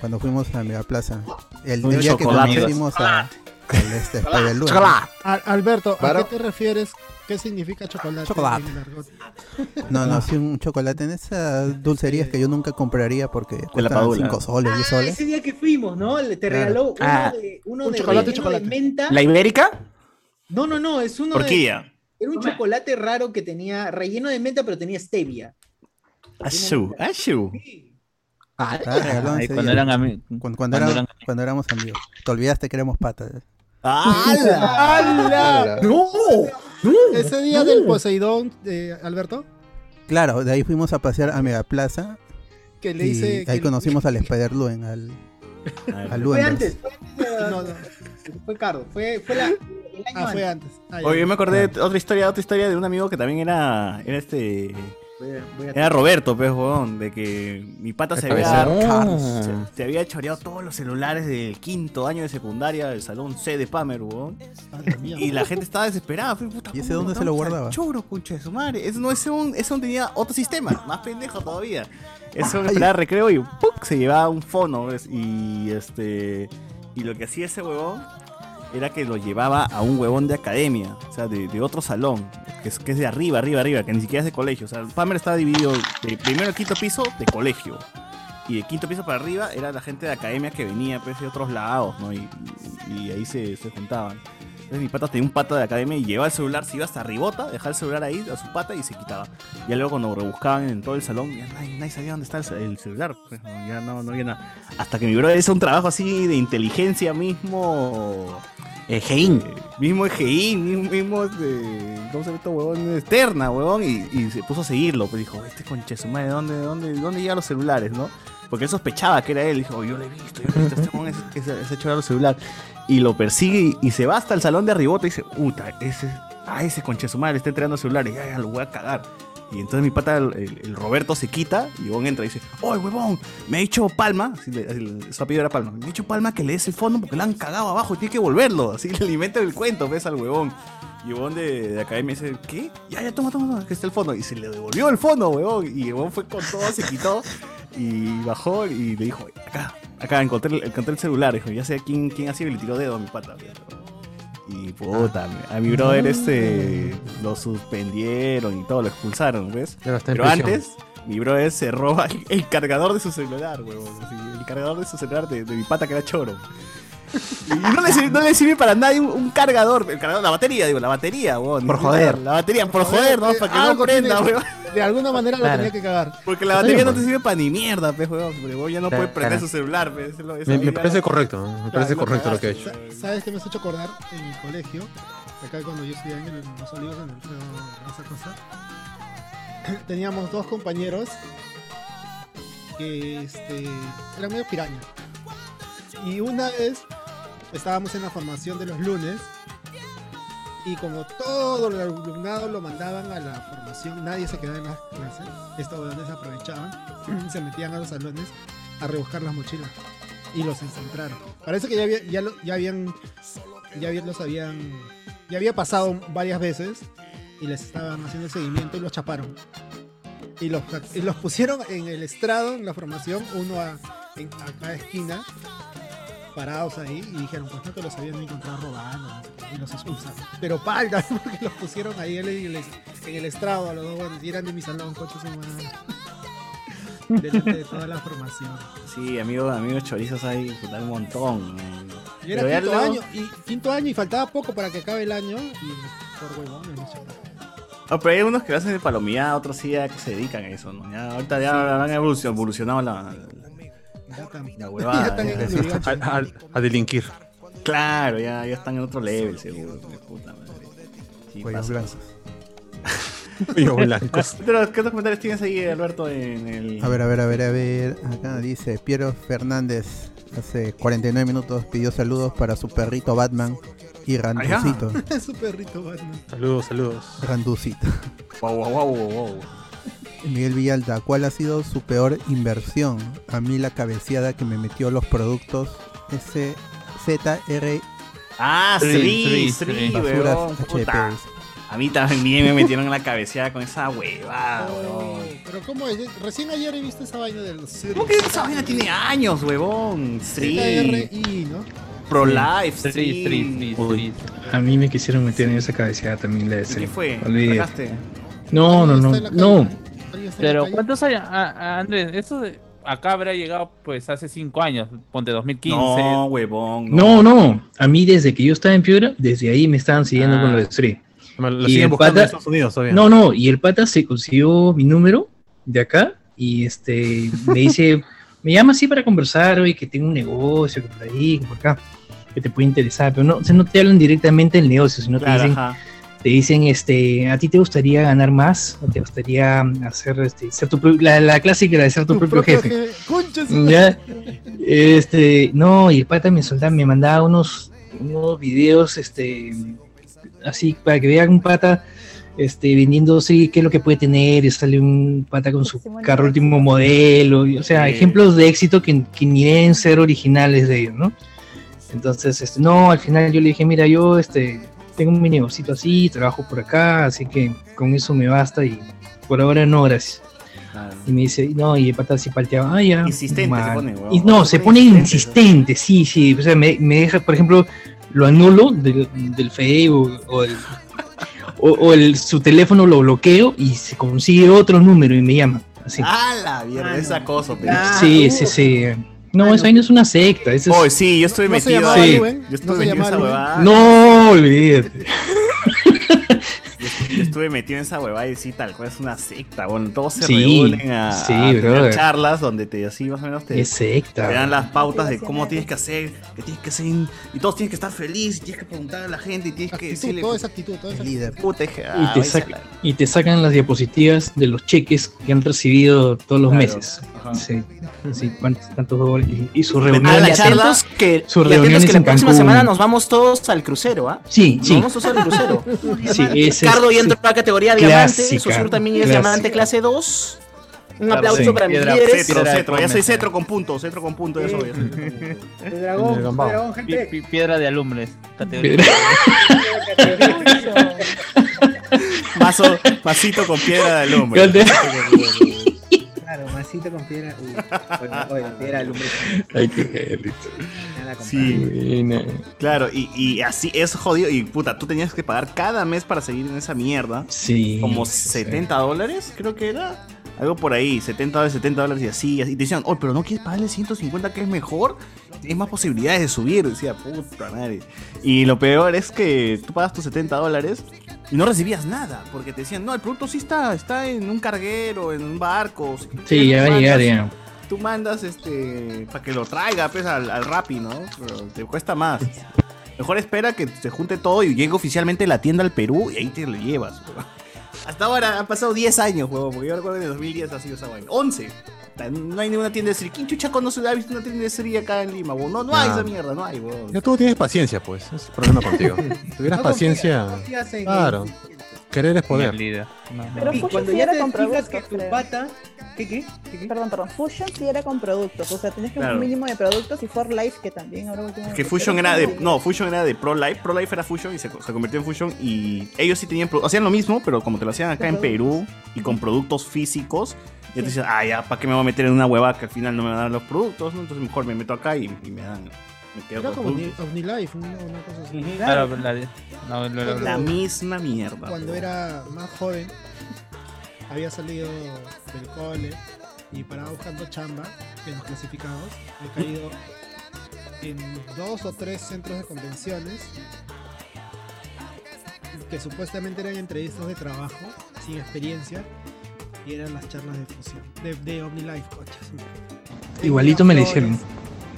cuando fuimos a Mega Plaza. El, el día que chocolate. conocimos a, este. Al- Alberto, ¿a qué te refieres? ¿Qué significa chocolate? Chocolate. en el argot? No, no, sí, un chocolate en esas dulcerías que yo nunca compraría porque cuestan Padula. 5 soles, 10 Ah, soles. ese día que fuimos, ¿no? Le- Te Claro. regaló uno Ah. de, uno Un de chocolate, chocolate. de menta. ¿La ibérica? No, no, no, es uno Horquilla. de... Era un chocolate raro que tenía relleno de menta, pero tenía stevia. Ashu, Ashu. Ah, ese cuando eran Cuando, cuando, cuando era- eran- cuando éramos amigos. Te olvidaste que éramos patas. ¡Hala! ¡Hala! ¡No! Ese día del Poseidón, eh, Alberto, Claro, de ahí fuimos a pasear a Mega Plaza. que le y hice. ahí que- conocimos al Spider Luen, al, al Fue antes, fue antes de- No, no. Fue Cardo, fue, fue la, el año Ah, fue antes. Ah. Oye, yo me acordé de otra historia, otra historia de un amigo que también era, era este, Voy a- voy a- era Roberto, pues, huevón, de que mi pata se había, cabezón. se, se había choreado todos los celulares del quinto año de secundaria del salón C de Pamer, huevón. Ah. Y la gente estaba desesperada. fue, puta, ¿Y ese ¿cómo dónde se lo guardaba? Choro, concha de su madre. Eso no es un, eso tenía otro sistema, más pendejo todavía. Eso esperaba recreo y ¡pum! se llevaba un fono. ¿ves? Y este. Y lo que hacía ese huevón era que lo llevaba a un huevón de academia, o sea, de, otro salón, que es, que de arriba, arriba, arriba, que ni siquiera es de colegio. O sea, Palmer estaba dividido de primero al quinto piso de colegio. Y de quinto piso para arriba era la gente de academia que venía pues, de otros lados, ¿no? Y, y- y ahí se, se juntaban. Entonces mi pata tenía un pata de academia y llevaba el celular, se iba hasta arribota, dejaba el celular ahí a su pata y se quitaba. Ya luego cuando rebuscaban en todo el salón, ya nadie, nadie sabía dónde estaba el, ce- el celular. pues, ya no, no había nada. Hasta que mi brother hizo un trabajo así de inteligencia mismo. Egeín. mismo Egeín, mismo, mismo este, ¿cómo se llama esto, huevón? Externa, huevón. Y, y se puso a seguirlo. Pues dijo, este conche su madre, ¿dónde, dónde, ¿dónde llegan los celulares, no? Porque él sospechaba que era él. Dijo, yo lo he visto, yo lo he visto, este huevón es, es, es hecho los celular. Y lo persigue y, se va hasta el salón de arribota y dice, puta, ese, ah, ese conche su madre está entregando celulares, ya, ya lo voy a cagar. Y entonces mi pata, el, Roberto, se quita y Ivonne entra y dice, ¡Oye, huevón! Me ha dicho Palma, el- su apellido era Palma, me ha dicho Palma que le des el fondo porque le han cagado abajo y tiene que volverlo. Así le alimenta el cuento, ves al huevón. Y Ivonne de, de academia dice, ¿qué? Ya, ya, toma, toma, toma, que está el fondo. Y se le devolvió el fondo, huevón. Y Ivonne fue con todo, se quitó y bajó y le dijo, acá, acá, encontré, el- encontré el celular. Dijo, ya sé quién, quién ha sido y le tiró dedo a mi pata. Y puta, a mi brother este lo suspendieron y todo, lo expulsaron, ¿ves? Pero antes, mi brother se roba el, el cargador de su celular, huevón. el cargador de su celular de, de mi pata que era choro. Y no le, sirve, no le sirve para nadie un, un cargador, el cargador, la batería, digo, la batería, huevón. Por joder. La batería, por joder, ¿no? Para que no prenda, huevón. De alguna manera lo Claro. tenía que cagar. Porque la batería no te sirve para ni mierda, pues, huevón. Porque huevón ya no Claro, prender claro. su celular, pues. eso- Me, parece correcto, me parece correcto lo que ha cagaste. hecho. Sa- ¿Sabes qué me has hecho acordar en mi colegio? Acá cuando yo estudiaba en el- Los Olivos, en el esa cosa. Teníamos dos compañeros que este, eran medio piraña. Y una vez estábamos en la formación de los lunes y como todo el alumnado lo mandaban a la formación, nadie se quedaba en las clases. Estos huevones aprovechaban, se metían a los salones a rebuscar las mochilas y los encontraron. Parece que ya, había- ya, ya habían, ya habían- los habían, ya había pasado varias veces y les estaban haciendo seguimiento y los chaparon. Y los, y los pusieron en el estrado, en la formación, uno a, en, a cada esquina, parados ahí, y dijeron, pues no que los habían encontrado robando, no y los expulsaron. Pero palda, porque los pusieron ahí en el, en el estrado a los dos y eran de mi salón, coche su madre. Delante de toda la formación. Sí, amigos, amigos chorizos hay puta, un montón. Y era quinto luego- año, y quinto año y faltaba poco para que acabe el año y por huevones chaparon. Ah, pero hay unos que lo hacen de palomía, otros sí ya que se dedican a eso, ¿no? Ya, ahorita ya han evolucionado, evolucionado la, Ya tan- la huevada. ya tan ya. en el A, a- a delinquir. Claro, ya, ya están en otro level, seguro. puta madre. Sí, Cuellos pasa, blancos. Cuellos blancos. pasa. Pero, ¿Qué otros comentarios tienes ahí, Alberto, en el... A ver, a ver, a ver, a ver. Acá dice Piero Fernández. Hace 49 minutos pidió saludos para su perrito Batman y Randucito. Su perrito Batman. Saludos, saludos. Randucito. Wow, wow, wow, wow, wow. Miguel Villalta, ¿cuál ha sido su peor inversión? A mí la cabeceada que me metió los productos SZR Ah, Sí, sí. Basuras weón, HP. puta. A mí también me metieron en la cabeceada con esa huevada, Oh, pero ¿cómo es? Recién ayer he visto esa vaina del ¿Cómo que esa vaina tiene años, huevón? Sí. ZRI, ¿no? Pro Life, Sí, a mí me quisieron meter en esa cabeceada también la de ¿Y qué fue? No, no, ¿Alguien no, no. Pero? ¿cuántos años? Ah, ah, Andrés, esto de acá habrá llegado pues hace 5 años, ponte 2015. No, huevón. No, no. A mí desde que yo estaba en Piura, desde ahí me estaban siguiendo Ah. con lo de Street. Lo Y siguen el buscando pata- en Estados Unidos todavía. No, no, y el pata se consiguió mi número de acá y este me dice, me llama así para conversar, oye, que tengo un negocio, que por ahí, que por acá, que te puede interesar, pero no, o sea, no te hablan directamente del negocio, sino Claro, te dicen, ajá. Te dicen, este, ¿a ti te gustaría ganar más? ¿O te gustaría hacer, este, ser tu, la, la clásica de ser tu, propio, jefe? Ya, este, no, y el pata me soltaba, me mandaba unos, unos videos, este, así, para que vean un pata, este, vendiendo, sí, qué es lo que puede tener, y sale un pata con su carro último modelo, y, o sea, Sí. ejemplos de éxito que, que ni deben ser originales de ellos, ¿no? Entonces, este, no, al final yo le dije, mira, yo, este, tengo mi negocito así, trabajo por acá, así que con eso me basta y por ahora no, gracias. Claro. Y me dice, no, y el pata así palteaba, ah, ya. Insistente se mal". pone, weón. Y no, se Se pone insistente, sí, sí. O sea, me, me deja, por ejemplo, lo anulo del, del Facebook o, el, o, o el- su teléfono lo bloqueo y se consigue otro número y me llama. Así. ¡Ah, la mierda! Es acoso, pero. sí, sí, sí. No, eso ahí no es una secta. Eso es... Oh, sí, yo estoy ¿No se metido llamaba ahí. Luen? Yo ¿No estuve se metido esa Luen? huevada. No, olvídate. Yo estuve metido en esa huevada y sí, tal cual es una secta. Bueno, todos se Sí, reúnen a, sí, a tener brother. charlas donde te así más o menos te, Es secta. te dan las pautas de cómo tienes que hacer, que tienes que hacer y todos tienes que estar felices, y tienes que preguntar a la gente y tienes que decirle toda esa actitud, toda esa líder, puta, dije, Y ah, te, saca- y te sacan las diapositivas de los cheques que han recibido todos los Claro, meses. Ajá. Sí, sí, cuántos, tantos dólares. Y, y sus Ah, reuniones. y atentos que, sus y atentos reuniones que la próxima Cancún. semana nos vamos todos al crucero, ¿ah? Sí, Nos sí. Vamos todos al crucero. Sí, ese es- Ricardo ya entró a la categoría diamante, Sosur también es clásica. diamante clase 2. Un Claro, aplauso sí. para mis Piedra- líderes. Cetro, cetro, ya soy cetro con punto, cetro con punto, ya soy. El dragón, el dragón, gente. Pi- pi- Piedra de alumbres. Categoría. Mazo, masito con piedra de alumbre. Con piedra. Uy, oye, oye, piedra lumbre. Ay, qué. Sí. Claro, y, y así es jodido. Y puta, tú tenías que pagar cada mes para seguir en esa mierda. Sí. Como sí. 70 dólares, creo que era. Algo por ahí, 70 dólares, 70 dólares y así. Y así. Y te decían, oh, pero no quieres pagarle 150 que es mejor. Tienes más posibilidades de subir. Decía, puta madre. Y lo peor es que tú pagas tus 70 dólares y no recibías nada. Porque te decían, no, el producto sí está, está en un carguero, en un barco. Sí, ya va a llegar ya. Tú mandas este para que lo traiga pues al, al Rappi, ¿no? Pero te cuesta más. Mejor espera que se junte todo y llegue oficialmente la tienda al Perú y ahí te lo llevas. Hasta ahora han pasado 10 años, huevón, porque yo recuerdo que en 2010 ha sido esa vaina. 11. No hay ninguna tienda de Sri. ¿Quién chucha conoce ha visto una tienda de Sri acá en Lima? No, no hay Ah. esa mierda, no hay, huevón. Ya tú tienes paciencia, pues. Es el problema contigo. Si tuvieras No paciencia. confías, confías en- Claro. Querer es poder. líder. No, no. Pero Y Fusion cuando sí ya era te con fijas que productos, tu creo. pata. ¿Qué, qué? ¿Qué, qué? Perdón, perdón. Fusion sí era con productos. O sea, tenías que Claro. un mínimo de productos y For Life que también ahora último. Que Fusion era de. No, Fusion era de Pro Life. Pro Life era Fusion y se, se convirtió en Fusion. Y ellos sí tenían. pro- Hacían lo mismo, pero como te lo hacían acá en Perú y con productos físicos. Y decían, ah, ya, ¿para qué me voy a meter en una hueva que al final no me van a dar los productos? ¿no? Entonces mejor me meto acá y, y me dan. Me quedo Era con como OmniLife, una, una cosa así. Claro, la, no, La misma mierda. Cuando era más joven, había salido del cole y paraba buscando chamba en los clasificados. He caído en dos o tres centros de convenciones que supuestamente eran entrevistas de trabajo, sin experiencia, y eran las charlas de fusión, de, de OmniLife, coches. Igualito me lo hicieron.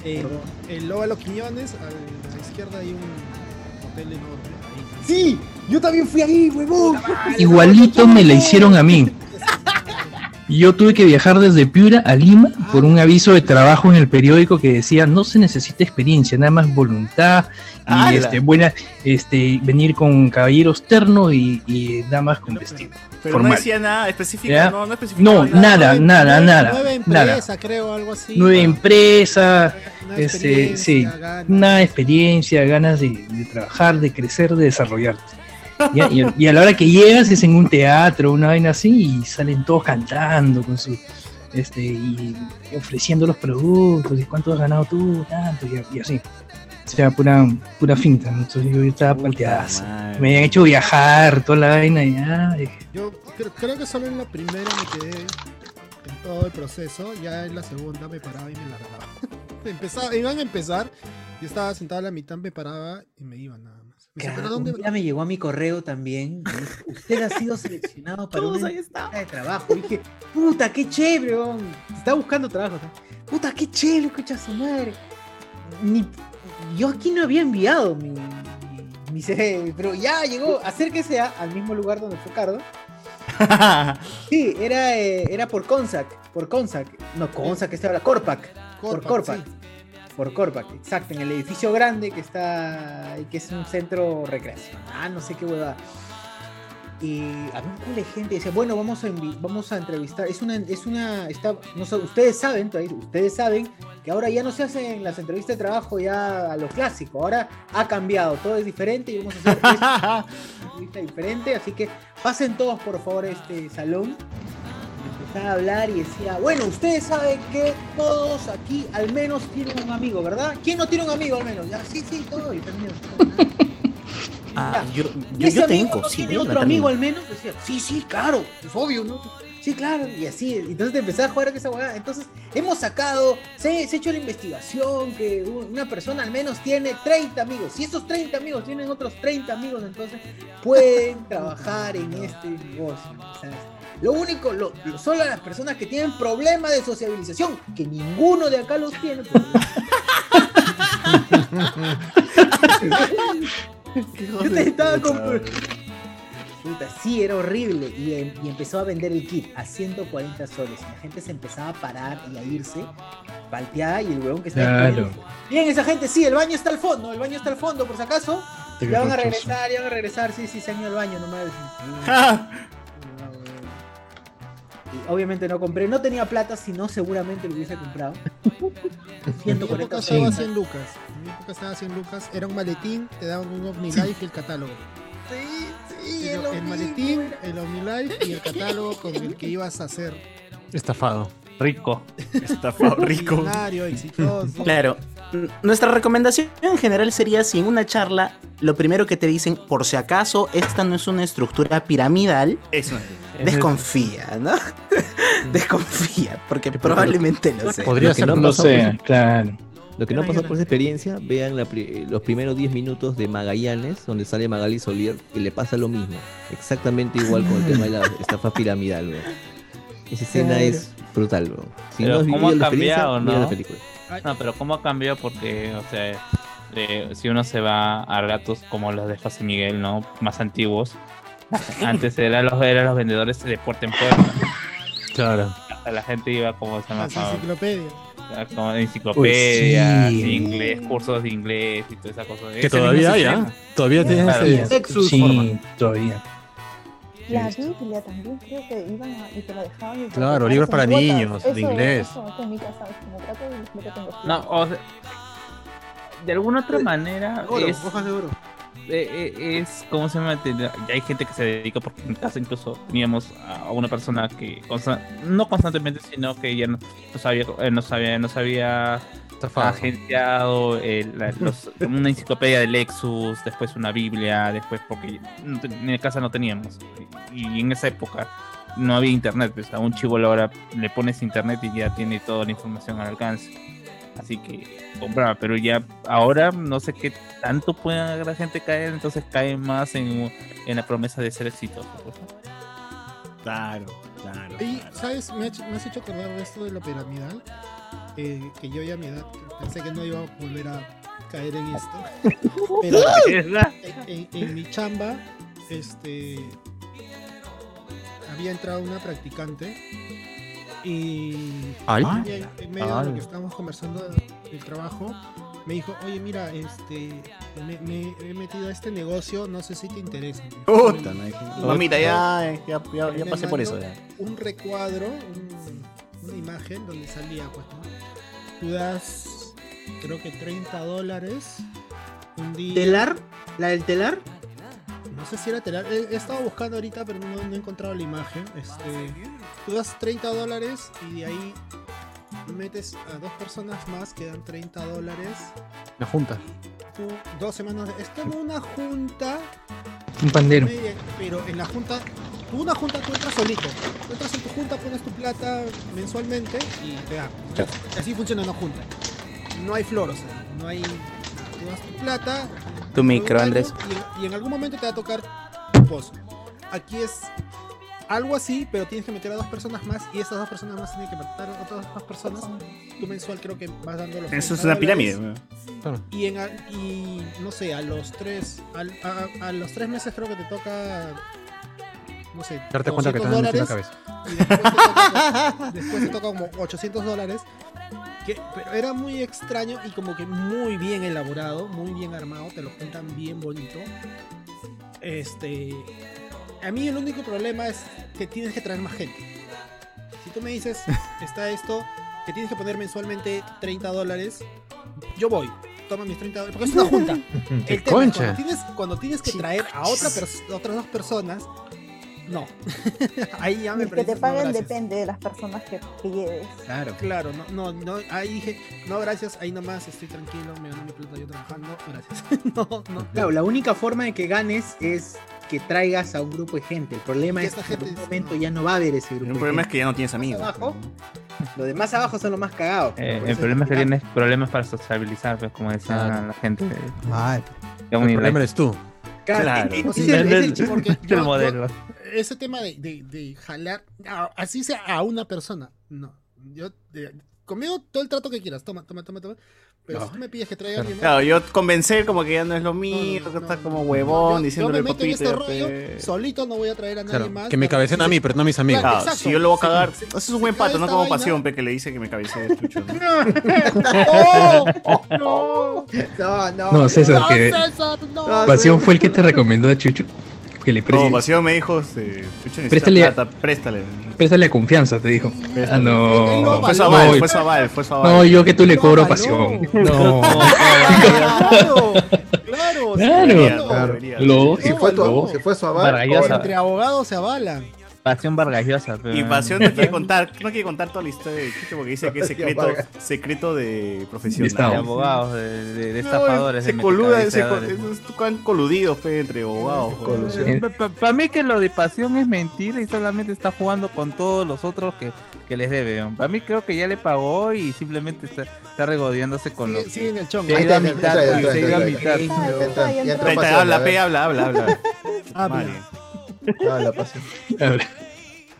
En, en Lóbalo Quiñones, a la izquierda hay un hotel enorme. ahí. Sí, yo también fui ahí, huevón. Igualito me la hicieron a mí. Yo tuve que viajar desde Piura a Lima por un aviso de trabajo en el periódico que decía no se necesita experiencia, nada más voluntad y este, buena, este, venir con caballeros terno y, y damas con vestido. Pero no decía nada específico, ¿Ya? no, no especificaba No, nada, nada, nada, Nueva nada. empresa, creo, algo así. Nueva empresa, Una este, sí, experiencia, ganas. una experiencia, ganas de, de trabajar, de crecer, de desarrollarte. Y, y a la hora que llegas es en un teatro, una vaina así, y salen todos cantando con su este y ofreciendo los productos y cuánto has ganado tú, tanto, y, y así. O sea, pura, pura finta. ¿no? Entonces yo estaba palteadazo. madre. Me habían hecho viajar, toda la vaina, y ah, dije, Yo creo, creo que solo en la primera me quedé en todo el proceso, ya en la segunda me paraba y me largaba. Empezaba, iban a empezar, yo estaba sentado a la mitad, me paraba y me iba nada Ya me llegó a mi correo también. Usted ha sido seleccionado para una entrevista de trabajo. Y dije, puta, qué chévere. Estaba buscando trabajo. Puta, qué chévere, escucha su madre. Ni- yo aquí no había enviado mi, mi, mi CV, pero ya llegó. Acérquese a- al mismo lugar donde fue Cardo. Sí, era, eh, era por Consac. Por Consac. No, Consac, este ahora Corpac. por Corpac, Corpac. sí. Por Corpac, exacto, en el edificio grande que está que es un centro recreacional, ah, no sé qué hueva. Y había un culo de gente decía, bueno, vamos a vamos a entrevistar. Es una, es una, está, no sé, ustedes saben, todavía- ustedes saben que ahora ya no se hacen las entrevistas de trabajo ya a lo clásico, ahora ha cambiado, todo es diferente y vamos a hacer esta entrevista diferente, así que pasen todos por favor a este salón. Empezaba a hablar y decía, bueno, ustedes saben que todos aquí al menos tienen un amigo, ¿verdad? ¿Quién no tiene un amigo al menos? Ya, sí, sí, todo. Y también. Ah, yo, ¿Y yo, yo amigo tengo, no sí, tiene yo otro amigo al menos? Decía, sí, sí, claro, es obvio, ¿no? Sí, claro, y así, entonces te empezás a jugar con esa hueá. Entonces, hemos sacado, se, se ha hecho la investigación que una persona al menos tiene 30 amigos. Si esos 30 amigos tienen otros 30 amigos, entonces pueden trabajar en este negocio. ¿sabes? Lo único, lo, lo- solo las personas que tienen problemas de sociabilización, que ninguno de acá los tiene. pues, Yo te estaba compro- Puta, sí, era horrible. Y, em- y empezó a vender el kit a 140 soles. Y la gente se empezaba a parar y a irse, palteada, y el huevón que estaba Claro. Bien, esa gente, sí, el baño está al fondo, el baño está al fondo, por si acaso. Ya van a regresar, ya van a regresar, sí, sí, se han ido al baño nomás. Y obviamente no compré, no tenía plata, si no seguramente lo hubiese comprado. En mi época 140 estaba a soles. 100 lucas. En mi época estaba a 100 lucas. Era un maletín, te daban un OmniLife y el catálogo. Sí, sí, el, el mismo, maletín, el OmniLife y el catálogo con el que ibas a ser Estafado. Rico. Estafado rico. exitoso. Claro. Nuestra recomendación en general sería si en una charla lo primero que te dicen, por si acaso esta no es una estructura piramidal, Eso. desconfía, ¿no? desconfía, porque probablemente lo sea. Lo que no no pasó sea, por- claro. Lo que no pasó por esa experiencia, vean la pri- los primeros 10 minutos de Magallanes, donde sale Magali Solier, y le pasa lo mismo. Exactamente igual con el tema de la estafa piramidal, bro. Esa escena Claro. es brutal, bro. Si Pero no has ¿cómo vivido ha la experiencia, mira no? la película. No, pero ¿cómo ha cambiado? Porque, o sea, eh, si uno se va a relatos como los de José Miguel, ¿no? Más antiguos, antes eran los, eran los vendedores de puerta en puerta. Claro. La gente iba como se llama Las enciclopedias. como enciclopedias, Uy, sí. inglés, cursos de inglés y toda esa cosa. Que Ese todavía hay, ¿ah? sistema. Todavía tienes Claro. Sí, todavía. La Biblia también creo que iban a, y te lo dejaban. y te Claro, lo libros para niños, de Eso- inglés. Eso, eso en mi casa es como trato de lo que tengo. No, o sea, de alguna otra manera Oro, es, hojas de oro. eh, eh, es como se llama, ya hay gente que se dedica, porque en casa incluso teníamos a una persona que consta- no constantemente, sino que ya no, eh, nos había, nos agenciado la- los- una enciclopedia de Lexus, después una Biblia, después porque en casa no teníamos. Y, en esa época no había internet, pues a un chivolo ahora le pones internet y ya tiene toda la información al alcance. Así que compraba, pero ya ahora no sé qué tanto puede la gente caer, entonces cae más en, en la promesa de ser exitoso. pues. Claro, claro. Y, ¿sabes? Me, has hecho acordar de esto de la piramidal. Que yo ya a mi edad pensé que no iba a volver a caer en esto. Pero en, en- en mi chamba, este. Había entrado una practicante. Y Ay. en, en medio de lo que estábamos conversando del trabajo, me dijo, oye mira, este me, me he metido a este negocio, no sé si te interesa. Puta, mamita, ya, ya, ya, ya me pasé por eso. ya. Un recuadro, un- una imagen donde salía, pues, ¿no? Tú das, creo que 30 dólares un día. ¿Telar? ¿La del telar? No sé si era telar. He, he estado buscando ahorita, pero no, no he encontrado la imagen. Este, tú das 30 dólares y de ahí metes a dos personas más que dan 30 dólares. La junta. Tú, dos semanas. Es como una junta. Un pandero. media- pero en la junta, tú una junta tú entras solito. Tú entras en tu junta, pones tu plata mensualmente y te dan. Así funciona una junta. No hay flor, o sea, no hay. Tú das tu plata. Tu micro, Andrés. Y, en- y en algún momento te va a tocar tu pozo. Aquí es algo así, pero tienes que meter a dos personas más y esas dos personas más tienen que meter a otras dos personas. Tu mensual creo que vas dando los Eso es 30 una pirámide. Y, en, a- y no sé, a los tres, al- a, a los tres meses creo que te toca, no sé, Darte cuenta que te 200 han metido en la dólares, cabeza. y después te, toca, después te toca como 800 dólares. Que, pero era muy extraño y como que muy bien elaborado, muy bien armado, te lo cuentan bien bonito. Este, a mí el único problema es que tienes que traer más gente. Si tú me dices, está esto, que tienes que poner mensualmente 30 dólares, yo voy. Toma mis 30 dólares, porque es una junta. ¡Qué El tema es concha! cuando tienes, cuando tienes que traer a otra a otras dos personas, no. ahí ya me que te no, paguen depende de las personas que, que lleves. Claro. Claro, no, no, no, ahí dije, no, gracias, ahí nomás estoy tranquilo, me ganó mi plata yo trabajando, gracias. no, no. Claro, la única forma de que ganes es que traigas a un grupo de gente. El problema es que en un momento ya no va a haber ese grupo. El de problema es que ya no tienes amigos. abajo, los de más abajo son los más cagados. Eh, el problema es que tienes problemas para sociabilizar, pues, como decía Claro. la gente. Ay, Ya El problema eres tú. Claro, es el- es porque yo- modelo. ese tema de, de, de jalar, a- así sea a una persona, no. Yo, de- conmigo todo el trato que quieras, toma, toma, toma, toma. Pero si tú me pides que traiga a alguien más, Claro, yo convencer como que ya no es lo mío, No, no, que está no, como no, huevón, yo- yo diciéndole me el meto en este rollo, pe. solito no voy a traer a nadie Claro, más. que me cabecen si a mí, pero no a mis amigos. Claro, Claro, exacto. si yo lo voy a cagar, sí, ese es un buen pato, no como vaina- pasión, pe, que le dice que me cabecee chucho. ¿no? No, no, no. No, César, que César, no. Pasión fue el que te recomendó a Chucho. Que le No, pasión me dijo, este, Préstale- plata, préstale. préstale confianza, te dijo. Ah, no. Fue No, fue su aval, fue su aval. No, yo que tú le cobro pasión. No. Claro, claro, Claro. Lo- fue tu, fue su aval, Entre abogados se avalan. Pasión Vargallosa. pero- Y pasión no quiere contar, no quiere contar toda la historia de Chucho porque dice que es secreto, secreto de profesional. De abogados, de, de- de No, estafadores, se de coluda, se, metecabeceadores. esos han coludido fe, entre abogados. Para mí que lo de pasión es mentira y solamente está jugando con todos los otros que, que les debe. Para mí creo que ya le pagó y simplemente está, está regodeándose con los sigue en el chongo. Se ha Ahí ido a está, mitad, se mitad. habla, habla, habla, habla. Ah, la pasión.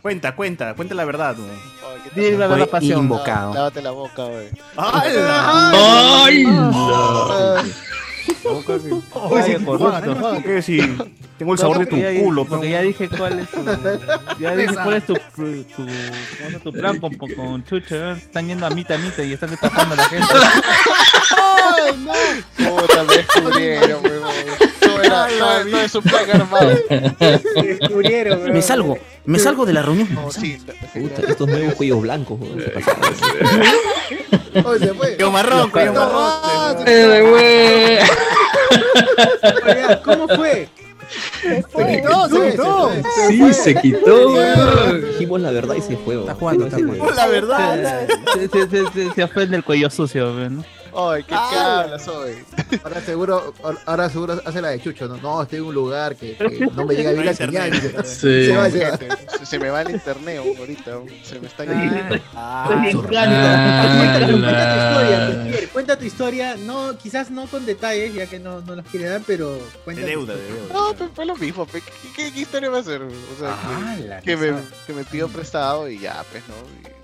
Cuenta, cuenta, cuenta la verdad. güey. Dile la verdad, pasión. invocado. Lávate la boca, güey. ¡Hala! ¡Ay! Oye, corrupto. ¿Qué si tengo el sabor de tu culo, Porque ya dije cuál es tu, ya dije cuál es tu, tu, tu, plan con, con, Chucho. Están yendo a mitad a mitad y están estafando a la gente. ¡Ay, no! Puta, me descubrieron, weón. No, era, no, no es un plan armado. Descubrieron, bro. Me salgo, me salgo de la reunión. No, sí, Puta, estos nuevos cuellos blancos, weón, Oye, se fue. Cuello marrón, cuello marrón. ¿Cómo fue? Se quitó, se quitó. Sí, se quitó. Dijimos la verdad y se fue. Está jugando, está jugando. La verdad. Se, se ofende el cuello sucio, ¿no? Ay, qué cablas, hoy. Ahora seguro, ahora seguro hace la de Chucho, ¿no? No, estoy en un lugar que, que no me llega bien la señal. Sí. Se va, se va. Gente, se, se me va el internet ahorita. Se me está yendo. Ah, Cuenta tu historia, Ah. Pierre, cuenta tu historia, no, quizás no con detalles, ya que no, no los quiere dar, pero de cuenta. tu deuda, de historia. deuda. No, pero fue lo mismo. pe. ¿Qué, qué, qué historia va a ser? O sea, Ah, que, me, que me pidió prestado y ya, pues, ¿no? Y,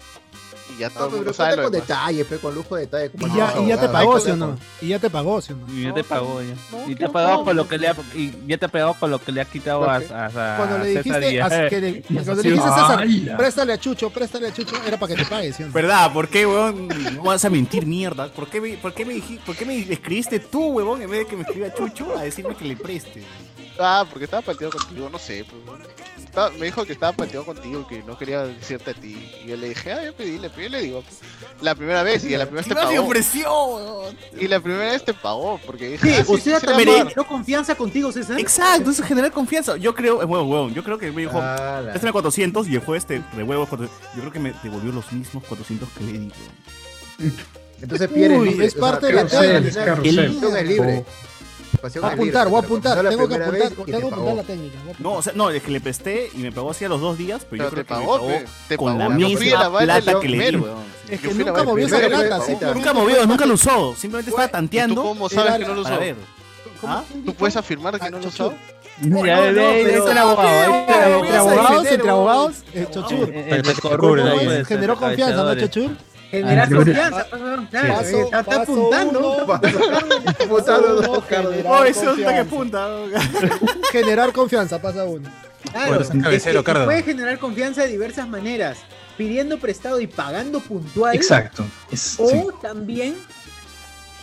y ya todo No, el pero mundo sabe lo con demás. detalles, pe, con lujo de detalle. como Y no, ya, y ya te pagó, ¿sí o no? Y ya te pagó, ¿sí o no? Y ya te pagó ya. No, Y ¿qué te ha pagado pasó? con lo que le ha, y ya te ha pagado con lo que le ha quitado a, a, a Cuando le dijiste, a- que le, cuando le dijiste a César, préstale a Chucho, préstale a Chucho, era para que te pague, ¿sí o no? ¿Verdad? ¿Por qué, weón? No vas a mentir, mierda. ¿Por qué, me, por, qué me dij- ¿Por qué me escribiste tú, weón, en vez de que me escriba Chucho a decirme que le preste? Ah, porque estaba pateado contigo, no sé. Pues. Estaba- me dijo que estaba pateado contigo y que no quería decirte a ti. Y yo le dije, ah, yo pedí, le pedí, le digo. La primera vez y a la primera vez te ¡Encima me pagó. ofreció, weón! Y la primera vez te pagó, porque dije, Sí, ah, sí, sea, sí generó confianza contigo, César. Exacto, eso es generar confianza. Yo creo, eh, weón, weón, yo creo que me dijo, Ah, préstame 400 y el jueves te revuelvo 400. Yo creo que me devolvió los mismos 400 que le di. Entonces Pierre Uy, es parte de la es Carrusel. Pasión es libre. Pasión Voy a apuntar, voy a apuntar, no la tengo que apuntar, te tengo que apuntar la técnica. No, o sea, no, es que le presté y me pagó así a los dos días, pero, Pero yo te creo que pagó, me pagó te con la pagó. La misma vaina plata que le di. Es que la nunca movió esa plata. Nunca movió, nunca lo usó. Simplemente estaba ¿Y tanteando. cómo sabes que no lo usó? ver. ¿Cómo ¿Ah? ¿Tú puedes afirmar que Ah, no lo usó? Mira, No, no, pero- Entre abogado. voy a abogados, entre abogados, Chochur. Eh, eh, Generó confianza, ¿no. Chochur? Generar Ah, confianza. Claro, Paso- está, está paso apuntando. uno. Generar Oh, ese es un que confianza. punta. Generar confianza, pasa uno. Claro, Bueno, cabecero, que puede generar confianza de diversas maneras, pidiendo prestado y pagando puntual. Exacto. Es- O sí. también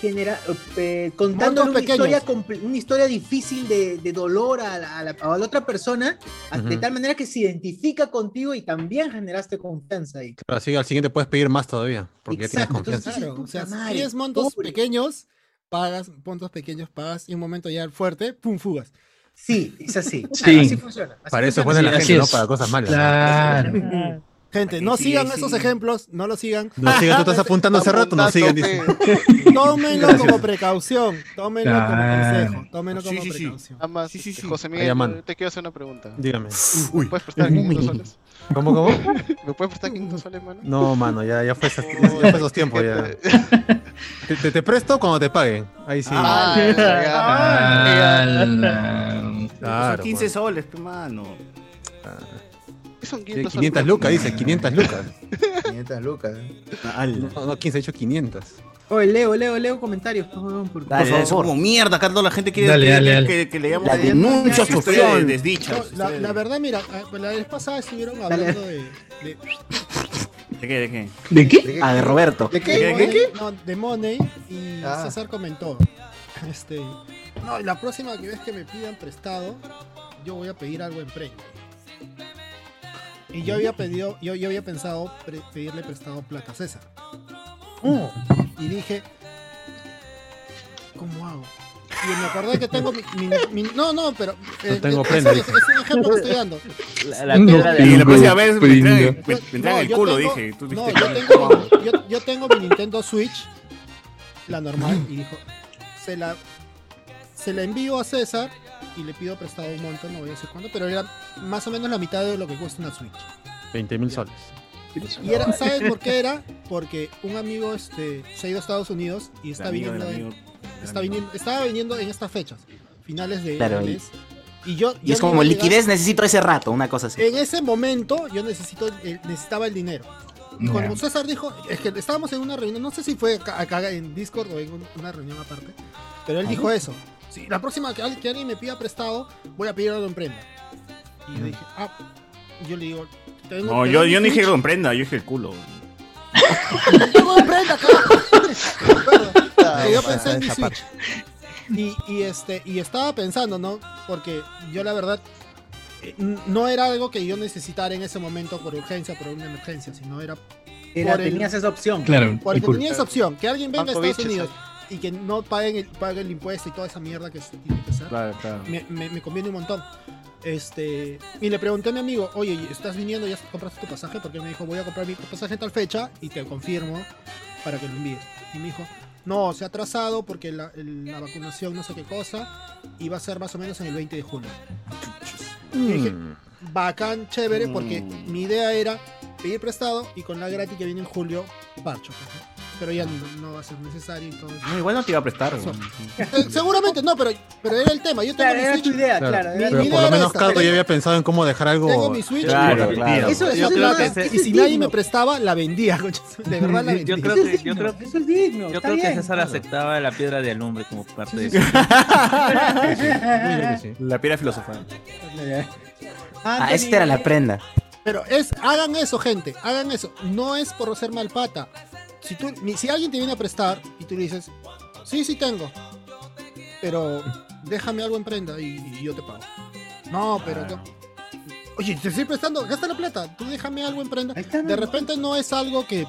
genera, eh, contándole una historia, una historia difícil de, de dolor a la, a la- a la otra persona, a- de Ujú. tal manera que se identifica contigo y también generaste confianza ahí. Pero así al siguiente puedes pedir más todavía, porque ya tienes Exacto, confianza. entonces- Claro, o sea, si madre, pides montos pobre. pequeños, pagas, montos pequeños, pagas, y un momento ya fuerte, pum, fugas. Sí, es así. Sí. Así funciona. así Para eso es funciona. la Sí, gente, así no es. para cosas malas. Claro. Gente, no sigan sí. esos ejemplos, no lo sigan. No sigan, tú estás apuntando hace rato, no sigan. dice. Tómenlo como precaución. Tómenlo como Claro. consejo. Tómenlo Sí, como sí, precaución. Nada más, Sí, sí, este, sí. José Miguel, llaman. te quiero hacer una pregunta. Dígame. ¿Me puedes prestar 500 soles? ¿Cómo, cómo? ¿Me puedes prestar 500 soles, mano? No, mano, ya, ya, fue, esas- ya, ya fue esos tiempos. Ya. Te, te- te presto cuando te paguen. Ahí sí. Ah, ya, ya. Ala. claro. Son 15 soles, pe, mano. ¿Qué son Sí, 500 soles? 500 lucas, dice, 500 lucas. 500 lucas. No, no, 15, he dicho 500. Oye, Leo, Leo, Leo comentarios. por favor, por Dale, favor. es como mierda, acá toda la gente quiere Dale, que, dale, que- dale. que- que leamos La denuncia social. de desdicha. No, la, de- verdad, mira, ah, la vez pasada estuvieron hablando de, de, ¿De qué? ¿De qué? ¿De qué? Ah, de Roberto. ¿De ¿De qué? qué? Money, no, de Money y Ah. César comentó, este, no, y la próxima que ves que me pidan prestado, yo voy a pedir algo en premio. Y yo había pedido, yo, yo había pensado pre- pedirle prestado plata a César. Y dije, ¿cómo hago? Y me acordé que tengo mi, mi- mi- no, no, pero eh, tengo es, prenda, es- es un ejemplo que estoy dando. La, la No, de Y la Tengo próxima vez me entregan, no, el culo, tengo- dije. Tú No, yo tengo, mi, yo, yo tengo mi Nintendo Switch, la normal, y dijo, se la, se la envío a César y le pido prestado un montón, no voy a decir cuándo, pero era más o menos la mitad de lo que cuesta una Switch. 20 mil soles. Y era, ¿sabes por qué era? Porque un amigo este, se ha ido a Estados Unidos y está amigo viniendo, en- amigo, está viniendo, estaba viniendo en estas fechas, finales de Claro, mes. Y yo, Y yo es como liquidez, necesito ese rato, una cosa así. En ese momento yo necesito, eh, necesitaba el dinero. Y cuando. César dijo, es que estábamos en una reunión, no sé si fue acá, acá en Discord o en un- una reunión aparte, pero él dijo eso. Si la próxima que, al- que alguien me pida prestado, voy a pedir algo en prenda. Y yo dije, ah, yo le digo, tengo No, yo, yo no dije que lo emprenda, yo dije el culo. Tengo en prenda. Pero yo pensé en mi Switch. Y, y, este, y estaba pensando, ¿no? Porque yo la verdad eh, no era algo que yo necesitara en ese momento por urgencia, por una emergencia, sino era Era, por el- tenías esa opción. Claro. porque el culo. tenía esa opción, que alguien venga a Estados biches, Unidos y que no paguen el, pague el impuesto y toda esa mierda que se tiene que hacer, Claro, claro. me, me- me conviene un montón. Este, y le pregunté a mi amigo, oye, ¿estás viniendo? ¿Ya compraste tu pasaje? Porque me dijo, voy a comprar mi pasaje en tal fecha y te confirmo para que lo envíes. Y me dijo, no, se ha atrasado porque la, la vacunación no sé qué cosa y va a ser más o menos en el 20 de junio. Y dije, Mm. bacán, chévere, porque Mm. mi idea era pedir prestado y con la gratis que viene en julio, parcho. pues, ¿no? Pero ya no, no va a ser necesario y todo eso. No, igual no te iba a prestar. Weón. Eh, seguramente no, pero, pero era el tema. Yo tengo Claro, mi era Switch. tu idea, Claro, claro. Mi- Pero mi por idea lo era menos esta, Carlos ya había pensado en cómo dejar algo. Tengo mi Switch. Claro, y- claro. Eso, eso Yo es creo más- que ese- y si es nadie digno. me prestaba, la vendía. concha. De verdad la vendía. Yo creo que, yo digno, creo, eso es digno. yo está creo que bien, César claro. aceptaba la piedra de alumbre como parte de sí. La piedra filosofal. Ah, esta era la prenda. Pero es, hagan eso, gente, hagan eso. No es por ser mal pata. Si, tú, si alguien te viene a prestar y tú le dices, sí, sí tengo, pero déjame algo en prenda y, y yo te pago. No, pero... yo- Oye, te estoy prestando, gasta la plata, tú déjame algo en prenda. De repente no es algo que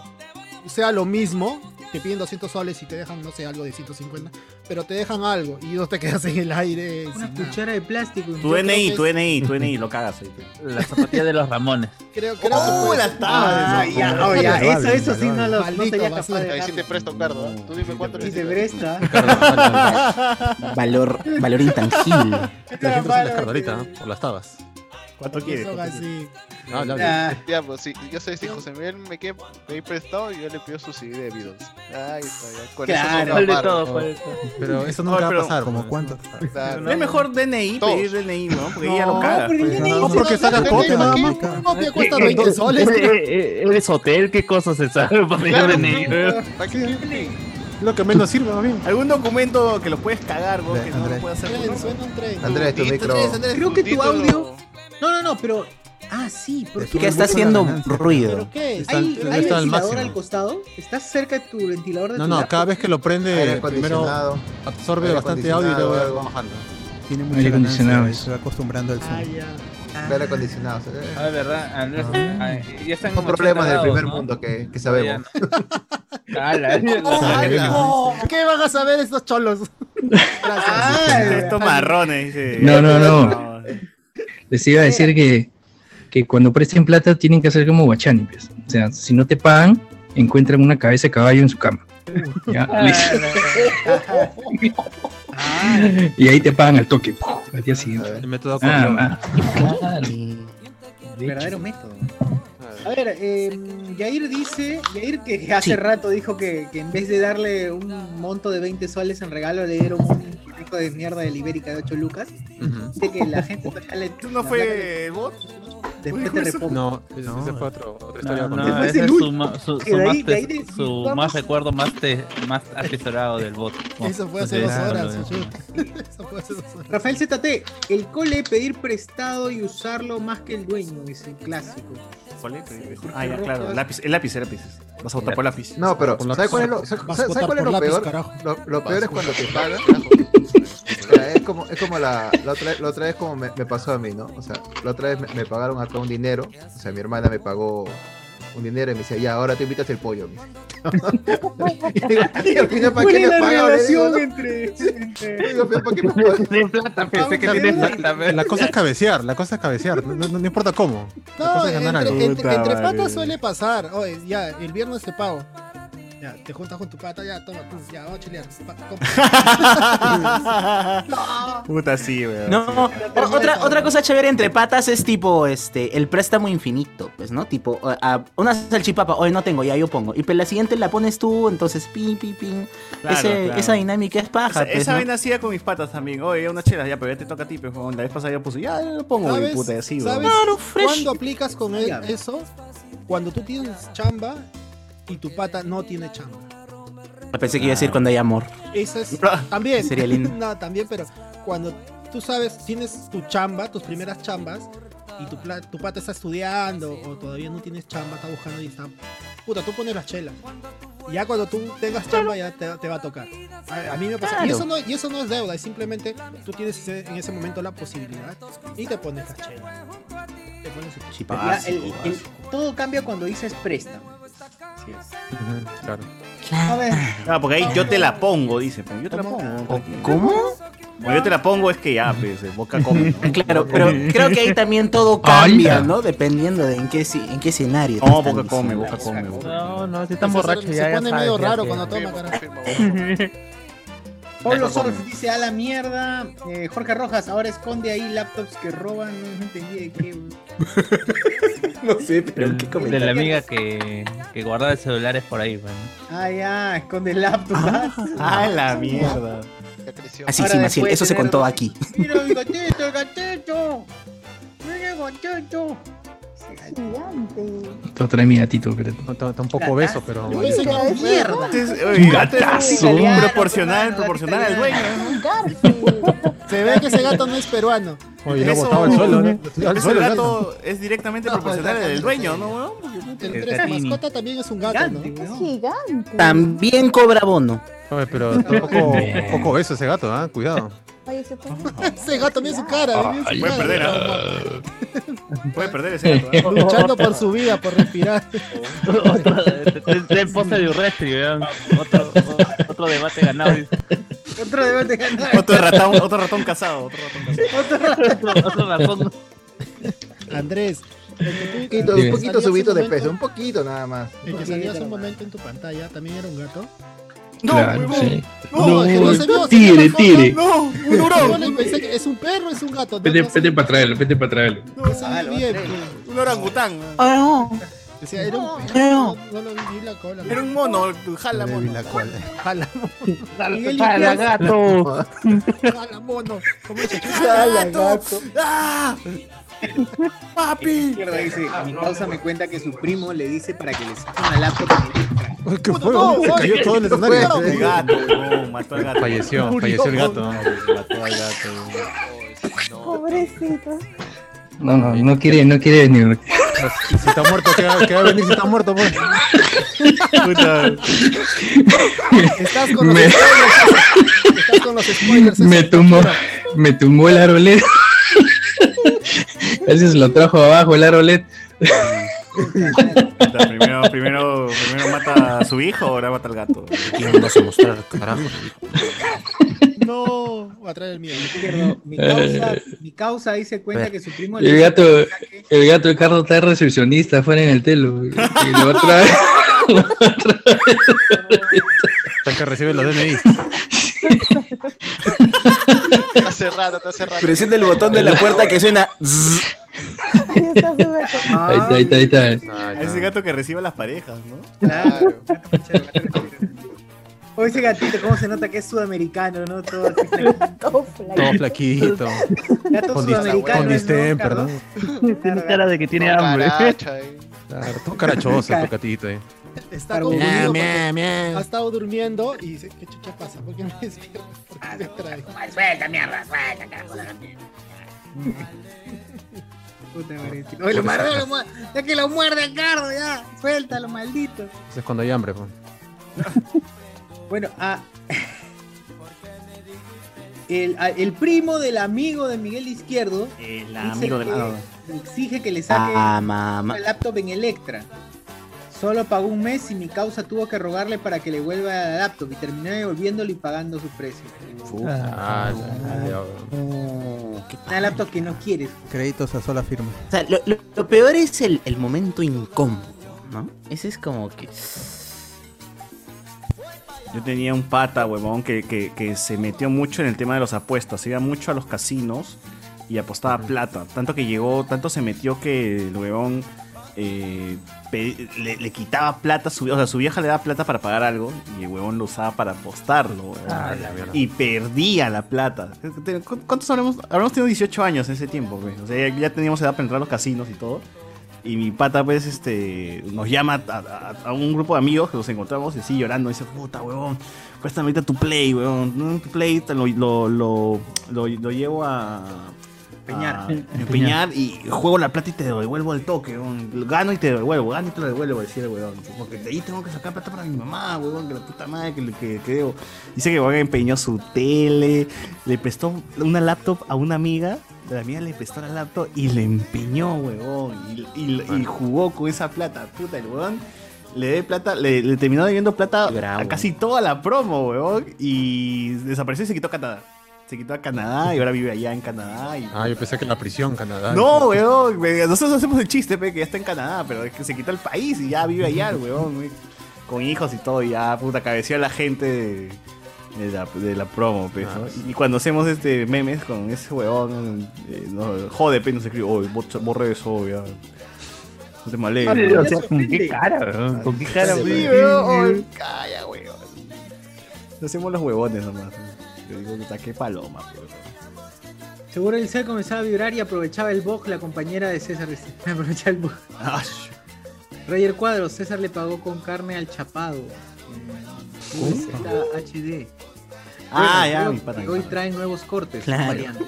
sea lo mismo, te piden 200 soles y te dejan, no sé, algo de 150, pero te dejan algo y no te quedas en el aire. Una nada. cuchara de plástico. Tu Yo creo que tu DNI, tu DNI, lo cagas ahí. pe. La zapatilla de los Ramones. Creo, creo que ¡Oh, puede la ser. tabla! Ah, ya, oh, ya, eso, eso sí no lo no sería capaz de Ahí sí te presto, Cardo. ¿eh? Tú dime cuánto Y necesitas. presta. Valor, valor intangible. La gente se las carnalitas, ¿no? Por las tabas. ¿Cuánto quieres? Son ¿Cuánto así. No, habla, habla. Ah, Ya, pues sí, yo sé, si José Miguel me quiere pedir prestado, yo le pido su CD de Beatles. Ahí está, ya. Con Claro. eso ¿Cuál me amarro. todo? ¿Cuál de todo? Pero eso No, nunca va pero- a pasar. ¿Como pues. cuánto? Claro. No es mejor DNI, Todos. pedir DNI, ¿no? Porque ya lo No, cagas. porque pues. No, porque sacas ¿Qué? copia nada más. Copia cuesta ¿Qué- 20 qué- soles. eh, eh, ¿Eres hotel? ¿Qué cosa se sabe para pedir DNI? ¿Para qué? Lo que menos sirve, más bien. ¿Algún documento que los puedes cagar, vos, que no lo Andrés. puedes hacer? ¿no? Andrés, tu micro. Creo que tu audio- No, no, no, pero. Ah, sí, porque. Que está haciendo ruido. ¿Pero qué es? Está- ¿Hay, está hay al ventilador máximo. al costado? ¿Estás cerca de tu ventilador de No, tu no, laptop? cada vez que lo prende, primero acondicionado. absorbe bastante audio y luego va bajando. Tiene mucha Aire acondicionado se va acostumbrando al Ah, zoom. ya. Aire acondicionado. Ah, verdad, Andrés. ah, ya están Son problemas del 80 primer ¿no? mundo que, que sabemos. no. Ala, la- ¿Qué van a saber estos cholos? Estos marrones, dice. No, no, no. Les iba a decir que, que cuando presten plata tienen que hacer como Guachani. pues. O sea, si no te pagan, encuentran una cabeza de caballo en su cama. Ya, listo. y ahí te pagan al toque. Al día siguiente. El método Ah, Corleone. ah. Verdadero método. A ver, eh, Yair dice, Yair que hace Sí. rato dijo que, que en vez de darle un monto de 20 soles en regalo, le dieron un pico de mierda de Ibérica de 8 lucas. Dice que la gente le... ¿No fue bot? Después te repongo. No, ese ese fue otro, otra historia No, con no, ese es su, más, ahí de- su más recuerdo más, te- más atesorado del bot. Eso fue hace dos Claro, horas. lo- Chucho. Eso fue hace dos horas. Rafael ZT, el cole pedir prestado y usarlo más que el dueño, es el clásico. ¿Cuál es? Ah, ya, claro. Lápiz, el lápiz, el lápiz. Vas a votar por lápiz. No, pero ¿sabes cuál es lo. ¿sabes, Vas a ¿sabes votar cuál es lo lápiz, peor? Lo, peor a es cuando te pagan. por O sea, es como, es como la, la, otra, la otra vez como me, me pasó a mí, ¿no? O sea, la otra vez me, me pagaron acá un dinero. O sea, mi hermana me pagó un dinero y me decía, ya, ahora te invitas el pollo. me dice. y digo, "Y al final, ¿para ¿Cuál qué le que La- tienes la- plata. pero- La cosa es cabecear, la cosa es cabecear, no, no- no importa cómo. La No, cosa es ganar entre, algo. entre- entre patas suele pasar. Oye, ya, el viernes te pago. Ya, te juntas con tu pata, ya, toma, pum, ya, vamos a chilear. Pa-. Puta, sí, weón. No, otra, otra cosa chévere entre patas es tipo este el préstamo infinito, pues, ¿no? Tipo, a- a- una salchipapa, hoy no tengo, ya yo pongo. Y pues la siguiente la pones tú, entonces pin, pin, pin. Claro, Ese- claro. Esa dinámica es paja, Esa, pues, esa ¿no? vaina hacía con mis patas también. Oye, unas chelas, ya, pero ya te toca a ti, pero la vez pasada yo puse, ya, ya lo pongo, ¿Sabes, puta, así, weón. ¿sabes cuándo aplicas con él eso? Cuando tú tienes chamba y tu pata no tiene chamba. Pensé que iba a decir cuando hay amor. Eso es también. Sería lindo. no, también, pero cuando tú sabes, tienes tu chamba, tus primeras chambas, y tu, tu pata está estudiando o todavía no tienes chamba, está buscando y está. Puta, tú pones las chelas. Y ya cuando tú tengas chamba ya te, te va a tocar. A, a mí me pasa. Y, Claro. eso no, y eso no es deuda, es simplemente tú tienes ese- en ese momento la posibilidad y te pones las chelas. Te pones tu- Ya, el- el- todo cambia cuando dices préstamo. Claro. A ver. Ah, porque ahí yo te la pongo, dice. pero Yo te la pongo. ¿Cómo? Yo te la pongo es que ya, pues, eh, boca come. ¿no? Claro, pero creo que ahí también todo cambia, ¿no? Dependiendo de en qué, si- en qué escenario. No, boca come, boca come. boca No, no, si están Se- borrachos se ya. ya pone sabes, medio ya raro cuando toma. Pablo Solf dice a la mierda. Eh, Jorge Rojas, ahora esconde ahí laptops que roban. No, entendí de qué. No sé, pero qué de la amiga que, que guardaba celulares por ahí, bueno. Ah, ya, esconde laptops. Ah, la mierda. Así, Ahora sí, Maciel, eso se contó aquí. Mira el gatito, el gatito. Mira el gatito. Todo trae mi gatito, pero. Está un poco obeso, pero. Era un gatazo. proporcional, proporcional al dueño. Se ve que ese gato no es peruano. Oye, Eso- botaba el suelo, ¿no? Al Ese gato es directamente proporcional al del dueño, ¿no, weón? Esa mascota también es un gato, ¿no? Es gigante. También cobra bono. Oye, pero está un poco, un poco obeso ese gato, ¿ah? Cuidado. Puede. Ese gato mira su cara, mira su Puede cara. perder, ¿ah? Puede perder ese gato. ¿ah? Luchando por su vida, por respirar. De Urrestri. Otro, otro debate ganado. Otro debate ganado. Otro ratón, otro ratón casado. Otro ratón casado. Otro, otro razón. Andrés, Un poquito, un poquito salía subito de peso, un poquito nada más. El que salió hace un momento en tu pantalla también era un gato. No, Claro, sí. No, es que no se vio, se la foto. tigre. No, un hurón. le pensé que es un perro, es un gato. No, Vete, no vete para traerlo, vete para traerlo. no se Ah, bien. traer. Un orangután. Ah, no. Decía, era un No. perro. No, no lo vi, la cola. Era un mono, jala mono. la cola. Jala, Miguel Para Iglesias. gato. jala mono. ¿Cómo dice? Jala, gato. ¡Ah! ¡Papi! Izquierda dice, mi causa me cuenta que su primo le dice para que le saque una laptop. Oye, ¿Qué fue? no, Se cayó todo el ¿qué escenario. El gato, no, mató al gato. Falleció, Murió. falleció el gato. Mató al gato. Pobrecito. No, no, no quiere, no quiere venir. Si está muerto, ¿qué va, qué va a venir si está muerto? Pues? Puta. Estás con los Me- spoilers. Estás con los spoilers. Me tumbó, me tumbó el arolet. Ese se lo trajo abajo el arolet. Primero, primero, primero mata a su hijo, ahora mata al gato. ¿Quién vas a mostrar, carajo? No, va a traer el miedo. Izquierdo, mi causa, mi causa dice cuenta que su primo le El hizo gato, que el gato de Carlos está de recepcionista afuera en el telo. Y lo va a traer. Hasta que recibe los DNI. Está cerrado, está cerrado. Presiona el botón de la puerta que suena. Ahí está, ahí está, ahí está. Ese gato que recibe a las parejas, ¿no? Claro. O ese gatito, ¿cómo se nota que es sudamericano, no? Todo así flaquito. Todo flaquito. Gato Con, dis- sudamericano. Tiene cara de que tiene hambre. Claro, todo carachoso, tu gatito, eh. Está confundido ha estado durmiendo y dice, ¿qué chucha pasa? ¿Por qué me despierto? Suelta, mierda, suelta, carajo. Puta madre. Oye, lo muerde, lo muerde. Ya que lo muerde a Cardo, ya. Suéltalo, maldito. Eso es cuando hay hambre, pues. Bueno, ah, el, a- el primo del amigo de Miguel Izquierdo El amigo del exige que le saque Ah, laptop en Electra. Solo pagó un mes y mi causa tuvo que rogarle para que le vuelva el laptop y terminé devolviéndolo y pagando su precio. Ah, Una laptop que no quieres. Créditos a sola firma. O sea, lo, lo- lo peor es el, el momento incómodo, ¿no? Ese es como que. Yo tenía un pata, huevón, que, que, que se metió mucho en el tema de los apuestas. Iba mucho a los casinos y apostaba plata. Tanto que llegó, tanto se metió que el huevón eh, le, le quitaba plata su O sea, su vieja le daba plata para pagar algo y el huevón lo usaba para apostarlo. Ah, y perdía la plata. ¿Cu- ¿Cuántos habremos? Habremos tenido 18 años en ese tiempo, pues. O sea, ya, teníamos edad para entrar a los casinos y todo. Y mi pata, pues, este, nos llama a, a- a un grupo de amigos que nos encontramos y así llorando. dice, puta, huevón, préstame ahorita tu play, huevón. Tu play lo, lo, lo- lo llevo a... Empeñar. a empeñar y juego la plata y te devuelvo el toque. Gano y te devuelvo, gano y te lo devuelvo, decía el huevón. Porque de ahí tengo que sacar plata para mi mamá, huevón, que la puta madre que, que, que debo. Dice que huevón empeñó su tele, le prestó una laptop a una amiga la amiga le prestó la laptop y le empeñó, huevón. Y, y- y jugó con esa plata. Puta, el huevón le dé plata, le, le terminó debiendo plata a casi toda la promo, huevón. Y desapareció y se quitó a Canadá. Se quitó a Canadá y ahora vive allá en Canadá. Y... Ah, yo pensé que en la prisión, Canadá. No, weón, we- nosotros hacemos el chiste, pe, que ya está en Canadá, pero es que se quitó el país y ya vive allá, weón, we- con hijos y todo, y ya, puta, cabeció a la gente de, de la, de la promo, pe, ¿no? Y cuando hacemos este memes con ese weón, eh, no, jode, pe, nos escribe, bot- borre eso, ya. No te males. Ah, o sea, ¿con qué cara, weón? ¿Con qué cara, Sí, weón? weón, oye, calla, weón. Hacemos los huevones nomás. Yo digo, puta, qué paloma, weón. Seguro el cel comenzaba a vibrar y aprovechaba el bug la compañera de César. Aprovechaba el bug. Roger Cuadros, César le pagó con carne al chapado. Mm, HD. Ah, Bueno, ya, mi pata, que Hoy traen nuevos cortes, Claro. variantes.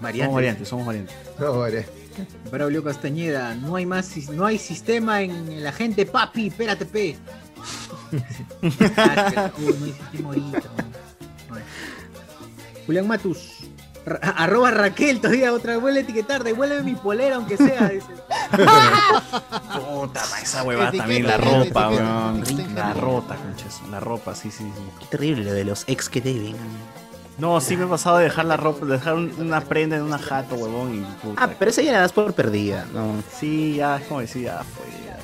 Somos variantes, somos variantes. No, vale. Braulio Castañeda, no hay más, no hay sistema en la gente, papi, espérate, pe. Pero, uy, no hay sistema ahorita. Julián Matus, ra- arroba Raquel, todavía otra vez vuelve a etiquetar, devuélveme mi polera aunque sea. dice. Puta, esa huevada Etiqueta, también, la ropa, etiqueta, weón. etiqueta. La rota, conchas. La ropa, sí, sí, sí. Qué terrible lo de los ex que deben. No, sí me he pasado de dejar la ropa, de dejar un- una prenda en una jato, huevón, y puta. Ah, pero esa ya la das por perdida, ¿no? Sí, ya, es como decir, ya fue. ya.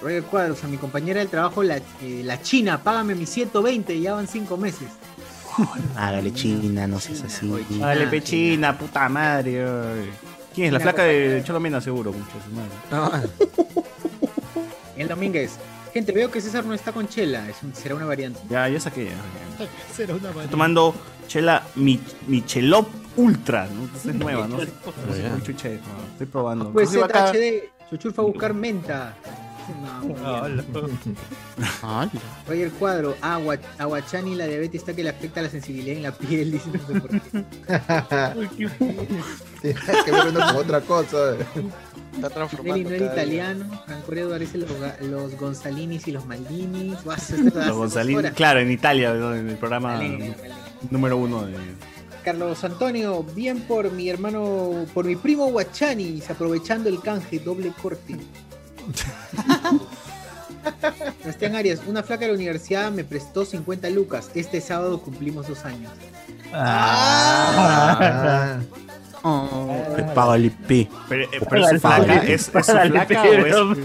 Roger Cuadros, a mi compañera del trabajo, la, eh, la China, págame mis 120, ya van 5 meses. Hágale china, no seas así. Dale, pechina, puta madre. ay. ¿Quién es? La flaca de Cholomena, seguro, concha su madre. El Domínguez, gente, veo que César no está con Chela, es un- será una variante. Ya, ya saqué. ya. Será una Estoy variante. tomando chela Mi- Michelop Ultra, ¿no? Entonces es nueva, ¿no? No sé chucha es, no, Estoy probando. Pues Inclusive acá- ZHD, Chuchur fue a buscar menta. No, Roger Cuadro, agua, aguachani, la diabetes está que le afecta la sensibilidad en la piel, dice no sé por qué. Tiene que ver uno con otra cosa. Está transformando. Nelly no era italiano, Franco Eduardo dice los, los Gonzalinis y los Maldinis. Los horas. claro, en Italia, en el programa Dale, número uno de. Carlos Antonio, bien por mi hermano, por mi primo Guachani, aprovechando el canje, doble corte. Sebastián Arias, una flaca de la universidad me prestó 50 lucas. Este sábado cumplimos dos años. Ah. Me pago el IP. Pero, eh, pero es flaca, ¿es, es su flaca o es.?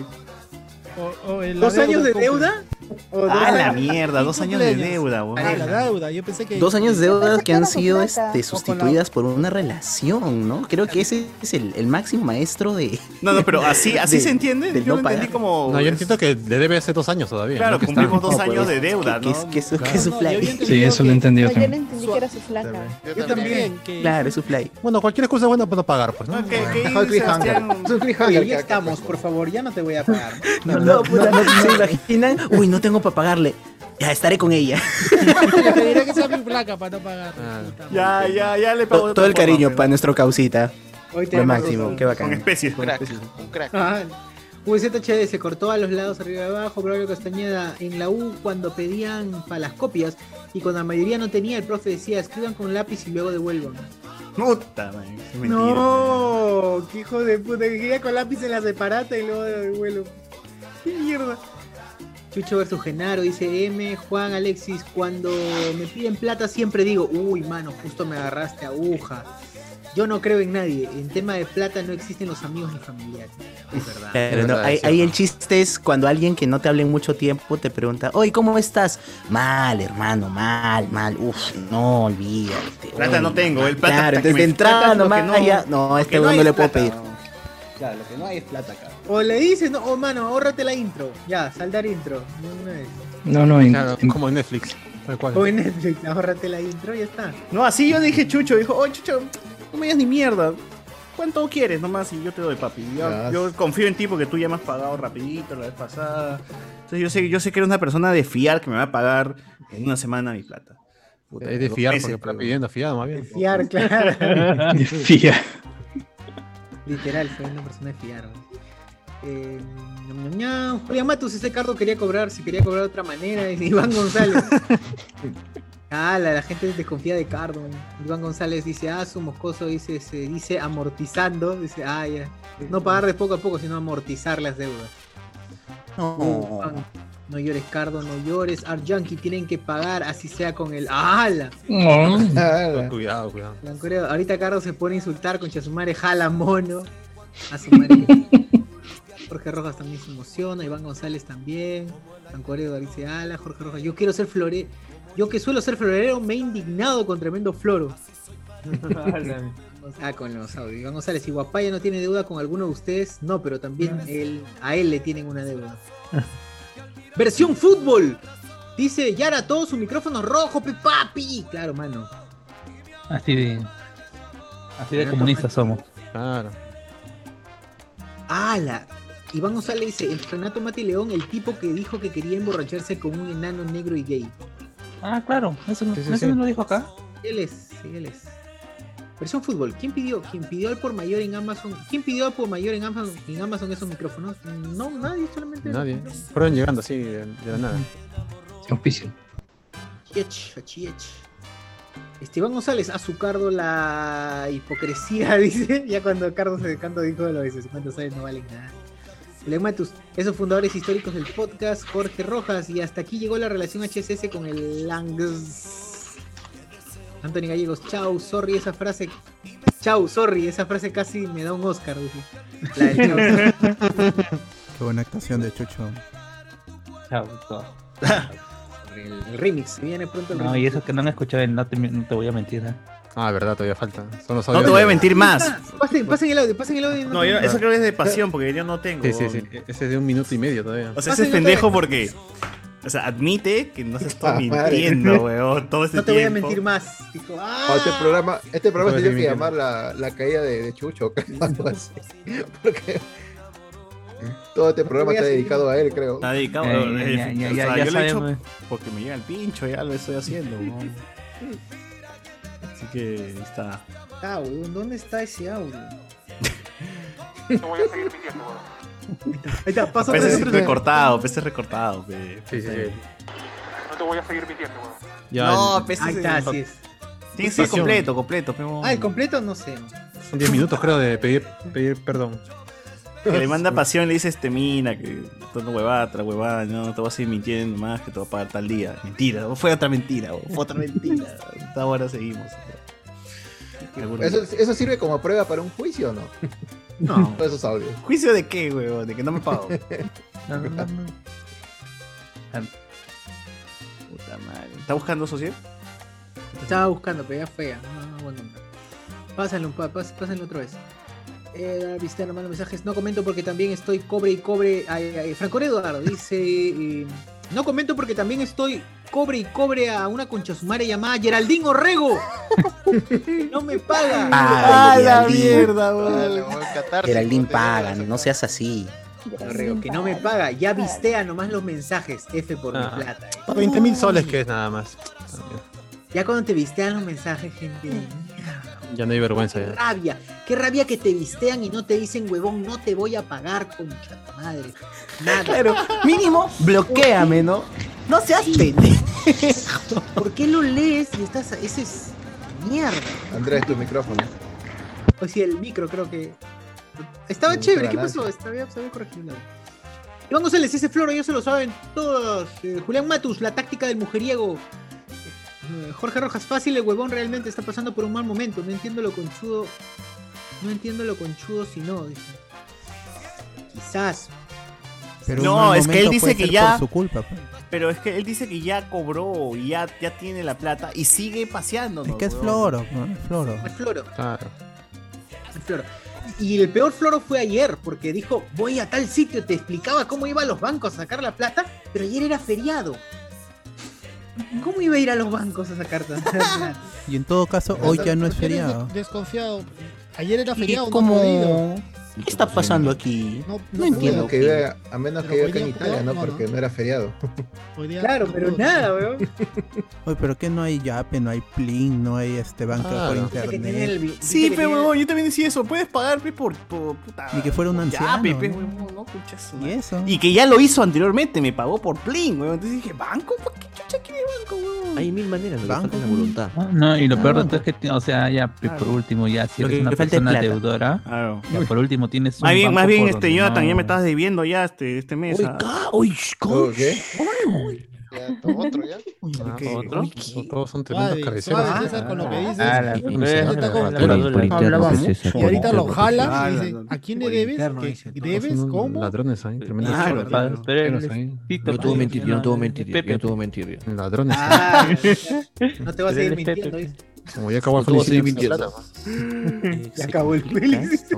O- o el- ¿Dos años de deuda? ¿O dos Ah, la mierda, dos años de deuda, weón. Ah, la deuda. Yo pensé que. Dos años de deudas que han sido este, sustituidas por una relación, ¿no? Creo que ese es el, el máximo maestro de. No, no, pero así, así de- se entiende. Yo no lo entendí pagar. como. No, yo entiendo que le debe hace dos años todavía. Claro, ¿no? Que cumplimos dos No, años pues, de deuda, que- ¿no? que es- que es su- Claro. su fly. Sí, eso lo entendí yo No, yo no también. entendí que era su flaca. Yo también. Claro, es su fly. Bueno, cualquier excusa es buena para no pagar, pues, ¿no? ¿qué- qué ya estamos, por favor, ya no te voy a pagar. No, no, puta, no se imaginan. Uy, no tengo para pagarle. Ya estaré con ella. Le pediré que sea mi placa para no pagar. Ah. Puta Ya, ya, ya le pago. Todo, el cariño para nuestro causita. Hoy Lo máximo, qué pero Con bacán. especies. Un crack, un crack. Ah, VZHD se cortó a los lados arriba y abajo, Braulio Castañeda en la U cuando pedían para las copias y cuando la mayoría no tenía, el profe decía escriban con lápiz y luego devuelvan. Puta, man, es mentira. No, qué hijo de puta, que quería con lápiz en la separata y luego devuelvo. Qué mierda. Chucho versus Genaro, dice M, Juan Alexis, cuando me piden plata siempre digo, uy mano, justo me agarraste aguja. Yo no creo en nadie, en tema de plata no existen los amigos ni familiares. Es verdad. Claro, Es no, verdad, ahí, el chiste es cuando alguien que no te habla en mucho tiempo te pregunta, oye, ¿cómo estás? Mal, hermano, mal, mal. Uf, no, olvídate. Plata oye, no tengo, el plata Claro, hasta que entonces de me- entrada nomás no- ya, no, a este que no le puedo pedir. Claro, lo que no hay es plata acá. O le dices, no, oh mano, ahórrate la intro. Ya, saldar intro. de una vez. No, no, en, Claro, en- como en Netflix. Tal cual. O en Netflix, ahórrate la intro y ya está. No, así yo dije Chucho, dijo, oye Chucho, no me digas ni mierda. ¿Cuánto quieres nomás? Y yo te doy, papi. Yo, confío en ti porque tú ya me has pagado rapidito la vez pasada. Entonces yo sé, yo sé que eres una persona de fiar que me va a pagar en una semana mi plata. Puta, Es de fiar meses, porque está pidiendo fiado, más bien. Fiar, claro. Fía. Literal, fue una persona de fiar. ¿no? Eh. Julián Matus, ese cardo quería cobrar, si quería cobrar de otra manera. Iván González. Ah, la, la gente desconfía de Cardo. Iván González dice, ah, su moscoso dice, se dice amortizando. Dice, ah, ya. No pagar de poco a poco, sino amortizar las deudas. No. No llores, Cardo, no llores. Art Yankee tienen que pagar, así sea con el. ¡Hala! Ah, Cuidado, cuidado. Ahorita Cardo se pone a insultar con Chasumare, jala mono. A su madre. Jorge Rojas también se emociona, Iván González también. Blancoreo dice, ala, Jorge Rojas, yo quiero ser florero. Yo que suelo ser florero me he indignado con tremendo floro. Ah, con los audios. Iván González, si Guapaya no tiene deuda con alguno de ustedes, no, pero también él, a él le tienen una deuda. Versión fútbol. Dice Yara, todo su micrófono rojo, pe papi. Claro, mano. Así de. Así de comunistas somos. Claro. ¡Hala! Iván González dice, el Renato Mati León, el tipo que dijo que quería emborracharse con un enano negro y gay. Ah, claro. Eso, no- Sí, sí, eso sí. no lo dijo acá. Él es, sí, él es. Versión fútbol. ¿Quién pidió? ¿Quién pidió al por mayor en Amazon? ¿Quién pidió al por mayor en Amazon, en Amazon esos micrófonos? No, nadie, solamente. Nadie. Fueron llegando así de, de la nada. Auspicio. Chiech, chiech. Esteban González, a su cardo la hipocresía, dice. Ya cuando Cardo se Canto dijo lo de 50 soles no valen nada. Lematus, esos fundadores históricos del podcast, Jorge Rojas, y hasta aquí llegó la relación HSS con el Langs. Anthony Gallegos, chau, sorry, esa frase. Chau, sorry, esa frase casi me da un Oscar, dice. La del chau. Qué buena actuación de Chucho. Chao, chao. el, el remix, viene pronto el No, remix. y eso que no han escuchado, no te, no te voy a mentir. ¿eh? Ah, verdad, todavía falta. Son los No audios te voy a mentir más. Pasen, pasen el audio, pasen el audio. No, yo- eso creo que es de pasión porque yo no tengo. Sí, sí, sí. Ese es de un minuto y medio todavía. O sea, ese es pendejo porque. O sea, admite que no se está Ah, mintiendo, weón, todo este No te voy a tiempo. mentir más. Dijo, ah, Oh, este programa, este programa No se tiene que llamar la, la caída de, de Chucho. Porque todo este programa a está dedicado a él, creo. Está dedicado. Ya, weón, ya, eh, ya, o ya, sea, ya yo lo he hecho porque me llega el pincho, ya lo estoy haciendo, weón. Así que ahí está. ah, weón, ¿dónde está ese audio? No voy a seguir mintiendo, weón. Ahí está, paso Pese recortado, pese recortado, pe. Sí, sí, sí. No te voy a seguir mintiendo, weón. Ya, No, pese Ahí está, así es. Tiene que ser completo, completo. Ah, el completo no sé. Son 10 minutos, creo, de pedir, pedir perdón. Que le manda pasión y le dice, este mina, que toda huevada, otra huevada, no, te vas a ir mintiendo más, que te va a pagar tal día. Mentira, fue otra mentira, fue otra mentira. Hasta ahora seguimos. ¿Eso, ¿Eso sirve como prueba para un juicio o no? No. Todos esos audios. ¿Juicio de qué, huevón? De que no me pago. No, no, no, no. Puta madre. ¿Está buscando socio? Estaba buscando, pero ya fue. No, no más. Pásenlo, un pa- pásenlo otra vez. Eh, viste, no mando mensajes. No comento porque también estoy cobre y cobre. Ay, ay, Franco Eduardo dice: eh, No comento porque también estoy cobre y cobre a una concha sumare llamada Geraldine Orrego. no me paga. Ah, la mierda, Geraldine paga, no seas así. Orrego, que no me paga. Ya vistea nomás los mensajes. F por Ah. mi plata. eh. 20 mil soles que es nada más. Ya cuando te vistean los mensajes, gente. Ya no hay vergüenza Qué ya. rabia, qué rabia que te vistean y no te dicen, huevón, no te voy a pagar, concha tu madre. Nada. Claro, mínimo, bloqueame, ¿no? No seas pendejo. ¿Por qué lo lees y estás.? Ese es. Mierda. Andrés, tu micrófono. O si el micro, creo que. Estaba chévere, ¿qué pasó? Estaba, se había corregido. algo. Iván González, ese floro, ya se lo saben todos. Eh, Julián Matus, la táctica del mujeriego. Eh, Jorge Rojas, fácil, el huevón realmente está pasando por un mal momento. No entiendo lo conchudo. No entiendo lo conchudo si no, dice. Quizás. Pero no, es que él dice que ya. Por su culpa. pues. Pero es que él dice que ya cobró y ya, ya tiene la plata y sigue paseando. Es que es floro, ¿no? Es floro. Es floro. Claro. es floro. Y el peor floro fue ayer, porque dijo, voy a tal sitio, te explicaba cómo iba a los bancos a sacar la plata, pero ayer era feriado. ¿Cómo iba a ir a los bancos a sacar? Y en todo caso, hoy ya no es ¿Por qué eres feriado. de- Desconfiado. Ayer era ¿Y feriado, no cómo? podido. ¿Qué está pasando aquí? No, entiendo. que viva, a menos que viva acá en Italia, ¿no? no, Porque no. era feriado. Claro, pero nada, weón. Oye, pero que no hay Yape, no hay Plin, no hay este banco Claro. por el internet. dice Sí, pero huevón, yo también decía eso. Puedes pagar pe, por, por puta. Ni que fuera un anciano, Yape, Y eso. Y que ya lo hizo anteriormente, me pagó por Plin, weón. Entonces dije, ¿banco? ¿Por qué chucha quiere banco, weón? Hay mil maneras, que Banco. la voluntad. No, y lo peor de todo es que, o sea, ya por último, ya si eres una persona deudora, Claro. ya por último tienes Más bien, más este, Jonathan, no- ya me estás debiendo ya este, este mes. Uy, ah. ca- uy, otro ya. Ah. ¿Otro? Todos son tremendos Suave, cabeceros. suave, César, con lo que dices. Ah, la- Y- pues, ahorita lo jala y no, dice. ¿a quién le debes? interno, ¿Qué- dice, todos ¿Debes? ¿Cómo? Ladrones ahí, tremendos ahí. No a mentir, yo no voy a mentir, yo no mentir. Ladrones. No te vas a Pepe, mintiendo, dice. Como ya acabó el mintiendo. Ya acabó el Félix.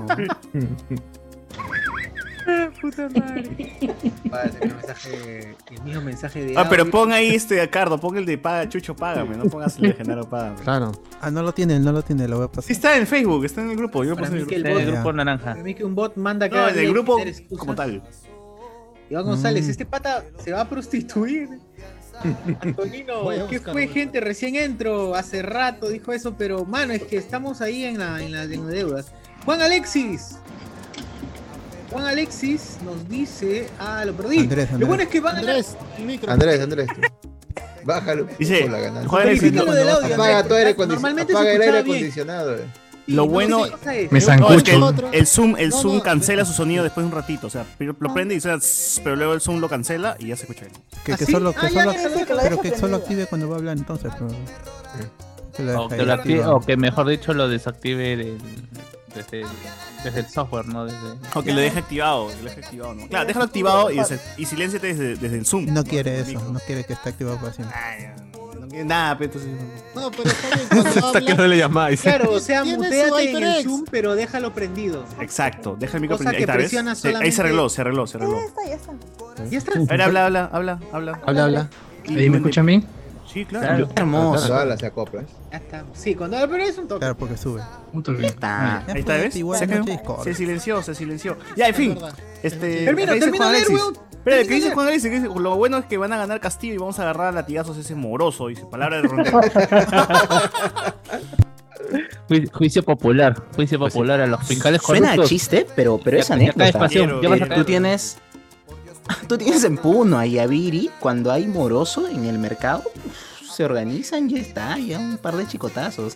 Puta Vale, el mensaje, el mismo mensaje de Ah, pero pon ahí este, Ricardo, pon el de paga, Chucho, págame, no pongas el de Genaro, págame. Claro. Ah, no lo tiene, no lo tiene, lo voy a pasar. Sí, está en Facebook, está en el grupo. Yo Para puse mí el que el grupo. El grupo naranja. para mí que un bot manda No, cada en el grupo como tal. Iván González, Mm. este pata se va a prostituir. Antonino, ¿qué fue gente? Recién entro, hace rato dijo eso, pero mano, es que estamos ahí en la, en la en las deudas. Juan Alexis. Juan Alexis nos dice, ah, lo perdí. Andrés, Lo bueno es que van. Andrés. Andrés, Andrés. Bájalo. Dice. Juan Alexis, Apaga Andrés, tu aire porque acondicionado. normalmente Apaga se el aire acondicionado. eh. Lo bueno-. Me No, No, es que el, Otro. el Zoom, el No, Zoom no, cancela su sonido después de un ratito. O sea, lo, lo prende y suena, pero luego el Zoom lo cancela y ya se escucha bien. Que, ¿Ah, que solo, que Ah, ya, solo, pero que solo active cuando va a hablar entonces, que O que, ahí lo active- activado. o que mejor dicho lo desactive del- desde, el- desde el software, ¿no? Desde... O que lo deje activado. que lo deje activado ¿no? Claro, déjalo activado y, des- y silénciate desde, desde el Zoom. No quiere eso, no quiere que esté activado para siempre. Ay, no nada, pero entonces. No, pero está bien. Cuando Hasta que no habla, le llamáis. Claro, o sea, muteate en el. Zoom, pero déjalo prendido. Exacto, deja el micro Cosa prendido. que Ahí Se- Ahí se arregló, se arregló, se arregló. Ya está, ya está. Ya está. A ver, habla, habla, habla, habla. Habla, habla. ¿Ahí me escuchan bien? Sí, claro. Claro. hermoso. Cuando habla se acopla. Ya está. Sí, cuando pero es un toque. Claro, porque sube. Un toque. Está. Ahí está, ¿ves? Se, silenció, se silenció. Ya, en fin. Este, Termina, termina de leer, weón. Espera, Termina ¿qué de dice. Juan dice? Lo bueno es que van a ganar Castillo y vamos a agarrar a latigazos ese moroso, dice. Palabra de rondero. Ju- Juicio popular, juicio popular a los fiscales Suena a corruptos. chiste, pero, pero es Ya- ya caes anécdota. pasión, ya vas a Eh, caer. Tú tienes. Tú tienes en Puno a Yaviri cuando hay moroso en el mercado. uf, Se organizan, ya está, ya un par de chicotazos.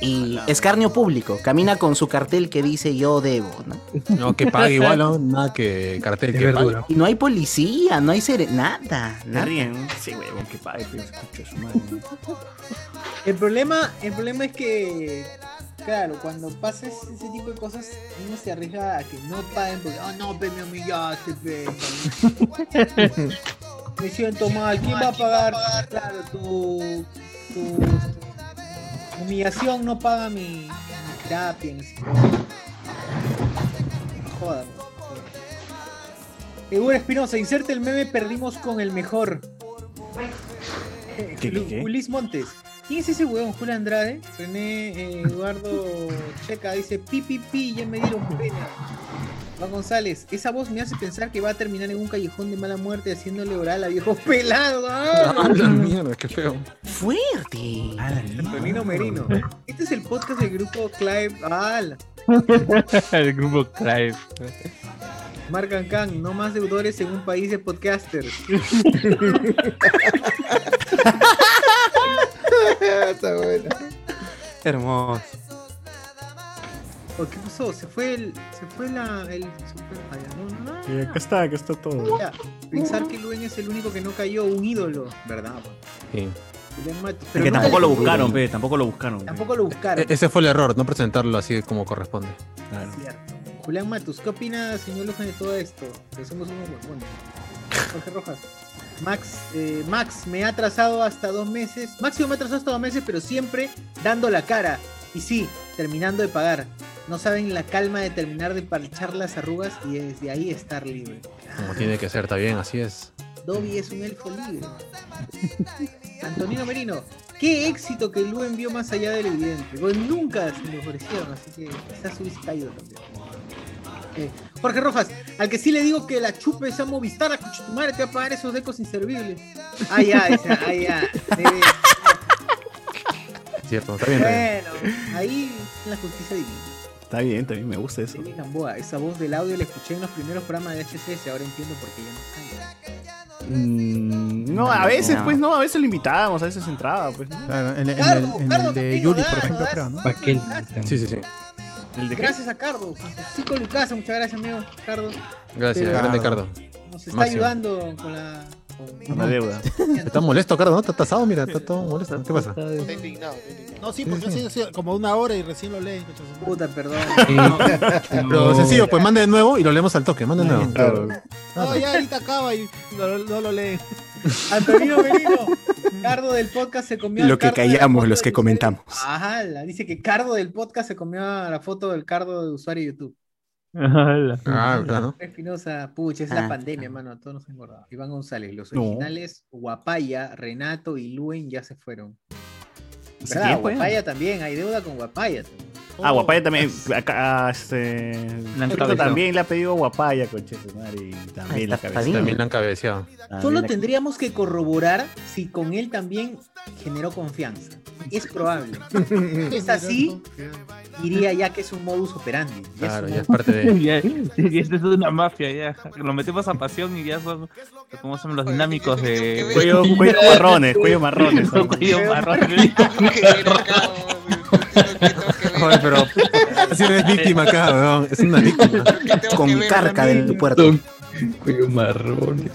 Y escarnio público, camina con su cartel que dice yo debo, ¿no? No, que pague igual, ¿no? Nada que cartel que pague. Y no hay policía, no hay sere- nada. Ríen. Sí, huevón, que pague, pues, escucha su madre. El problema, el problema es que, claro, cuando pasa ese ese tipo de cosas, uno se arriesga a que no paguen porque, oh no, pe, me humillaste, pe. me siento mal, ¿quién va a pagar? Claro, tu, tu humillación no paga mi, mi terapia, psicólogo. Joder. Egur Espinosa, inserte el meme, perdimos con el mejor. ¿Qué? Ulis Montes. ¿Quién es ese huevón? Julio Andrade. René eh, Eduardo Checa dice pi pi pi, ya me dieron pena. Juan González, esa voz me hace pensar que va a terminar en un callejón de mala muerte haciéndole oral a viejos pelados. ¡Ah! Ah, la mierda, qué feo. Fuerte. Antonino Merino. Este es el podcast del grupo Clive. ¡Hala! El grupo Clive. Marcan Khan, no más deudores en un país de podcasters. Está bueno. Hermoso. ¿O qué pasó? Se fue el. Se fue la. El super. no, no. Y acá está, acá está todo. Ya, pensar que Luen es el único que no cayó, un ídolo, ¿verdad? Sí. Porque nunca tampoco lo buscaron, pe, tampoco lo buscaron. Tampoco lo buscaron. E- ese fue el error, no presentarlo así como corresponde. Cierto. Julián Matus, ¿qué opina, señor Luján, de todo esto? Que somos unos huevones. Jorge Rojas. Max, eh, Max me ha atrasado hasta dos meses. Máximo me ha atrasado hasta dos meses, pero siempre dando la cara. Y sí, terminando de pagar. No saben la calma de terminar de parchar las arrugas y desde ahí estar libre. Como tiene que ser, está bien, así es. Dobby es un elfo libre. Antonino Merino, qué éxito que Lu envió más allá del evidente. Porque nunca se me ofrecieron, así que quizás hubiese caído también. Eh, Jorge Rojas, al que sí le digo que la chupe esa Movistar, a tu madre te va a pagar esos decos inservibles. Ah, ya, esa, ah, ya. Eh, Cierto, está bien. está bien. bueno, ahí la justicia divina. Está bien, está bien, me gusta eso. David Gamboa, esa voz del audio la escuché en los primeros programas de HCS, ahora entiendo por qué ya no sale. Mm, no, a veces, pues no, a veces lo invitábamos, a veces entraba, pues. ¿no? Claro, en, en Cardo, el, en Cardo el de Yuri, por ejemplo, creo, ¿no? ¿Para qué? Sí, sí, sí. ¿El de qué? Gracias a Cardo, Francisco Lucasa, muchas gracias amigo, Cardo. Gracias, Pero grande Cardo. Nos está Máximo. ayudando con la... la deuda. Está molesto, Cardo, ¿no? Está tasado, mira, está todo molesto. ¿Qué pasa? Está indignado. No, sí, porque así decía, como una hora y recién lo madre. Puta, perdón. Pero sencillo, pues mande de nuevo y lo leemos al toque, mande de nuevo. Claro. No, ya ahorita acaba y no, no lo leen. Antonino Merino, Cardo del podcast se comió Lo que callamos, los que comentamos. Ajá, dice que Cardo del podcast se comió la foto del Cardo de usuario de YouTube. Ah. Espinosa, pucha, es Ah. la pandemia, mano, todos nos engordado. Iván González, los No. originales, Guapaya, Renato y Luen ya se fueron. ¿Verdad? Guapaya también, hay deuda con Guapaya. también. Ah, Guapaya también. Acá, ah, este. También le ha pedido Guapaya, madre. Y también la padín. También la han cabeceado. Solo tendríamos que corroborar si con él también generó confianza. Es probable. Si es así, diría ya que es un modus operandi. Ya Claro, es ya es parte de. Esta es una mafia, ya. Lo metemos a pasión y ya son. ¿Cómo son los dinámicos de. Cuello, cuello marrones, cuello marrones. Cuello marrones. Joder, pero. Así eres víctima acá, weón. Es una víctima. Con carca del puerto. Cuello marrón.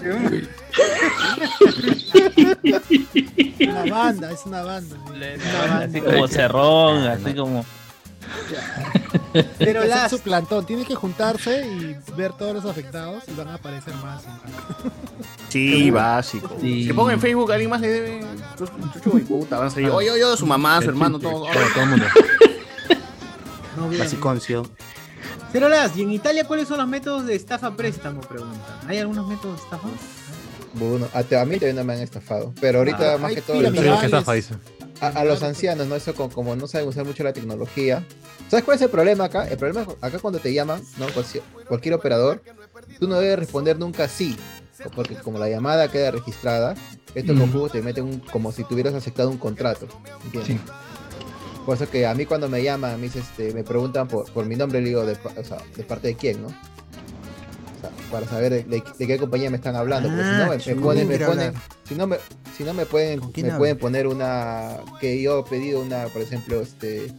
Una banda, es una banda. Así como cerrón, así como. Pero Ese es las- su plantón, tienen que juntarse y ver todos los afectados y van a aparecer más. Sí, básico. Sí. Que ponga en Facebook, alguien más le debe. Chuchu y puta, van a salir. Oye, oye, su mamá, su hermano, todo. Todo, todo el mundo. No. Cero las, ¿y en Italia cuáles son los métodos de estafa préstamo? Preguntan. ¿Hay algunos métodos de estafa? Bueno, a, a mí también no me han estafado. Pero ahorita Ah, más que todo. que estafa, dice. a, a los ancianos, ¿no? Eso como, como no saben usar mucho la tecnología. ¿Sabes cuál es el problema acá? El problema es acá cuando te llaman, ¿no? Cualquier, cualquier operador, tú no debes responder nunca sí. Porque como la llamada queda registrada, estos Mm. conjugos te meten un- como si tuvieras aceptado un contrato. ¿Entiendes? Por eso que a mí cuando me llaman, a mí se, este, me preguntan por, por mi nombre, le digo, de, o sea, ¿de parte de quién, no? Para saber de, de- de qué compañía me están hablando. Porque si no, me, me ponen, me ponen, si no me, si no me pueden, ¿Con quién me habla? pueden poner una, que yo he pedido una, por ejemplo, este,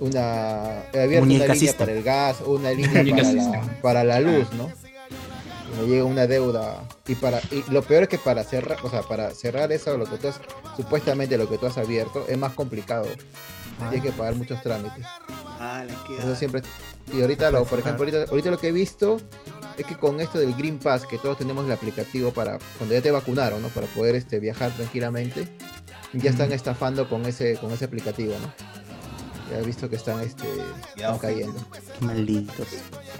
una, he abierto una línea para el gas, una línea para la, para la luz, ¿no? Y Me llega una deuda y para y lo peor es que para cerrar, o sea, para cerrar eso lo que tú has, supuestamente lo que tú has abierto es más complicado. Tienes que pagar muchos trámites. Ah, Eso siempre. Y ahorita, lo, por ejemplo, ahorita, ahorita lo que he visto es que con esto del Green Pass, que todos tenemos el aplicativo para cuando ya te vacunaron, ¿no? Para poder este, viajar tranquilamente, ya están estafando con ese, con ese aplicativo, ¿no? Ya he visto que están, este, están cayendo. Malditos.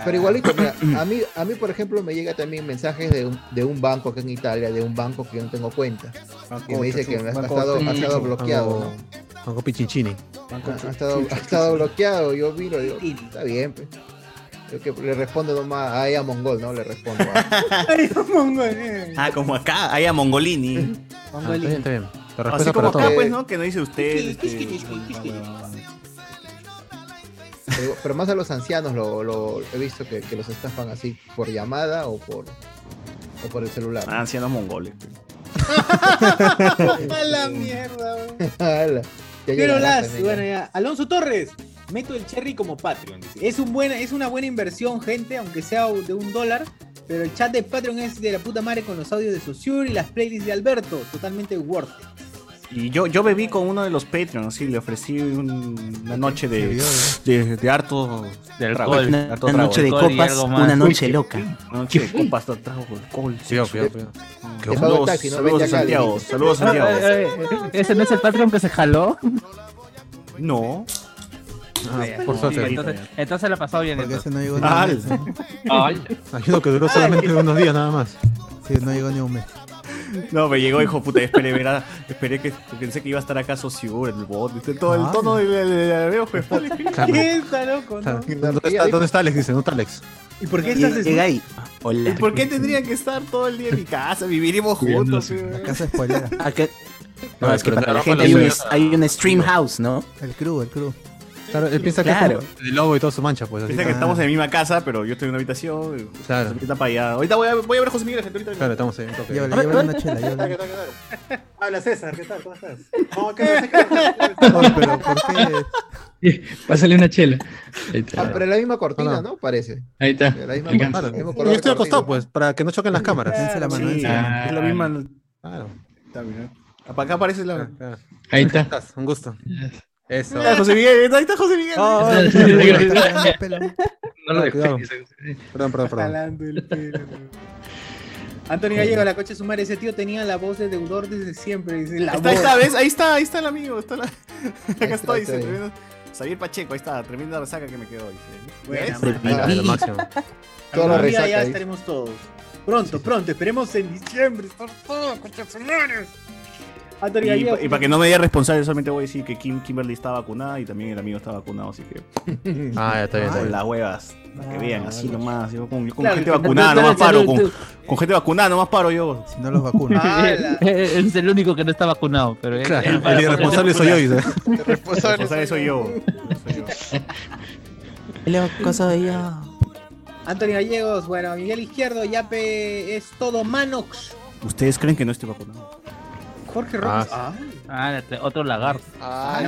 Pero igualito, mira, a mí, a mí, por ejemplo, me llega también mensajes de un, de un banco acá en Italia, de un banco que yo no tengo cuenta. Que me dice que ha Banco estado, ha estado bloqueado, Banco-. Banco. Ha, ha estado, ha estado bloqueado, yo miro, digo, está bien, pues. Yo que le respondo nomás a ella Mongol, ¿no? Le respondo. Ah, como acá, hay a Mongolini. Ah, está bien, está bien. Así como acá, todo. pues, ¿no? Que no dice usted. este, pero, pero más a los ancianos lo, lo- he visto que, que los estafan así por llamada o por o por el celular. Ah, ancianos mongoles. A la mierda, Pero las, también, bueno, ya. Alonso Torres, meto el cherry como Patreon. dice. Es, un buena, es una buena inversión, gente, aunque sea de un dólar. Pero el chat de Patreon es de la puta madre con los audios de Saussure y las playlists de Alberto. Totalmente worth it. Y yo, yo bebí con uno de los Patreons, sí, le ofrecí un- una noche de, de, de harto De alcohol. de harto Una noche de y copas, una noche loca. Una noche de copas, harto trago, alcohol. Te pago el Saludos, taxi, no saludos a Santiago, saludos a Santiago. Eh, eh, ¿Ese no es el Patreon que se jaló? No. Ah, por suerte. entonces, entonces la ha pasado bien. Porque ese no llegó ni un Ah, mes. que duró solamente unos días nada más. Sí, no llegó ni un mes. No, me llegó, hijo puta, esperé ver a- esperé que pensé que iba a estar acá Sociur, el bot, ¿viste? todo el Ah. tono del veo, pues. ¿Qué está loco, no? ¿Dónde está, ¿Dónde está Alex? Dice, no está Alex. ¿Y por qué Y estás llega ahí. Hola. ¿Y por qué tendrían que estar todo el día en mi casa? Viviríamos juntos. La pues. casa. Ah, que- No, es que para la gente en hay un, hay un stream house, ¿no? El crew, el crew. Claro, él piensa Claro. que es como el lobo y toda su mancha, pues. así. Piensa que estamos en la misma casa, pero yo estoy en una habitación. Claro. José Miguel está para allá. Ahorita voy a, voy a ver a José Miguel, gente, ahorita. Claro, estamos ahí. un toque. Llévale, llévale una chela, llévale. Habla César, ¿qué tal? ¿Cómo estás? No, Oh, pero ¿por qué? Pásale una chela. Ahí está. Ah, pero la misma cortina, No, ¿no? Parece. Ahí está. La misma, mismo Yo estoy acostado, cortina. pues, para que no choquen las cámaras. Dense la mano, Sí, dense la mano. es la misma. Claro. Está bien. Para acá aparece la. Ahí está. Un gusto. Eso. Mira, José Miguel, ahí está José Miguel. Oh, pelo. No lo despegues. Perdón, perdón, perdón. El pelo. Antonio Gallego, la coche sumar, ese tío tenía la voz de deudor desde siempre. Dice, la Ahí está, voz. está, ¿ves? Ahí está, ahí está el amigo. Está la... Acá está, estoy, dice, tremendo- Xavier Pacheco, ahí está, tremenda resaca que me quedó. Dice. Buena, lo máximo. Toda la Algún día resaca ya estaremos todos. Pronto, pronto, esperemos en diciembre. Estar todos, coches sumores. Y, Gallego. pa- y para que no me diga responsable, solamente voy a decir que Kim, Kimberly está vacunada y también el amigo está vacunado, así que Ah, ya está bien. con las huevas, para que vean, así nomás. Yo con, yo con Claro, gente vacunada nomás paro, con, gente vacunada nomás paro yo. Si no los vacunan. Ala. es el único que no está vacunado, pero Claro, él- el irresponsable soy yo, dice. El responsable Responsable soy yo. Soy yo. Loco soy yo. Antonio Gallegos, bueno, Miguel Izquierdo, Yape es todo Manox. ¿Ustedes creen que no estoy vacunado? Jorge Ah, Rojas. Ah, Ah, este, otro lagarto. Ah.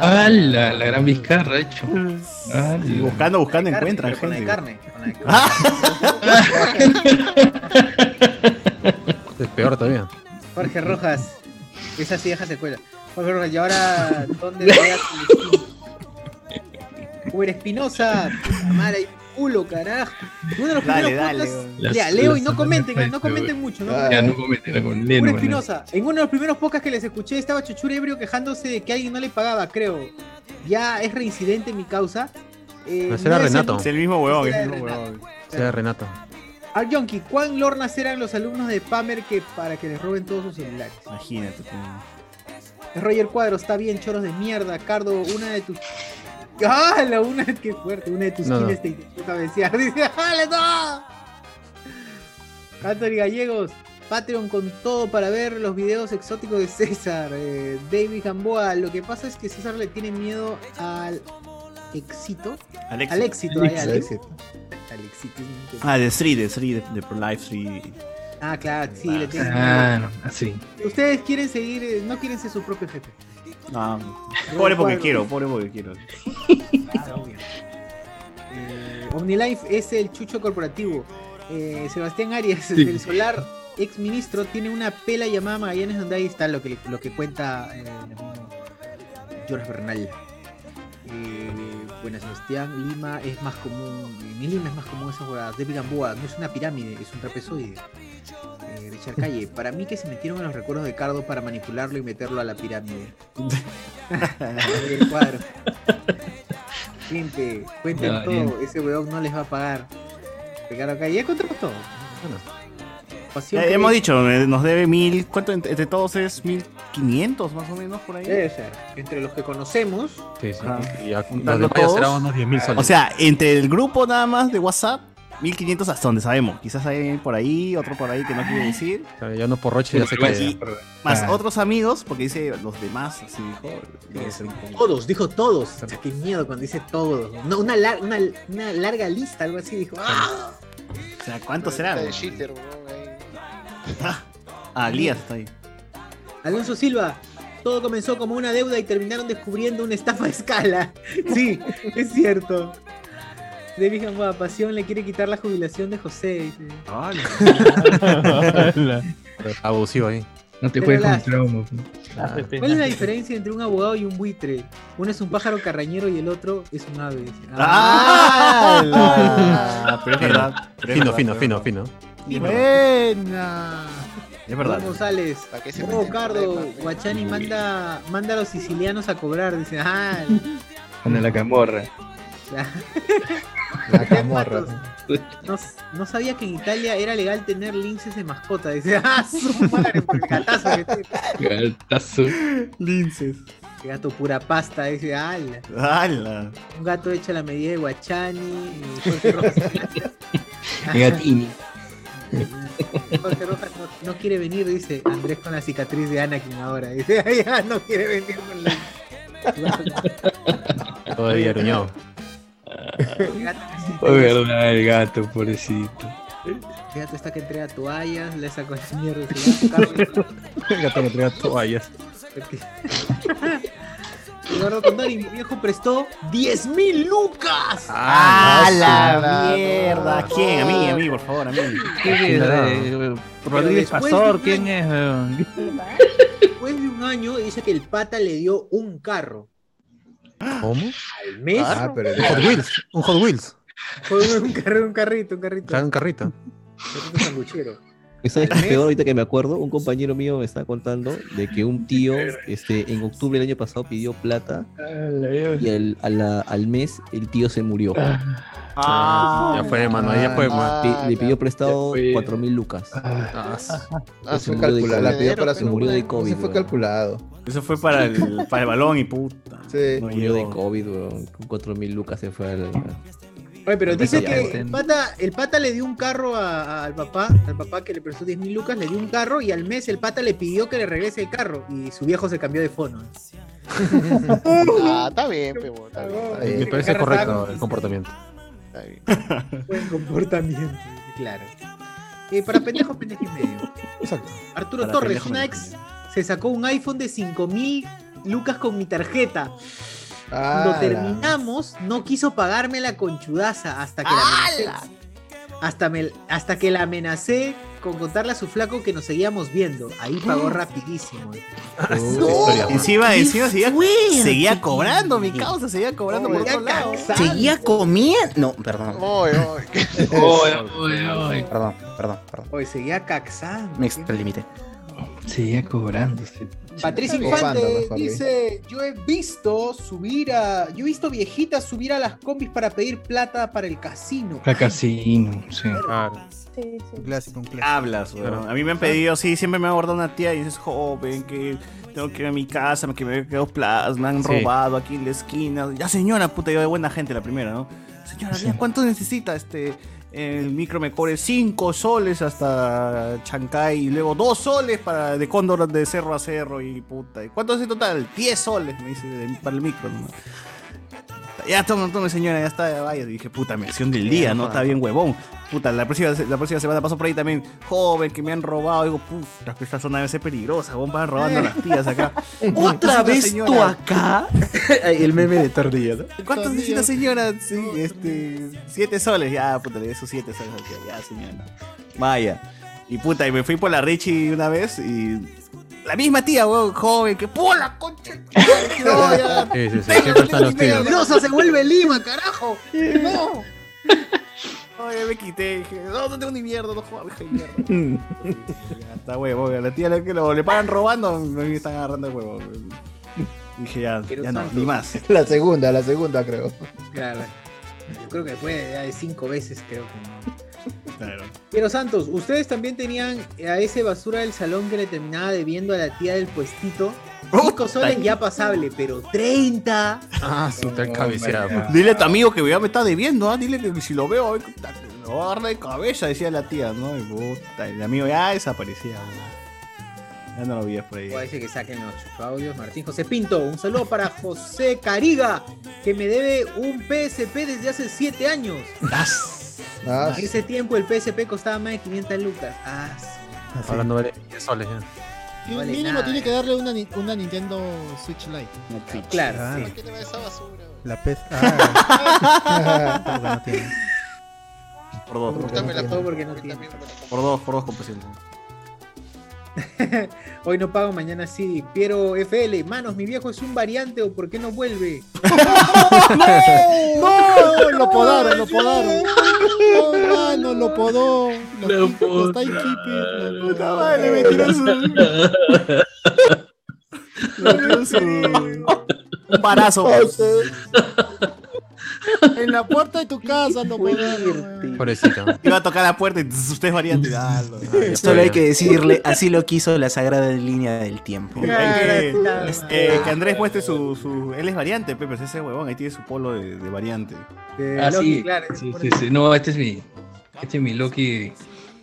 Ah, la, la gran Vizcarra, hecho. Ah, Y buscando, buscando Carne, pero con la de carne. con la de carne. Es peor todavía. Jorge Rojas. Esa sí deja secuela. Jorge Rojas, ¿y ahora dónde veas? Uber Espinosa, puta madre, hay culo, carajo. Uno de los Dale, primeros dale, podcasts-. Las- Ya, leo y las no comenten, no comenten mucho, ¿no? Ya no cometen, con Leno. Espinosa, en uno de los primeros podcasts que les escuché estaba Chuchur ebrio quejándose de que alguien no le pagaba, creo. Ya es reincidente mi causa. Eh, no es el- Renato. Es el mismo huevón, es el mismo Renato. huevón. Yonki, ¿cuán lornas eran los alumnos de Pamer que para que les roben todos sus celulares? Imagínate. pues. Roger Cuadro, está bien, choros de mierda. Cardo, una de tus. ¡Ah! La una, qué fuerte. Una de tus No, no. te intentó cabecear. Dice, ¡Jale, no! Anthony Gallegos, Patreon con todo para ver los videos exóticos de César. Eh, David Gamboa, lo que pasa es que César le tiene miedo al éxito. Al Al éxito, al éxito. Al éxito. Ah, de Sri, de Sri, de, Life Sri. Ah, claro, sí, le tiene miedo. Ah, no, así. Ustedes quieren seguir, eh, no quieren ser su propio jefe. Ah, pobre porque quiero, pobre porque quiero. Eh, OmniLife es el chucho corporativo. Eh, Sebastián Arias, Sí. del Solar, ex ministro, tiene una pela llamada Magallanes donde ahí está lo que, lo que cuenta eh, George Bernal. Eh, bueno, Sebastián, Lima es más común, en Lima es más común esas jugadas. David Gamboa no es una pirámide, es un trapezoide. Eh, Richard Calle, para mí que se metieron en los recuerdos de Cardo para manipularlo y meterlo a la pirámide. el cuadro. Gente, cuenten todo, bien. ese weón no les va a pagar. Ricardo Calle, ya contamos todo. Pasión Eh, hemos dicho, eh, nos debe mil. ¿Cuánto ent- entre todos es? ¿Mil quinientos más o menos por ahí? Debe ser. Entre los que conocemos. Sí, sí. Y Juntando los demás todos. serán unos 10.000 soles. O sea, entre el grupo nada más de WhatsApp, 1500 hasta donde sabemos. Quizás hay por ahí, otro por ahí que no quiere decir. ya no por Roche, ya sé que. Y más Ah. otros amigos, porque dice los demás, así dijo. Todos, dijo todos. O sea, qué miedo cuando dice todos. No, una, lar- una, una larga lista, algo así. Dijo, ¡ah! O sea, ¿cuántos serán? De cheater, weón, ahí. Ah, está ahí. Alonso Silva. Todo comenzó como una deuda y terminaron descubriendo una estafa a escala. Sí, es cierto. David Gamboa, Pasión le quiere quitar la jubilación de José. Abusivo ahí. No te juegues con trauma. pues. ¿Cuál es la diferencia entre un abogado y un buitre? Uno es un pájaro carrañero y el otro es un ave. ¡Ah! ¡Ah! Pero es verdad. pero es Fino, verdad, fino, fino, fino. Buena. Es verdad. González. ¿Para qué se Oh, Cardo, Guachani manda, manda a los sicilianos a cobrar. Dice, ah, Con la camorra. la- La camorra. no, no sabía que en Italia era legal tener linces de mascota. Dice, ah, su madre, por el gatazo que tiene. Gatazo. Linces. Qué gato pura pasta. Dice, ala. ¡Hala! Un gato hecho a la medida de Guachani. y Jorge. Gatini. Jorge Rojas no, no quiere venir, dice Andrés con la cicatriz de Anakin ahora. Dice, "Ay, ya no quiere venir con la. Todavía. El que Oh, verdad, el gato, pobrecito. El gato está que entrega toallas, le sacó la mierda. El gato me entrega toallas. Eduardo Condori, mi viejo prestó 10 mil lucas. ¡Ah, la la mierda! ¿Quién? A mí, a mí, por favor, a mí. ¿Quién es? Eh, Rodríguez después Pastor, de- ¿quién es? Después de un año dice que el pata le dio un carro. ¿Cómo? Al mes. Ah, pero Un Hot Wheels. Un Hot Wheels. Un, carro, un carrito, un carrito. Un carrito. Carrito sanguchero. ¿Y ¿Sabes qué es peor ahorita que me acuerdo? Un compañero mío me está contando de que un tío este, en octubre del año pasado pidió plata y al, a la- al mes el tío se murió. Ah, Ya fue, mano, ya fue, mano. Pi- le pidió prestado. 4 mil lucas. Ah, Ah, Se fue murió de calculado. La COVID. pidió para Se su murió de Eso fue calculado. Eso fue para el, para el balón y puta. Sí. No Murió de. COVID, weón. Con 4 mil lucas se fue al. Oye, pero dice que el pata, el pata le dio un carro a- a- al papá, al papá que le prestó 10 mil lucas, le dio un carro y al mes el pata le pidió que le regrese el carro y su viejo se cambió de fono. Ah, está bien, pe, weón, está bien, está bien. Me parece correcto el comportamiento. Está bien. Buen comportamiento, claro. Eh, para pendejos, pendejo y medio. Exacto. Arturo Para Torres, pendejo, una pendejo ex, se sacó un iPhone de 5 mil lucas con mi tarjeta. Ah, Cuando la- terminamos, no quiso pagarme la conchudaza hasta que la amenacé. Hasta, me- hasta que la amenacé con contarle a su flaco que nos seguíamos viendo. Ahí pagó rapidísimo. historia, Encima, ¡Qué encima seguía, fuerte! seguía cobrando mi causa, seguía cobrando por Seguía otro lado. Seguía comiendo. No, perdón. Oy, oy, ¿qué? Perdón, perdón, perdón. Oye, seguía caxando. Me extralimité. Seguía cobrándose. Patricia Infante mejor dice, yo he visto subir a, yo he visto viejitas subir a las combis para pedir plata para el casino. La casino, sí. Claro. Sí, sí. Un clásico, un clásico. Hablas, weón. A mí me han pedido, sí, siempre me ha abordado una tía y dices, joven, que tengo que ir a mi casa, que me quedo plazas, me han Sí. robado aquí en la esquina. Ya, señora, puta, yo de buena gente la primera, ¿no? Señora, ¿cuánto necesita este? El micro me cobre 5 soles hasta Chancay y luego 2 soles para de Cóndor de cerro a cerro y puta. ¿Y cuánto es en total? 10 soles, me dice, para el micro. ¿no? Ya, toma, toma, señora, ya está, ya vaya. Y dije, puta, mención del día, ¿no? Está bien, huevón. Puta, la próxima, la próxima semana paso por ahí también, joven, que me han robado. Digo, puta, que esta zona debe ser peligrosa, huevón, van robando a las tías acá. ¿Otra ¿Cuánto necesita, vez señora? tú acá? El meme de tordilla, ¿no? ¿Cuánto necesita, señora? Sí, este, siete soles. Ya, puta, le di esos siete soles. Ya, señora. Vaya. Y puta, y me fui por la Richie una vez y... La misma tía, weón, joven, que ¡Pula, concha! No, ya. Sí, sí, sí, siempre están los tíos. Peligrosa se vuelve Lima, carajo. No. Oye, me quité, dije, no, no tengo ni mierda, no juego, dije, mierda. ya está huevo, la tía le, que lo, le pagan robando, me están agarrando el huevo. Dije, ya, ya no, ni más. La segunda, la segunda creo. Claro. Yo creo que ya de cinco veces, creo que no. Claro. Pero Santos, ¿ustedes también tenían a ese basura del salón que le terminaba debiendo a la tía del puestito? 5 soles ya pasable, pero 30. Ah, su tan cabeceada. Dile a tu amigo que ya me está debiendo, ¿ah? dile que si lo veo, puta, lo voy a agarrar de cabeza, decía la tía, ¿no? Y puta, el amigo ya desaparecía. weón. Ya no lo veías por ahí. Que saquen los audios. Martín José Pinto, un saludo para José Cariga, que me debe un PSP desde hace 7 años. Ah, En ese tiempo el PSP costaba más de 500 lucas. Ah, Hablando de 10 soles ya. Y un Vale mínimo nada. tiene que darle una, una Nintendo Switch Lite. Claro, Ah, sí. La PES. Ah, no tiene. Por dos. No- todo porque no. Por dos, por dos presidente. Hoy no pago, mañana sí. Piero FL, manos, mi viejo es un variante o por qué no vuelve. ¡No! Lo podaron, lo podaron. ¡Oh, mano! Lo podó. Lo, madre, me tiró su. Tiró su. Un parazo. En la puerta de tu casa lo podaron. Pobrecita. Iba a tocar la puerta y tss, usted es variante. Ah, lo- Solo hay que decirle, así lo quiso la sagrada línea del tiempo. Hay que, eh, que Andrés muestre su, su. Él es variante, Pepe, es ese huevón, ahí tiene su polo de, de variante. Ah, sí. sí, sí, sí. No, este es mi. Este es mi Loki.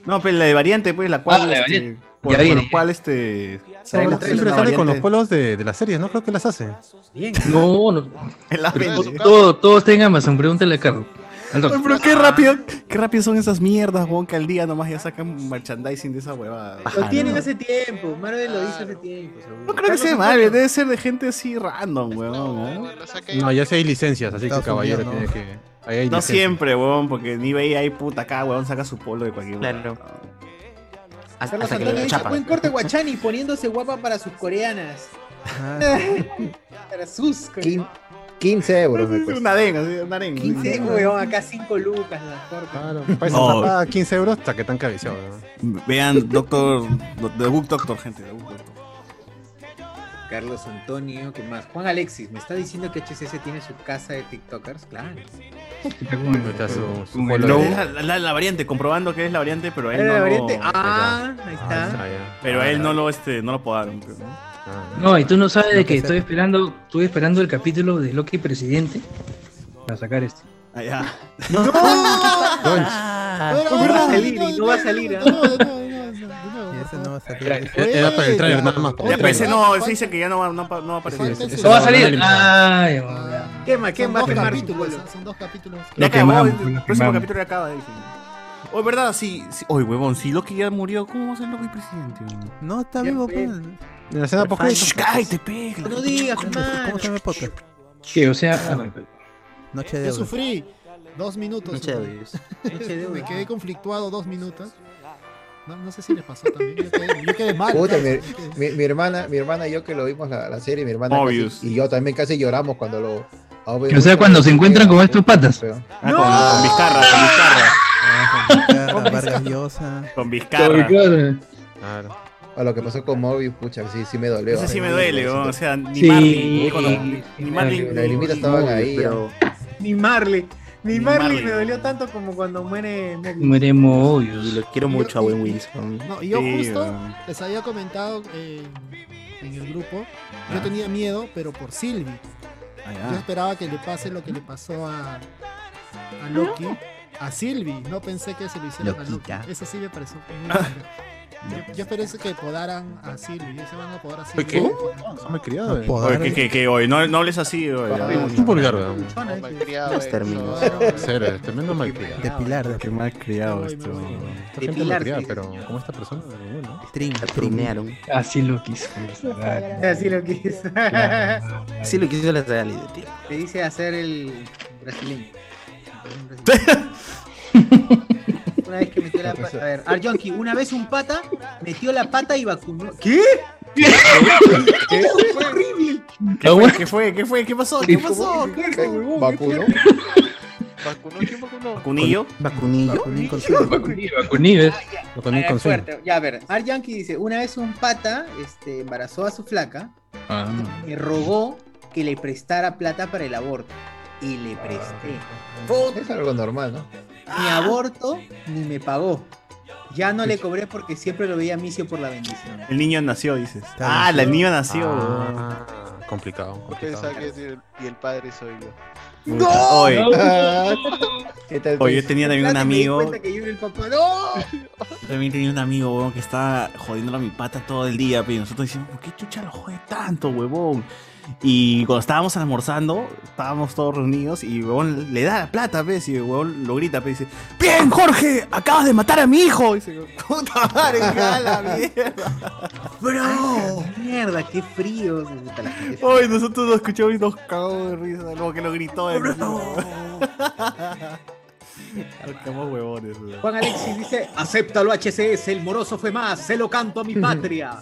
No, pero la de variante, pues, la cual. Ah, la de este, variante. por, Ya por lo cual, este. Siempre sale con los polos de, de las series, ¿no? Creo que las hace. Bien. No, no. Todo, todo está en Amazon, pregúntale a Carlos. Pero qué rápido, qué rápido son esas mierdas, huevón, que al día nomás ya sacan merchandising de esa huevada. Lo tienen hace tiempo. Marvel lo hizo hace tiempo. seguro. No creo que sea mal, debe ser de gente así random, huevón. ¿eh? No, ya sí hay licencias, así que caballero tiene que. ahí hay No licencias. siempre, huevón, porque ni veía ahí puta acá, huevón, saca su polo de cualquier Claro. Carlos Hasta Antonio dice, buen corte Guachani poniéndose guapa para sus coreanas. Ah, para sus Quin- 15 euros me Es cuesta. una arenga, sí, una arenga. 15, weón, acá 5 lucas la. Claro, para eso No. paga 15 euros hasta que tan cabeceado. ¿no? Vean, Doctor, The Book Doctor, gente, The Book Doctor. Carlos Antonio, ¿qué más? Juan Alexis, ¿me está diciendo que HCS tiene su casa de TikTokers? Claro. Está su, la, la- la variante, comprobando que es la variante, pero él ¿Era no la lo- variante? Ah, ahí Ah, está. Pero a Ah, él no lo, este, no lo podaron. pero, ¿no? Ah, No, y tú no sabes de que estoy esperando, estuve esperando el capítulo de Loki presidente para sacar este. Ah, ya. No va a salir, y no va a salir. ¿Ah? ese no va a salir. Era para el trailer nada más. Ya, pero ese no, ese dice que ya no va, no, no va a aparecer. ¡No va a salir! ¡Ay! Quema, Son quema, dos quemar su capítulos, son dos capítulos. Ya acabó, el próximo capítulo ya acaba, dice. Oh, verdad, sí, sí. Oye, huevón, si Loki ya murió, ¿cómo va a ser Loki presidente? No, está Ya vivo, fue. pues. En la escena post cállate, pega. No digas, ¿Cómo se llama el podcast? ¿Qué? O sea, ah, Noche de Yo Euros. sufrí dos minutos. Muchas sufrí. gracias. Me quedé conflictuado dos minutos. No, no sé si les pasó también. Yo quedé, yo quedé mal. Puta, mi, mi- mi hermana, mi hermana y yo que lo vimos la, la serie, mi hermana casi- y yo también casi lloramos cuando lo. o sea, cuando se encuentran con estos patas. Ah, con, con Vizcarra, con Vizcarra. Ah, Vargas Llosa. Con Vizcarra. Claro. A lo que pasó con Mobius, pucha, sí, sí me dolió. Ese sí me duele, o sea, ni Sí. Marley, ni, ni Marley, Las limitas estaban ahí. Pero ni Marley. Ni Ni Marley Marley. me dolió tanto como cuando muere Mobius. Mueremos Y lo quiero mucho a Owen Wilson. No, y yo Sí, justo les había comentado eh, en el grupo. Yo tenía miedo, pero por Sylvie. Ah, Yo esperaba que le pase lo que le pasó a, a Loki, a Sylvie. No pensé que se lo hicieran a Loki. Loquita. Eso sí me pareció muy. Yo, yo esperé que podaran a Silvio. Ya se van a podar a ¿Qué? Silvio. Está muy criado. eh. Oye, que, que, que hoy, no, no hables así, oye. Un vulgar, weón. Malcriado, términos. Cero, es tremendo malcriado. De Pilar, de Qué malcriado esto. Esta gente Pilar, malcriada, pero como esta persona, bueno. Trin. Trinearon. Así lo quiso. Así lo quiso. Así lo quiso la realidad, tío. Te dice hacer el brasileño. Una vez que metió la pata. A ver, Arjonki, una vez un pata metió la pata y vacunó. ¿Qué? ¿Qué? Fue horrible. ¿Qué fue? ¿Qué fue? ¿Qué fue? ¿Qué pasó? ¿Qué pasó? ¿Qué fue? ¿Vacunó? ¿Vacunó? ¿Quién vacunó? ¿Vacunillo? ¿Vacunillo? Vacunín con Vacunido. Lo ponen Ah, fuerte. Ya, a ver, Arjonki dice, una vez un pata este, embarazó a su flaca, Ah. me rogó que le prestara plata para el aborto. Y le presté. Es algo normal, ¿no? Ni aborto, ni me pagó. Ya no le cobré porque siempre lo veía misio por la bendición. El niño nació, dices. Está Ah, el niño nació. Ah, complicado, complicado. pensaba que decir, y el padre soy yo. Puta, Oye, ¿Qué tal? oye, yo tenía también un Claro, me di amigo. cuenta que yo era el papá. ¡No! Yo también tenía un amigo, huevón, que estaba jodiendo a mi pata todo el día, pero nosotros decíamos, ¿por qué chucha lo jode tanto, huevón? Y cuando estábamos almorzando, estábamos todos reunidos y huevón le da la plata, ¿ves? Y el huevón lo grita, ¿ves? Y dice, ¡Bien, Jorge! ¡Acabas de matar a mi hijo! Y dice, ¡Puta madre, la mierda! ¡Bro! ¡Mierda, qué frío! Hoy nosotros lo escuchamos y nos cagamos de risa, luego que lo gritó de quedamos huevones, huevón. Juan Alexis dice, acéptalo HCS, el moroso fue más, se lo canto a mi patria.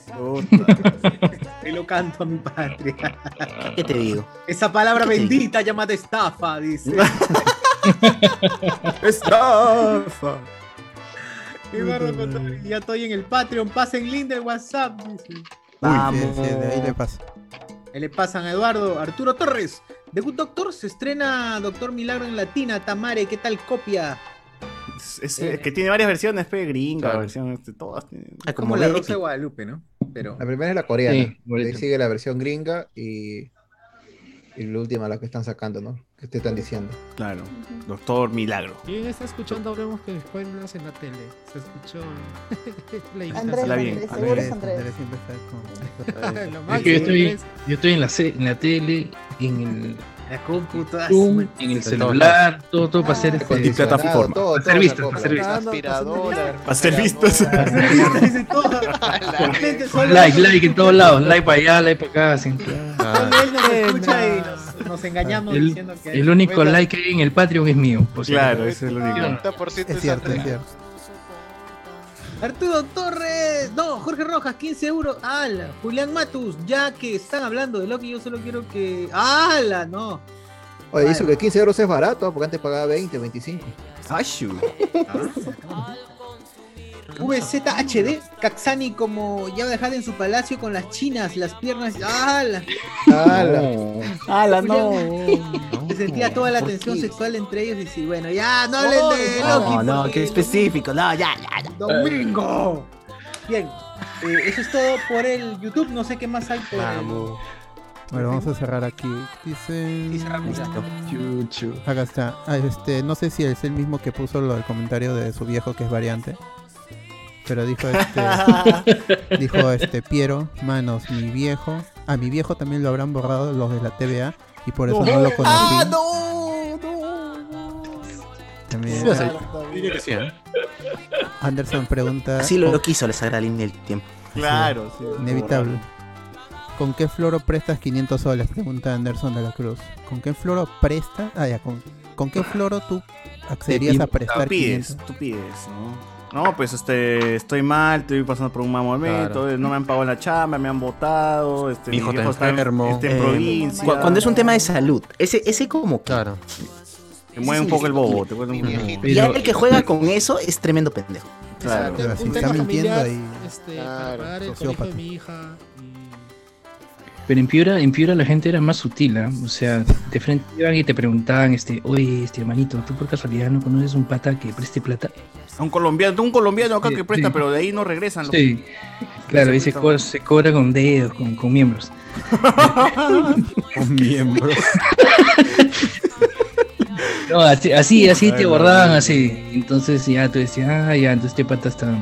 Se lo canto a mi patria. ¿Qué te digo? Esa palabra ¿Qué te bendita llamada estafa, dice. Estafa. Con todo. Ya estoy en el Patreon, pasen link del WhatsApp, dice. Vamos. Sí, sí, de ahí le pasa. Ahí le pasan a Eduardo. Arturo Torres. The Good Doctor se estrena Doctor Milagro en Latina. Tamare, ¿qué tal copia? Es, es- es que tiene varias versiones, pe, gringa, Claro. versión, este, todas tienen. Es como la Rosa de Guadalupe, ¿no? Pero. La primera es la coreana. Sí, ahí sigue la versión gringa y, y la última, la que están sacando, ¿no? Que te están diciendo. Claro, Doctor Milagro. ¿Quién está escuchando Hablemos que spoilers en la tele? Se escuchó la Andrés. La bien. Andrés, seguro es Andrés. Andrés siempre está con- Lo Es que yo estoy, Andrés. yo estoy en la, en la tele, en el La compu, todas. Zoom, en el celular, todo, todo para hacer este, para hacer todo vistas, se para vistas. Aspiradora. Para ser vistos. Like, like en todos lados, like para allá, like para acá. él nos engañamos El, diciendo que. el único like que hay en el Patreon es mío. Claro, ese es el único. 90% Es cierto, es cierto. Arturo Torres, no, Jorge Rojas, 15 euros. ¡Hala! Julián Matus, ya que están hablando de Loki, yo solo quiero que. ¡Hala! No. Oye, hizo que 15 euros es barato, porque antes pagaba 20, 25. Ashu. VZHD, Kaxani como ya dejada en su palacio con las chinas, las piernas. ¡Hala! ¡Hala! ¡Hala, no! Se sentía toda la tensión sexual entre ellos y sí, bueno, ya, no hablen de Loki. No, no, porque- qué específico. No, ya, ya, ya. ¡Domingo! Bien, eh, eso es todo por el YouTube, no sé qué más hay por el... Bueno, vamos a cerrar aquí. Dice. Sí, cerramos. Acá está. Ah, este, no sé si es el mismo que puso lo del comentario de su viejo que es variante. Pero dijo este. dijo este Piero, manos, mi viejo. A mi viejo también lo habrán borrado los de la TVA y por eso no, lo conocí. ¡Ah, no! ¡No! También. Sí, o sea, diría que sí, ¿eh? Anderson pregunta. Así lo, ¿con- lo quiso la sagrada línea del tiempo. Claro, sí. Inevitable. ¿Con qué floro prestas 500 soles? Pregunta Anderson de la Cruz. ¿Con qué floro prestas? Ah, ya, ¿con, ¿con qué floro tú accederías a prestar Tú pides, 500? tú pides, ¿no? No, pues este, estoy mal, estoy pasando por un mal momento, Claro. no me han pagado la chamba, me han votado, este, Mi hijo está está en- enfermo. está en Eh, provincia. cu- cuando es un tema de salud, ese, ese como que. Claro. Te mueve un poco el bobo, te mueve un poco el que juega con eso es tremendo pendejo. Claro. Si un está tema familiar, ahí. este, Claro, para pagar el colegio de mi hija. Pero en Piura, en Piura la gente era más sutil, ¿ah? O sea, de frente iban y te preguntaban, este, oye, este hermanito, ¿tú por casualidad no conoces un pata que preste plata? Un colombiano, un colombiano acá Sí, que presta, sí. pero de ahí no regresan. los- Sí, claro, y se, co- se cobra con dedos, con, con miembros. Un miembro. No, así, así, así te no. así. Entonces ya tú decías, ah, ya, entonces este pata está,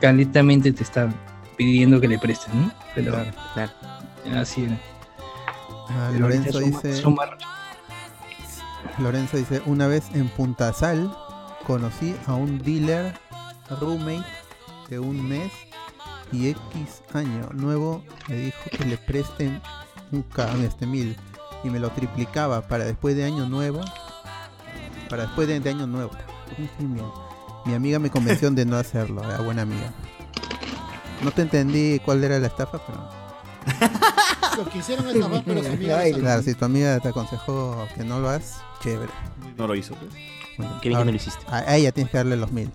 calentamente te está pidiendo que le presten, ¿no? Pero Claro, claro. Así era. Ah, Lorenzo dice. Lorenzo dice, una vez en Punta Sal conocí a un dealer roommate de un mes y X año nuevo me dijo que le presten un K este mil y me lo triplicaba para después de año nuevo para después de, de año nuevo mi, mi amiga me convenció de no hacerlo era buena amiga no te entendí cuál era la estafa pero Lo quisieron estafar, pero su amiga lo claro si tu amiga te aconsejó que no lo hagas chévere No lo hizo, pues. Bueno, Qué bien que no lo hiciste. A, ella tienes que darle los mil.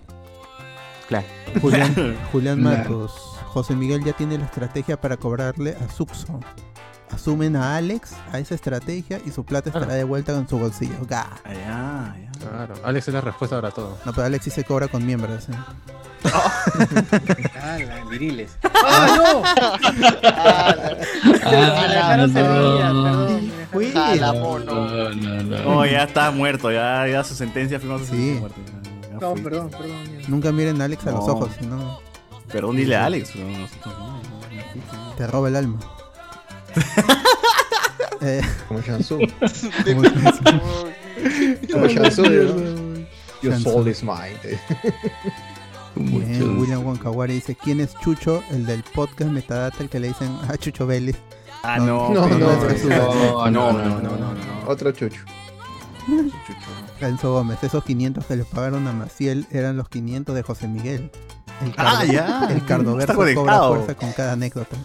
Claro. Julián, Julián Claro. Matos. José Miguel ya tiene la estrategia para cobrarle a Suxo. Asumen a Alex a esa estrategia y su plata estará de vuelta en su bolsillo. Ga. Claro, Alex es la respuesta para todo. No, pero Alex sí se cobra con miembros. ¿eh? Ah, viriles. ¡Ah, Ah, no, sabía, no. perdón. Fui. Jala, mono. No, no, no. No, ya está muerto, ya, ya su sentencia firmó su sentencia de muerte. ya- ya No, perdón, perdón. ya. Nunca miren a Alex a los ojos, si no Perdón, dile a Alex. no, nosotros no, no, te roba el alma. Eh, Como Shansu. como- Como Shansu, ¿no? Your soul is mine. Bien, William Wankawari dice, ¿quién es Chucho? El del podcast Metadata, el que le dicen a Chucho Vélez. Ah, no, No, no, es su- no, no, no, no, no. Otro chucho. Renzo Gómez, esos 500 que le pagaron a Maciel eran los 500 de José Miguel. El Ah, ya. El cardoverso Está cobra conectado. fuerza con cada anécdota.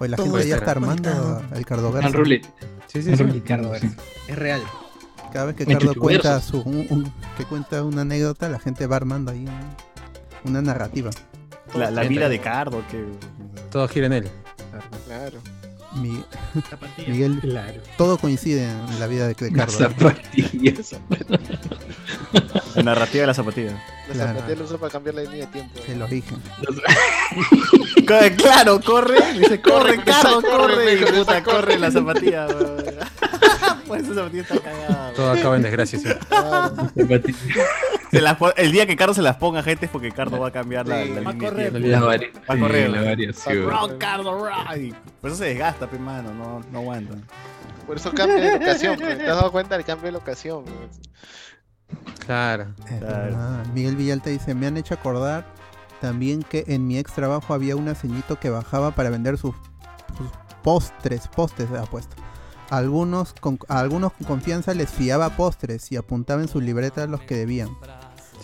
Oye, la Todo gente ya está armando el cardoverso. Al roulette. Sí, sí, sí. Es es real. Cada vez que Cardo cuenta su, un- un- que cuenta una anécdota, la gente va armando ahí un- una narrativa. La, la vida de Cardo, que. Todo gira en él. Claro. Mi- Zapatilla. Miguel, Claro. todo coincide en la vida de, de Las zapatillas. La narrativa de la zapatilla. La Claro. zapatilla lo usa para cambiar la línea de tiempo. eh. El origen. Claro, corre. Dice, corre, Corre, Cardo, corre, corre. corre, Y puta, corre. la zapatilla. weón. Pues esa zapatilla está cagada. Todo acaba en desgracia, sí. Zapatillas. Se las pon- el día que Cardo se las ponga, gente, es porque Cardo va a cambiar la, Sí, la va a correr. Va a correr. la variación. Rock, Cardo, rock. Y Por eso se desgasta, pe, mano. No, no aguanta. Por eso cambia de locación. pues. ¿Te has dado cuenta del cambio de locación? pues. Claro. Claro. verdad. Miguel Villalta dice, me han hecho acordar también que en mi ex trabajo había una ceñito que bajaba para vender sus, sus postres, postres ha puesto. Algunos con, a algunos con confianza les fiaba postres y apuntaba en su libreta los que debían.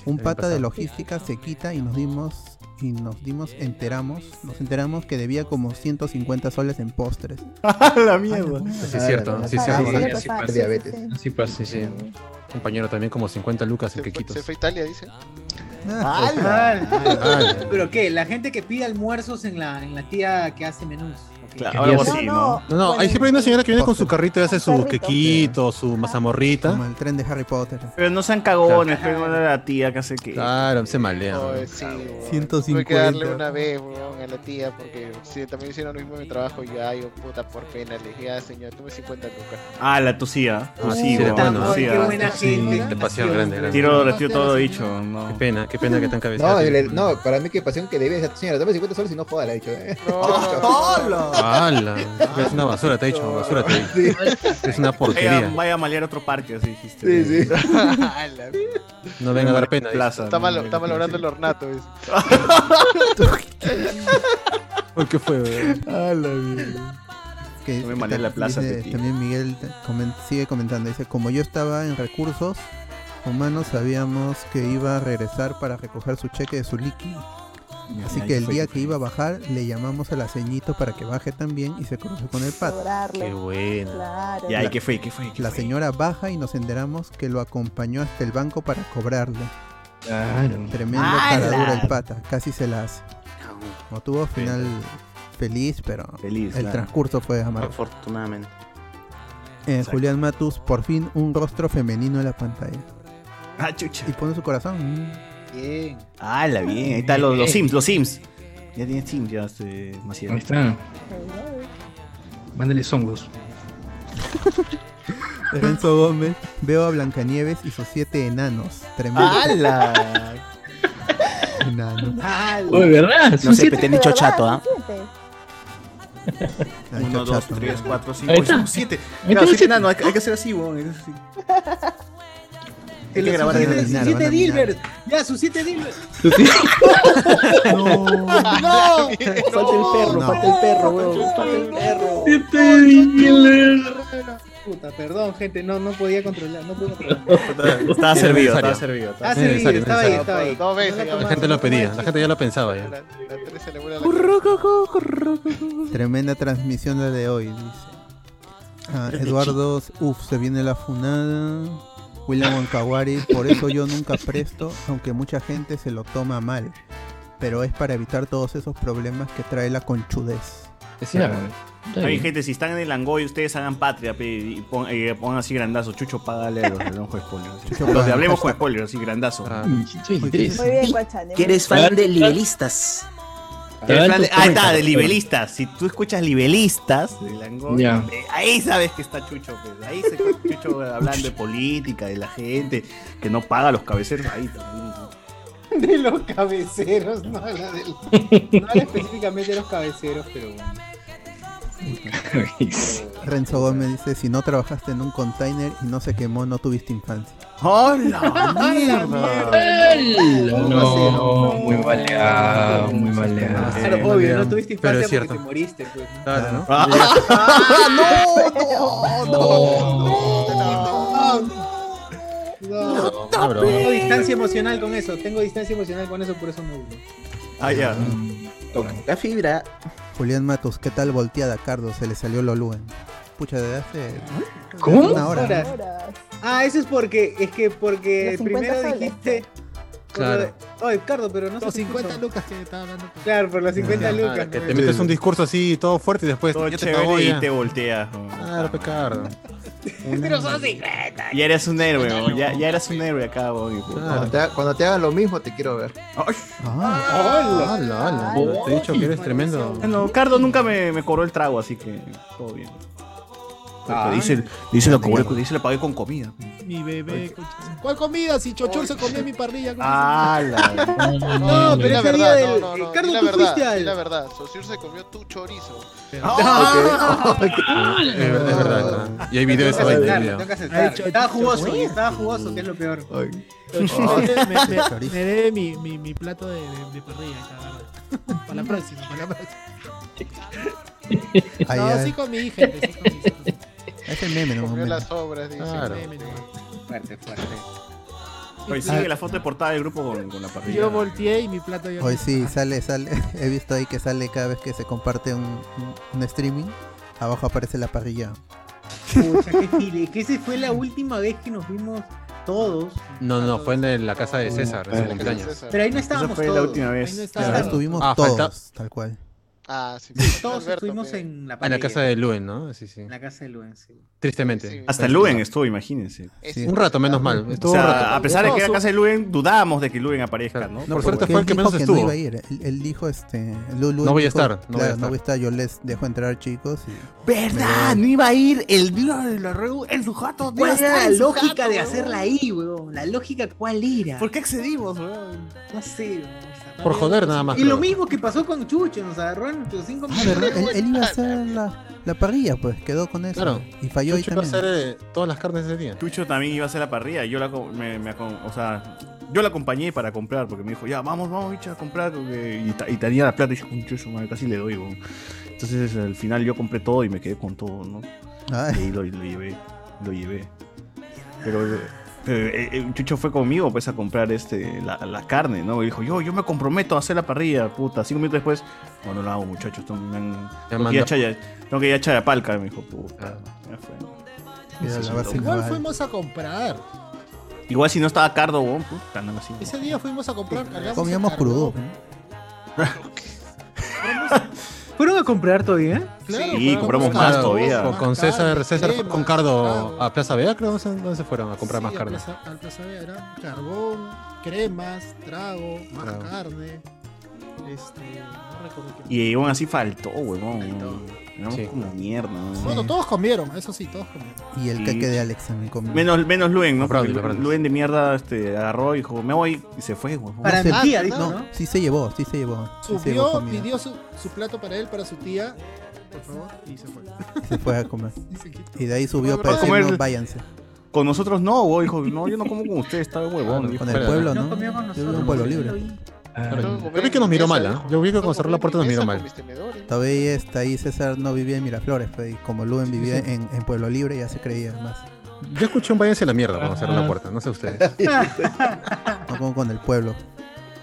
Un pata de logística se quita y nos dimos y nos dimos enteramos, nos enteramos que debía como 150 soles en postres. la mierda. Sí, es cierto. Sí, es Ah, cierto. sí, sí, diabetes. sí, sí. Así pasa. Sí, sí. Un compañero también como 50 lucas en Se fue, quequitos. se fue a Italia, dice. Ah, Ah, Pero qué, la gente que pide almuerzos en la, en la tía que hace menús. Claro, algo No, así, no. ¿no? No, no, hay siempre hay una señora que viene con su carrito y hace su quequito, su mazamorrita. como el tren de Harry Potter. Pero no sean cagones, pero no era la tía que hace que. Claro, se malea. Oh, sí, weón. 150. Tuve que darle una vez, weón, a la tía, porque sí, también hicieron lo mismo en mi trabajo y ya, yo, puta, por pena, le dije, ah, señor, tuve 50 lucas. Ah, la tosía. Ah, sí, bueno, qué buena Sí, gente. Te pasión grande, grande. Tiro, retiro todo dicho. Qué pena, qué pena que tan cabezada. no, para mí que pasión que debe esa señora, dame 50 soles y no joda, le ha dicho. ¿eh? No, ¡Hala! Es una basura, te he dicho, basura te he dicho. Es una porquería. vaya a malear otro parque, así dijiste. Sí, sí. No venga a dar pena. Plaza. Está, ¿no? mal, está malogrando el ornato. dice. ¿Por qué fue? weón? que No me maneja la plaza, dice- también Miguel sigue comentando, dice, como yo estaba en recursos humanos, sabíamos que iba a regresar para recoger su cheque de su líquido. Así que el día que iba a bajar, le llamamos a la ceñito para que baje también y se cruce con el pato. Qué bueno. Claro. Ya, ¿y qué fue? ¿Qué fue? ¿Qué La fue? señora baja y nos enteramos que lo acompañó hasta el banco para cobrarle. Claro. Tremendo ¡Hala! cara dura el pata, casi se la hace. No tuvo final feliz, pero Feliz. el claro. transcurso fue amargo. Afortunadamente. Eh. Julián Matus, por fin un rostro femenino en la pantalla. Ah, chucha. Y pone su corazón. Bien. Ah, la bien. Ahí están los, los Sims, los Sims. Ya tiene Sims, ya este. Maciel. Ahí está. Mándale hongos. Renzo Gómez, veo a Blancanieves y sus siete enanos. Tremendo. ¡Hala! Enano. Oh, de verdad, No sé, siete. te han dicho chato, ¿ah? Uno, dos, tres, cuatro, cinco, Ahí oye, está. somos siete. Ahí Claro, enanos, hay, que- hay que hacer así, weón. que grabar ahí. siete- sus siete Dilbert. Ya, sus siete Dilbert. No. Falta el perro, falta el perro, weón. Falta el perro. Puta, perdón, gente, no, no podía controlar, no pude controlar. Estaba servido, estaba servido. Ah, servido, estaba ahí, necesario. estaba ahí. Dos veces No ya. la La gente lo pedía, la gente ya lo pensaba ya. Tremenda transmisión la de hoy, dice. Ah, Eduardo, uff, se viene la funada. William Wankawari, por eso yo nunca presto, aunque mucha gente se lo toma mal. Pero es para evitar todos esos problemas que trae la conchudez. Es cierto. Oye, gente, si están en el Langoy, ustedes hagan patria pe, y pon- eh, pongan así grandazo. Chucho, págale a los de Hablemos con Spoilers. Chucho, Los de. Hablemos con Spoilers, así grandazo. Sí, tres. Muy bien, Guachani. Que eres fan de libelistas. Eres Ah, fan de- tus ah, está, de libelistas. Si tú escuchas libelistas de Langoy, Ya. eh, ahí sabes que está Chucho. pues. Ahí se Chucho hablando de política, de la gente, que no paga los cabeceros. Ahí también. De los cabeceros, no habla, del, no habla específicamente de los cabeceros, pero bueno. Renzo Gómez dice, si no trabajaste en un container y no se quemó, no tuviste infancia. ¡Hola! ¡Hala! No, muy maleado, muy maleado. Claro, obvio, no tuviste Pero infancia es cierto. porque te moriste, pues. ¿no? Claro, ¿no? No, No, bro. Tengo distancia emocional con eso, tengo distancia emocional con eso, por eso no hubo. Ah, ya. La fibra. Julián Matos, ¿qué tal volteada, Cardo? Se le salió lo Luen. Pucha, desde hace ¿Cómo? una hora. Ah, eso es porque, es que porque Los 50 primero Claro. Oye, Cardo, pero no Los se 50 escucha. lucas que estaba hablando. Claro, por los 50 lucas. Claro, que pues. te metes un discurso así todo fuerte y después Todo ya te chévere y ya. te volteas. Claro, pecardo. Pero son 50. Ya eres un héroe, ya, ya eres un héroe acá, weón. Cuando cuando te hagan lo mismo, te quiero ver. ¡Hala! ¡Hala! Te he dicho que eres tremendo. Bueno, Cardo nunca me, me cobró el trago, así que todo bien. Ah. dice, dice, lo cobré, dice le pagué con comida. Mi bebé. ¿Cuál comida? Si Chochur se comía mi parrilla. ¿cómo Ah, No, pero la verdad, del. no, no, no. Cardo, di la tú verdad, fuiste di al. la verdad. Sosur se comió tu chorizo. Ah, Es verdad, es verdad. Y hay video de esa Estaba jugoso, estaba jugoso, que es lo peor. Me, debe mi, mi, mi plato de, parrilla. Para la próxima, para la próxima. Ahí, No, sí con mi hija. Sí con mi hija. Es el meme, ¿no? Comió las obras, dice. Claro. Meme nomás. Fuerte, fuerte. Oye, sigue la foto de portada del grupo con, con la parrilla. Yo volteé y mi plato ya. Hoy sí, sale, sale. He visto ahí que sale cada vez que se comparte un, un- un streaming. Abajo aparece la parrilla. Pucha, qué gile. Que esa fue la última vez que nos vimos todos. No, no, fue en la casa de César, en cumpleaños. Pero ahí no Esa estábamos fue todos. la última vez. Ahí no Claro, estaba. estuvimos Ah, todos, falta- tal cual. Ah, sí. Todos Alberto, estuvimos en la Ah, en la casa de Luen, ¿no? Sí, sí. En la casa de Luen, sí. Tristemente. Sí. Hasta Luen estuvo, imagínense. Un rato, menos mal. O un sea, rato. a pesar de que era casa de Luen, dudábamos de que Luen aparezca, ¿no? Por Porque- suerte fue el que menos que estuvo. no iba a ir. Él, él dijo, este, Lulu No voy a estar, no voy a estar. no voy a estar, yo les dejo entrar chicos y ¿Verdad? No iba a ir el día de la reu en su jato. ¿Cuál era la lógica jato, de hacerla ahí, weón? La lógica, ¿cuál era? ¿Por qué accedimos, weón? No sé, weón. Por joder nada más. Y lo mismo que pasó con Chucho, nos agarró en nuestros cinco Ah, minutos. Él, él iba a hacer la, la parrilla, pues, quedó con eso. Claro. Y falló ahí Chucho iba a también. hacer eh, todas las carnes ese día. Chucho también iba a hacer la parrilla. Yo la, co- me, me acom- o sea, yo la acompañé para comprar porque me dijo, ya, vamos, vamos, bicha, a comprar. porque- Y, ta- y tenía la plata y yo, "Con Chucho, madre, casi le doy, weón". Entonces al final yo compré todo y me quedé con todo, ¿no? Ay. Y ahí lo, lo llevé, lo llevé. Pero eh, eh, eh, Chucho fue conmigo pues a comprar este la, la carne, ¿no? Y dijo, yo, yo me comprometo a hacer la parrilla, puta. Cinco minutos después, no, no lo hago, muchachos. Tengo, me han- Ya tengo que ir a mandó. Chaya- tengo que ir a Chayapalca, me dijo, puta. Ya fue. Mira, la base Igual fuimos a comprar. Igual si no estaba Cardo, weón, puta, así. Ese día fuimos a comprar. Comíamos crudo. ¿Fueron a comprar todavía? Claro, Sí, a compramos más Claro, todavía. Con, con César, César crema, con Cardo claro. a Plaza Vea, creo. ¿Dónde se fueron a comprar Sí, más al carne? Plaza- Al Plaza Vea era carbón, cremas, trago, más carne. Este, no recuerdo. Y aún así faltó, huevón. Éramos como mierda. ¿no? Bueno, todos comieron, eso sí, todos comieron. Y el Sí. queque de Alex también comió. Menos, menos Luen, ¿no? Porque. Luen de mierda este, agarró y dijo, me voy y se fue, huevón. Para mi tía, dijo, no, ¿no? sí se llevó, sí se llevó. sí se llevó Subió, pidió su, su plato para él, para su tía, por favor, y se fue. Se fue a comer. Y de ahí subió para decirnos, váyanse. Con nosotros no, huevón. Dijo, no, yo no como con ustedes, está huevón. Con el pueblo, No con Yo vivo en nosotros, pueblo yo libre. Yo vi que nos miró mal, ¿ah? Yo vi que cuando cerró la puerta nos miró mal. Todavía está ahí, César no vivía en Miraflores, pues, y como Luen vivía en, en Pueblo Libre, ya se creía más. Yo escuché un váyanse a la mierda cuando cerró la puerta, no sé ustedes. No como con el pueblo.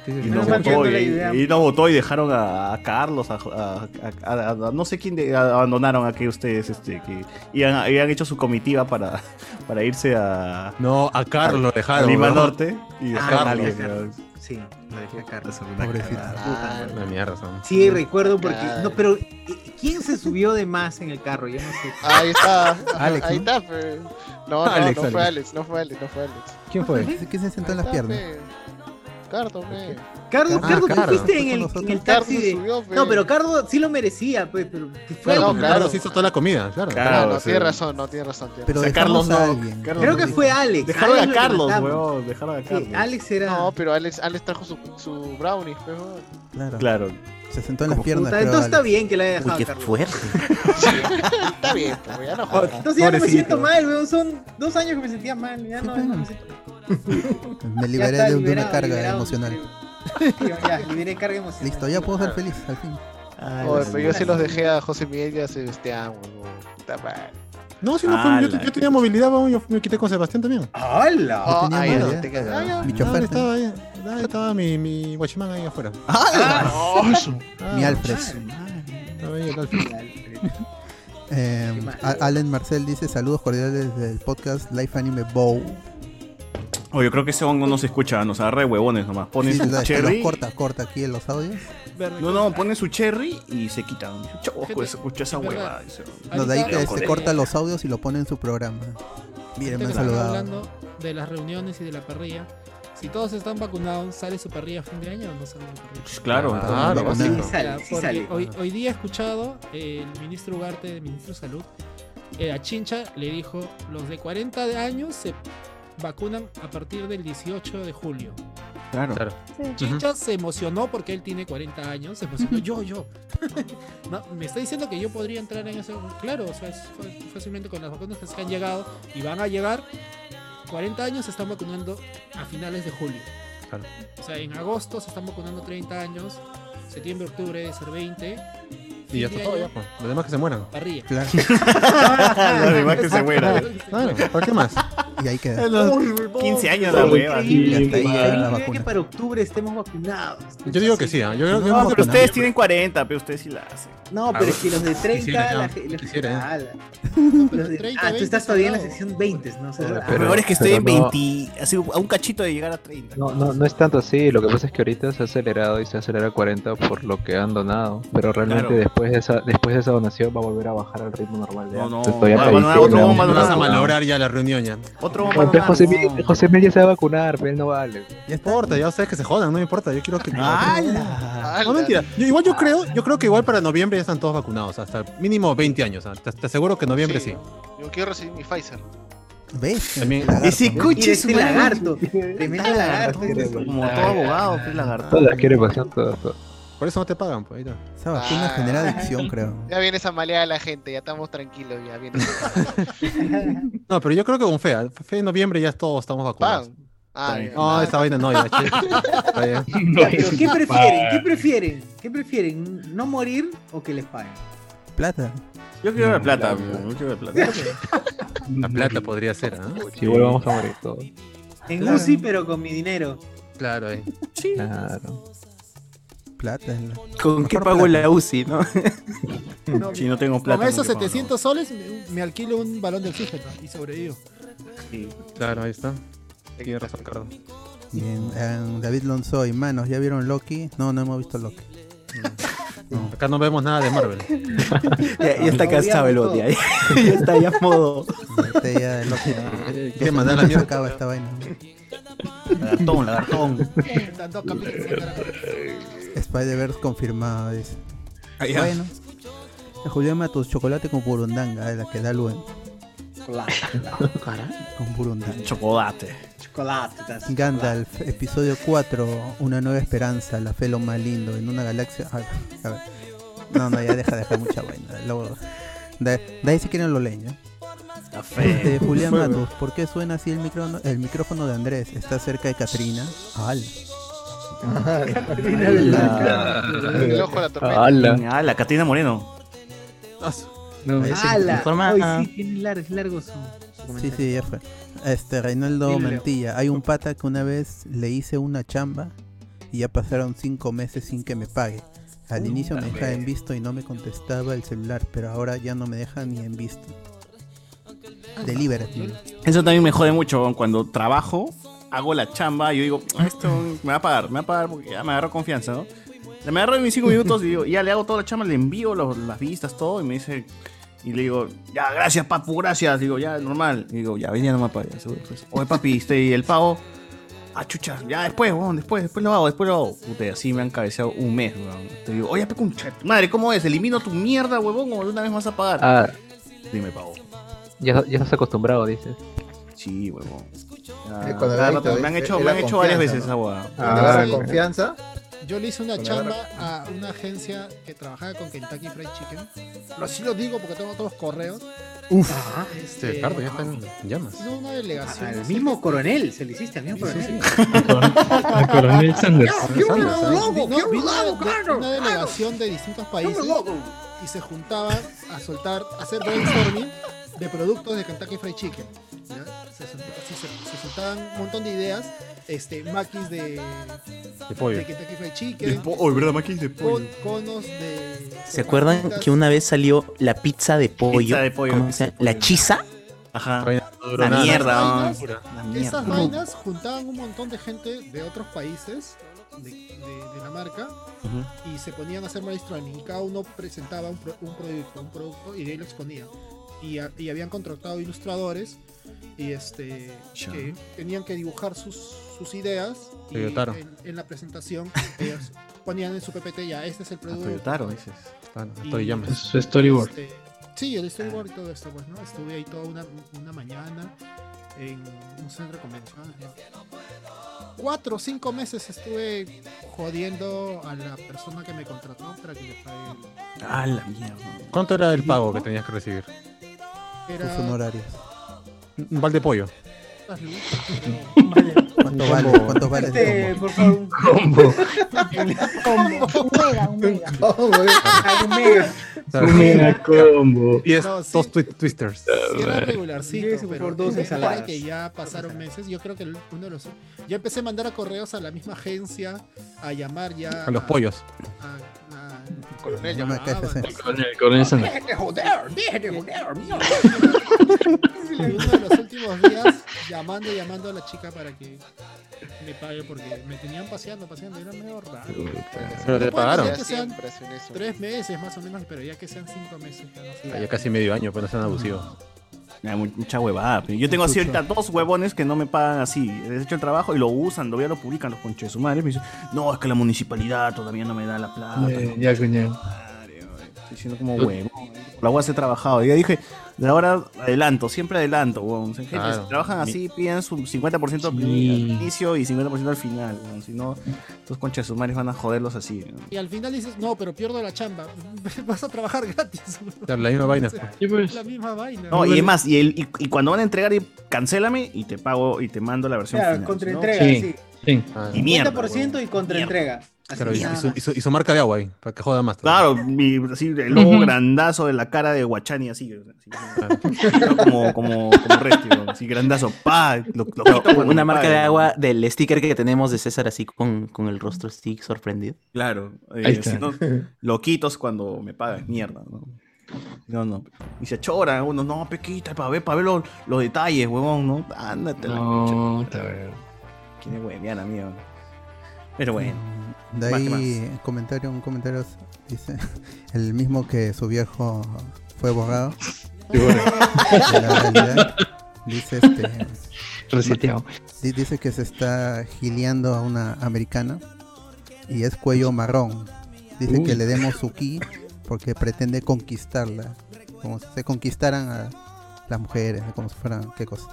Y votó, no la y, y nos votó y dejaron a, a Carlos, a, a- a- a- a- no sé quién de- abandonaron a que ustedes este, que iban, habían hecho su comitiva para, para irse a, No, a Carlos lo a dejaron. Lima ¿no? Norte y dejaron a Carlos, alguien. Sí, lo dejé a Carlos. Pobrecito. Una mierda son. Sí, recuerdo porque. No, pero ¿quién se subió de más en el carro? Yo no sé. Ahí está. Alex, ahí está, pe. No, no, Alex, no fue Alex. Alex, no fue Alex, no fue Alex. ¿Quién fue? Que se sentó en las piernas. está, pe. Cardo, pe. Cardo, Ah, Cardo, tú Cardo. fuiste en el, en el Cardo taxi de. subió. No, pero Cardo sí lo merecía, pues, pero que fue Claro, claro. Carlos hizo toda la comida, claro. Claro, Claro, no, sí. tiene razón, no, tiene razón. tiene Pero O sea, Carlos no, alguien. Carlos Creo que fue Alex. Dejaron Alex a lo Carlos, weón. Dejaron a Sí, Carlos. Alex era. No, pero Alex, Alex trajo su, su brownie, weón. Claro. Claro. Se sentó en las piernas. puta, Entonces está bien que le haya Uy, dejado qué a Carlos. fuerte. Está bien, pe, ya no jodas. Entonces ya no me siento mal, weón. Son dos años que me sentía mal. Ya no, Sí, me siento mal. Me liberé de, de una carga liberado, emocional. Ya, liberé carga emocional. Listo, ya puedo ser feliz al fin. Pero yo sí los dejé a José Miguel y a Sebastián, weón. Puta madre. No, sí, no fue. Yo, tenía movilidad, vamos, yo me quité con Sebastián también. ¡Hala! Oh, ya, ya te. Ah, ya. Mi Ah, chofer. estaba ahí. Ah, estaba mi, mi guachimán ahí afuera. Mi Ah, Alfred. estaba ahí el Alfred. Eh, Qué mal. A- Allen Marcel dice saludos cordiales del podcast Life Anime Bow. Oye, yo creo que ese hongo no se escucha, nos agarra de huevones nomás. Pone Sí, su cherry. corta, corta aquí en los audios. No, no, pone su cherry y se quita. Choco, Gente, se escucha esa hueva. No, de ahí que se de- corta los audios y lo pone en su programa. Miren, me han saludado. hablando de las reuniones y de la parrilla. Si todos están vacunados, ¿sale su parrilla a fin de año o no sale su parrilla? Claro, Claro, sí, sale, sí porque sale. Hoy, hoy día he escuchado el ministro Ugarte, el ministro de Salud, eh, a Chincha le dijo, los de 40 de años se vacunan a partir del 18 de julio. Claro. Claro. Chincha se emocionó porque él tiene 40 años, se emocionó yo, yo. No, me está diciendo que yo podría entrar en eso. Claro, o sea, es fácilmente con las vacunas que se han llegado y van a llegar. 40 años se están vacunando a finales de julio. Claro. O sea, en agosto se están vacunando 30 años, septiembre, octubre debe ser 20. Y ya está todo, ya, pues. Los demás que se mueran. Parrilla. Claro. Los demás que se mueran. Claro, ¿para qué más? Y ahí queda. Los 15 años la hueva. Y hasta ahí Increíble, llega la increíble vacuna. que para octubre estemos vacunados. Yo digo que sí, ¿ah? yo creo que No, vamos pero a ustedes tienen 40, pero ustedes sí la hacen. No, pero es que los de 30, Quisiera, la, los Quisiera, ¿eh? Los de- 30, ah, tú 20 estás todavía en la sección 20, ¿no? O sea, Pero- ah, Lo mejor es que estoy en no- 20, así, a un cachito de llegar a 30. No, no, no es tanto así, lo que pasa es que ahorita se ha acelerado y se acelera a 40 por lo que han donado, pero realmente Claro. después de esa después de esa donación va a volver a bajar al ritmo normal de No, no, bomba, a no Vamos a malograr ya la reunión ya. Otro bomba pero no José, José Miguel se va a vacunar, pero él no vale. Ya No importa, ya ustedes que se jodan, no me importa, yo quiero que... ¡Hala! No, mentira. Yo, igual yo creo, yo creo que igual para noviembre ya están todos vacunados, hasta mínimo 20 años. Te, te aseguro que noviembre sí. Yo quiero recibir mi Pfizer. ¿Ves? También-. Ese de es este lagarto. Tremendo lagarto. Como todo abogado, pues lagarto. Todas quiere pasión, todas, todas. Por eso no te pagan, pues ahí está. Esa vacuna genera adicción, creo. Ya viene esa maleada de la gente, ya estamos tranquilos, ya viene. No, pero yo creo que con fe, ¿ah? fe en noviembre ya todos estamos vacunados. Pan. Ah. No, esa vaina no, ya, che. Pero ¿qué prefieren? ¿Qué prefieren? ¿Qué prefieren? ¿No morir o que les paguen? Plata. Yo quiero la plata, yo quiero la plata. La plata podría ser, ¿ah? Si vamos a morir todos. En Claro. UCI, pero con mi dinero. Claro, ahí. Claro. Plata. ¿Con qué pago plata. la UCI, no? No, Si no tengo plata. Con esos no te pago, 700 soles me, me alquilo un balón de oxígeno y sobrevivo. Claro, ahí está. Tienes razón, Carlos. Bien, eh, David Lonzoy, manos, ¿ya vieron Loki? No, no hemos visto Loki. Acá no vemos nada de Marvel. Ya, ya está cansado el bot, ya, ya está ya modo. Este ya de Loki. se la mierda. acaba esta vaina. Lagartón, lagartón. Spider-Verse confirmado, dice. Ah, ya. Bueno. Julián Matos, chocolate con burundanga, es la que da luen. Chocolate. Con burundanga. Chocolate. Chocolate. estás- Gandalf, episodio 4, Una nueva esperanza, la fe lo más lindo, en una galaxia. A ver, a ver. No, no, ya deja, deja mucha vaina. Luego, de, de ahí si quieren lo leen, ¿ya? La fe. Eh, Julián Matos, ¿por qué suena así el micrófono, el micrófono de Andrés? ¿Está cerca de Katrina? ¡Al! Catrina del La- Blanco. El ojo de la tormenta. Ah, la Catrina Moreno. No, ese- ¡Hala! Informa- Ay, sí, tiene largo, es largo su, su Sí, sí, ya fue. Este, Reinaldo Dile, Leo. Mantilla, hay un pata que una vez le hice una chamba y ya pasaron cinco meses sin que me pague. Al inicio me dejaba en visto y no me contestaba el celular, pero ahora ya no me deja ni en visto. Delivery. Eso también me jode mucho cuando trabajo, hago la chamba y yo digo, "Ah, esto me va a pagar, me va a pagar porque ya me agarro confianza, ¿no? Me agarro en mis cinco minutos y digo, ya le hago toda la chamba, le envío los- las vistas, todo, y me dice, y le digo, ya, gracias, papu, gracias. Digo, ya, normal. Y digo, ya, ven, ya no me pagas. Pues, Oye, papi, este, y el pago, ah, chucha, ya después, weón, después, después lo hago, después lo hago. Puta, así me han cabeceado un mes, weón. Te digo, oye, pe, concha de tu madre, ¿cómo es? ¿Elimino tu mierda, huevón, o de una vez vas a pagar? Ah, Dime, pago. ya, ya estás acostumbrado, dices. Sí, huevón. Ya, Es cuando la me han hecho, me la han hecho varias veces esa hueá. Agarra sí. confianza. Yo le hice una chamba a una agencia que trabajaba con Kentucky Fried Chicken. Lo así lo digo porque tengo todos los correos. Uf, Ajá, este este, Cardo ya está en llamas. No, una delegación. Al mismo coronel, se le hiciste al mismo coronel. Al coronel Sanders. Una delegación de distintos países y se juntaban a soltar, a hacer brainstorming de productos de Kentucky Fried Chicken. ¿ya? Se, así se- se soltaban un montón de ideas, este, maquis de, De pollo. de Kentucky Fried Chicken, Oh, ¿verdad, maquis de con- conos de... ¿Se acuerdan que una vez salió la pizza de pollo? Pizza de pollo, ¿Cómo pizza se llama? ¿La chiza? Ajá. La mierda, Vainas- ¿no? La mierda. vainas juntaban un montón de gente de otros países de, de- de la marca y se ponían a hacer brainstorming y cada uno presentaba un, pro- un producto, un producto y de ahí lo exponía. Y, a- y habían contratado ilustradores y este Ya. que tenían que dibujar sus, sus ideas y en, en la presentación ellos ponían en su PPT ya este es el producto. Toyotaro, dices. Ah, no, Y. Su storyboard. este, sí, el storyboard y todo esto, pues, ¿no? Estuve ahí toda una, una mañana en un centro de convenciones. Cuatro o cinco meses estuve jodiendo a la persona que me contrató para que me pague. Ah, la mierda. ¿Cuánto era el pago que tenías que recibir? Era Sus honorarios. Un balde de pollo. ¿Cuánto vale? ¿Cuánto vale Este, el por favor, un Combo. Combo. Un mega, un mega. Un mega. Un mega combo. Y es No, sí. dos twi- twisters. Era regularcito, Sí, por dos ensaladas. que ya pasaron meses, yo creo que uno de los... Ya empecé a mandar a correos a la misma agencia, a llamar ya... A los pollos. Coronel, Llama llamaban. KFC. El coronel, el coronel Sanders. Dejen de joder, dejen de joder, mierda. Y uno de los últimos días llamando y llamando a la chica para que me pague porque me tenían paseando, paseando, era medio raro. Pero te pagaron. que sean tres meses más o menos, pero ya que sean cinco meses. Ya no sé. Ya casi medio año, pues no sean abusivos. Ya, mucha huevada. Yo tengo así ahorita dos huevones que no me pagan así. Les hecho el trabajo y lo usan, todavía lo publican los conches de su madre. Me dicen, no, es que la municipalidad todavía no me da la plata. Eh, Ya, coño. Siendo como huevo. La se ha trabajado. Y ya dije, de ahora adelanto, siempre adelanto, huevón. O sea, gente, Claro. si trabajan así, piden su 50% al Sí. inicio y 50% al final, huevón. Si no, estos conches de su madre van a joderlos así. ¿no? Y al final dices, no, pero pierdo la chamba. Vas a trabajar gratis. Claro, la misma vaina. Sí, pues. La misma vaina. No, y es más, y, el, y, y cuando van a entregar, y cancélame y te pago y te mando la versión Claro, final. contraentrega, ¿no? sí. Sí. Ah, Y mierda. 50% y contraentrega. Claro, y, su, más. y su- y su marca de agua ahí, para que joda más. Claro, mi, así, el logo Ujú. grandazo de la cara de Guachani, así. así, Claro. ¿no? como, como, como Resti, ¿no? así grandazo. Pa, lo, lo quito cuando Una marca de agua del sticker que tenemos de César así con, con el rostro así sorprendido. Claro, eh, Ahí está. si no, loquitos cuando me pagan, mierda, ¿no? No, no. Y se choran uno, no, pequita, para ver, para ver los, los detalles, huevón, ¿no? Ándate la No, está bien. Quién es hueviana, amigo. Pero bueno. De Más, ¿qué ahí, comentario, un comentario dice, el mismo que su viejo fue abogado. Sí, bueno. de la realidad. Dice este. Reseteado. Dice que se está gileando a una americana y es cuello marrón. Dice que le demos su ki porque pretende conquistarla. Como si se conquistaran a las mujeres, como si fueran, ¿qué cosa?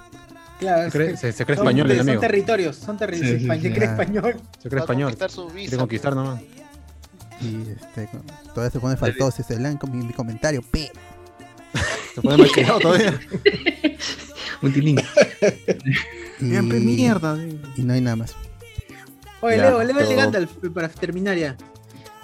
Claro, Se cree- se- se cree son- español el Son amigo. territorios, son territorios. Sí, sí, se cree Claro. español. Se cree español. Quiere conquistar nomás. Y este, todavía se pone faltoso. Lean con mi, mi comentario, P. Se pone malcriado todavía. Un tilín. Y, Siempre mierda. y no hay nada más. Oye, Ya, Leo, Leo el de todo. Gandalf para terminar ya.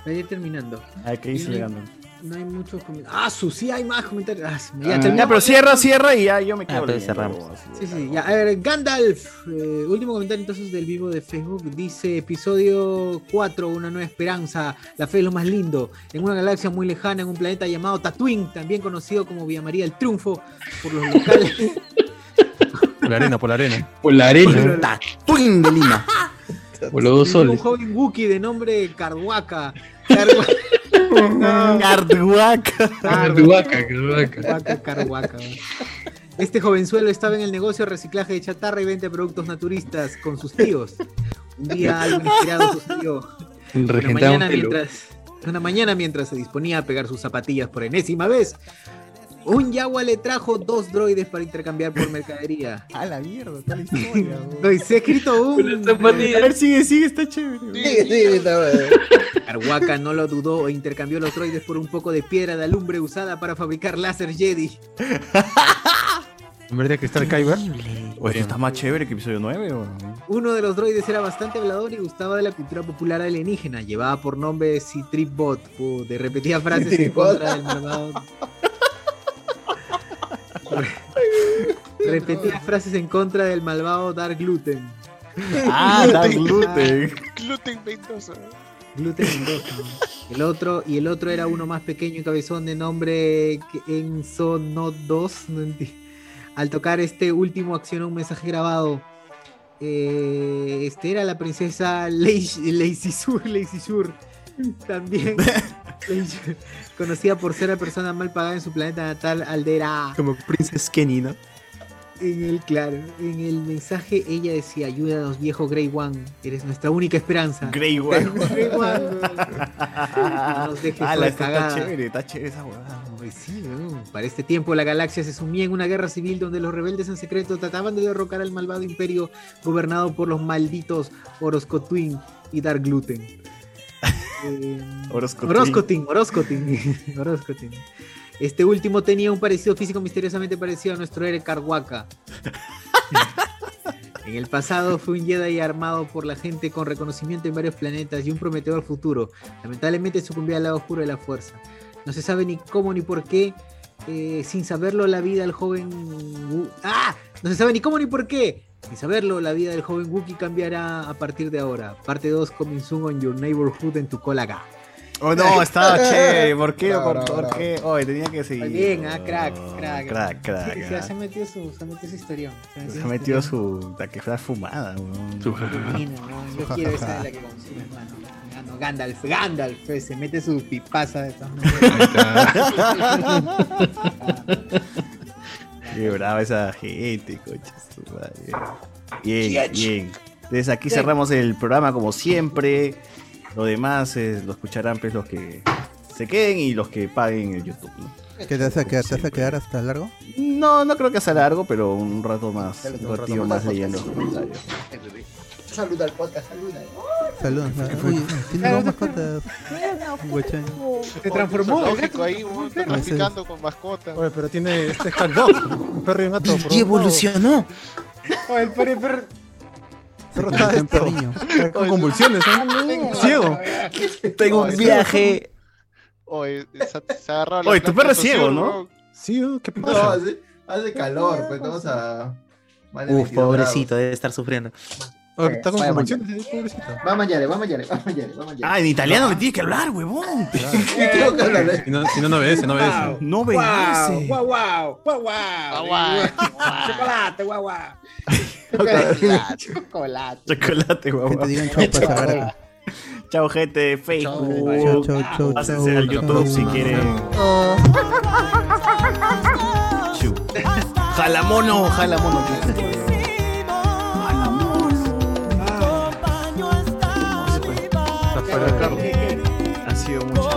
Para ir terminando. Ay, ¿qué dice Y- Gandalf? No hay muchos comentarios. Ah, su, sí hay más comentarios. Ah, sí, Ya, ya, terminamos. pero cierra, cierra y ya yo me quedo. Ah, pero cerramos. Sí, sí, ya. A ver, Gandalf. eh, último comentario entonces del vivo de Facebook. Dice episodio 4, Una nueva esperanza. La fe es lo más lindo. En una galaxia muy lejana, en un planeta llamado Tatooine, también conocido como Villa María del Triunfo por los locales. Por la arena, por la arena. Por la arena. Tatooine de Lima. Por los dos Un soles. joven Wookiee de nombre Carhuaca. Carhuaca. Carduaca. Carduaca, carduaca. Carhuaca, Carhuaca. Este jovenzuelo estaba en el negocio de reciclaje de chatarra y venta de productos naturistas con sus tíos. Un día algo. Una mañana, pelo. mientras, una mañana mientras se disponía a pegar sus zapatillas por enésima vez, un Yagua le trajo dos droides para intercambiar por mercadería. A la mierda, tal historia. No, se ha escrito un... A ver, sigue, sigue, está chévere. Sigue, sigue, está bueno. Arhuaca no lo dudó e intercambió los droides por un poco de piedra de alumbre usada para fabricar láser Jedi. En vez de cristal Kyber. Oye, esto está más chévere que episodio 9, o Uno de los droides era bastante hablador y gustaba de la cultura popular alienígena. Llevaba por nombre Citripbot, de repetía frases en contra del malvado. repetía frases en contra del malvado Dark Gluten. Ah, Dark Gluten. Gluten Mendoza. Gluten Mendoza. El otro, y el otro era uno más pequeño y cabezón de nombre Enzo No 2. no enti- Al tocar este último accionó un mensaje grabado. Eh, este era la princesa Lazy Lazy Sur, Lazy Sur. También conocida por ser la persona mal pagada en su planeta natal, Aldera. Como Princess Kenny, ¿no? En el, claro, en el mensaje ella decía, ayúdanos viejo Grey One, eres nuestra única esperanza. Grey One. Grey One. No nos dejes Ah, la, está, chévere, está chévere esa huevada. Pues sí, ¿no? Para este tiempo la galaxia se sumía en una guerra civil donde los rebeldes en secreto trataban de derrocar al malvado imperio gobernado por los malditos Oroscotwin y Dark Gluten. Eh, Oroscotín. Este último tenía un parecido físico misteriosamente parecido a nuestro héroe Carhuaca. En el pasado fue un Jedi armado por la gente con reconocimiento en varios planetas y un prometedor futuro. Lamentablemente sucumbió al lado oscuro de la fuerza. No se sabe ni cómo ni por qué. eh, sin saberlo, la vida del joven. ¡Ah! No se sabe ni cómo ni por qué. Sin saberlo, la vida del joven Wookiee cambiará a partir de ahora. Parte 2 coming soon on your neighborhood en tu colaga. Oh no, estaba chévere. ¿Por qué? Bravo, ¿Por, bravo, por qué? Oye, tenía que seguir. Muy bien, ah, crack, crack. Crack, crack. Sí, ah. se ha metido su, se ha metido su historión. Se ha metido su. La que fue fumada, weón. Su Yo quiero esa de la que consumes, mano. Ah, no, Gandalf, Gandalf, pues, se mete su pipaza de todas maneras. Qué brava esa gente, madre. Bien, bien. Entonces aquí cerramos el programa como siempre. Lo demás eh, lo escucharán pues los que se queden y los que paguen el YouTube. ¿no? ¿Qué te vas a quedar? ¿Te vas a quedar hasta largo? No, no creo que sea largo, pero un rato más, un rato ratillo más. más leyendo los comentarios. Saluda al podcast, saluda. Saludos. Uy, tiene dos mascotas. Guachán. Se transformó. Lógico ahí, Ah, traficando con mascotas. Oye, pero tiene este dog, un perro y un gato. Y evolucionó. Oh, el perro, el perro. Perro está esto, con convulsiones, ¿eh? ciego. Tengo un viaje. Oye, se, la Oye, tu perro es ciego, ¿no? Sí, ¿no? ¿qué No, pasa? hace, hace calor, pues vamos a. Uf, 22 pobrecito, debe estar sufriendo. Oye, está con convulsiones, ¿eh? pobrecito. grados. Vamos a Yare, vamos a Yare, vamos a Yare, vamos a Yare. Ah, en italiano me tienes que hablar, huevón. Tengo que hablar, ¿eh? Si no, si no, no obedece, no obedece. No Guau, obedece. guau, guau, guau, guau. Chocolate, guau, guau. Chocolate. Chocolate, Que huevón. te digan chau para cerrar aquí. Chao, gente. Chau, Facebook. chau, chau, Pásense al YouTube chau. si quieren. Chu. Jalamono, jalamono. Está Ha sido mucha